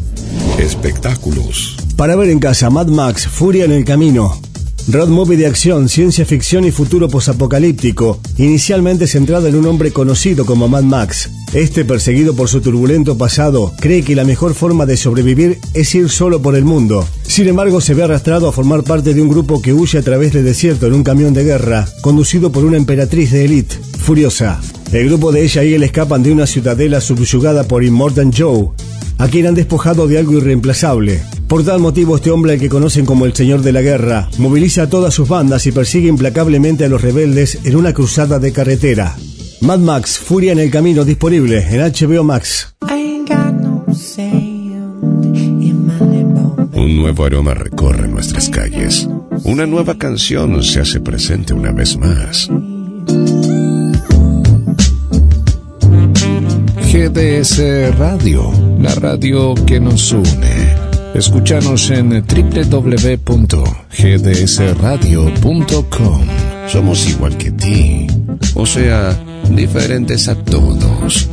Espectáculos. Para ver en casa, Mad Max, Furia en el Camino. Road movie de acción, ciencia ficción y futuro posapocalíptico, inicialmente centrado en un hombre conocido como Mad Max. Este, perseguido por su turbulento pasado, cree que la mejor forma de sobrevivir es ir solo por el mundo. Sin embargo, se ve arrastrado a formar parte de un grupo que huye a través del desierto en un camión de guerra, conducido por una emperatriz de élite, Furiosa. El grupo de ella y él escapan de una ciudadela subyugada por Immortan Joe, a quien han despojado de algo irreemplazable. Por tal motivo, este hombre al que conocen como el Señor de la Guerra, moviliza a todas sus bandas y persigue implacablemente a los rebeldes en una cruzada de carretera. Mad Max, Furia en el Camino, disponible en HBO Max. Un nuevo aroma recorre nuestras calles. Una nueva canción se hace presente una vez más. GDS Radio, la radio que nos une. Escúchanos en www.gdsradio.com. Somos igual que ti, o sea, diferentes a todos.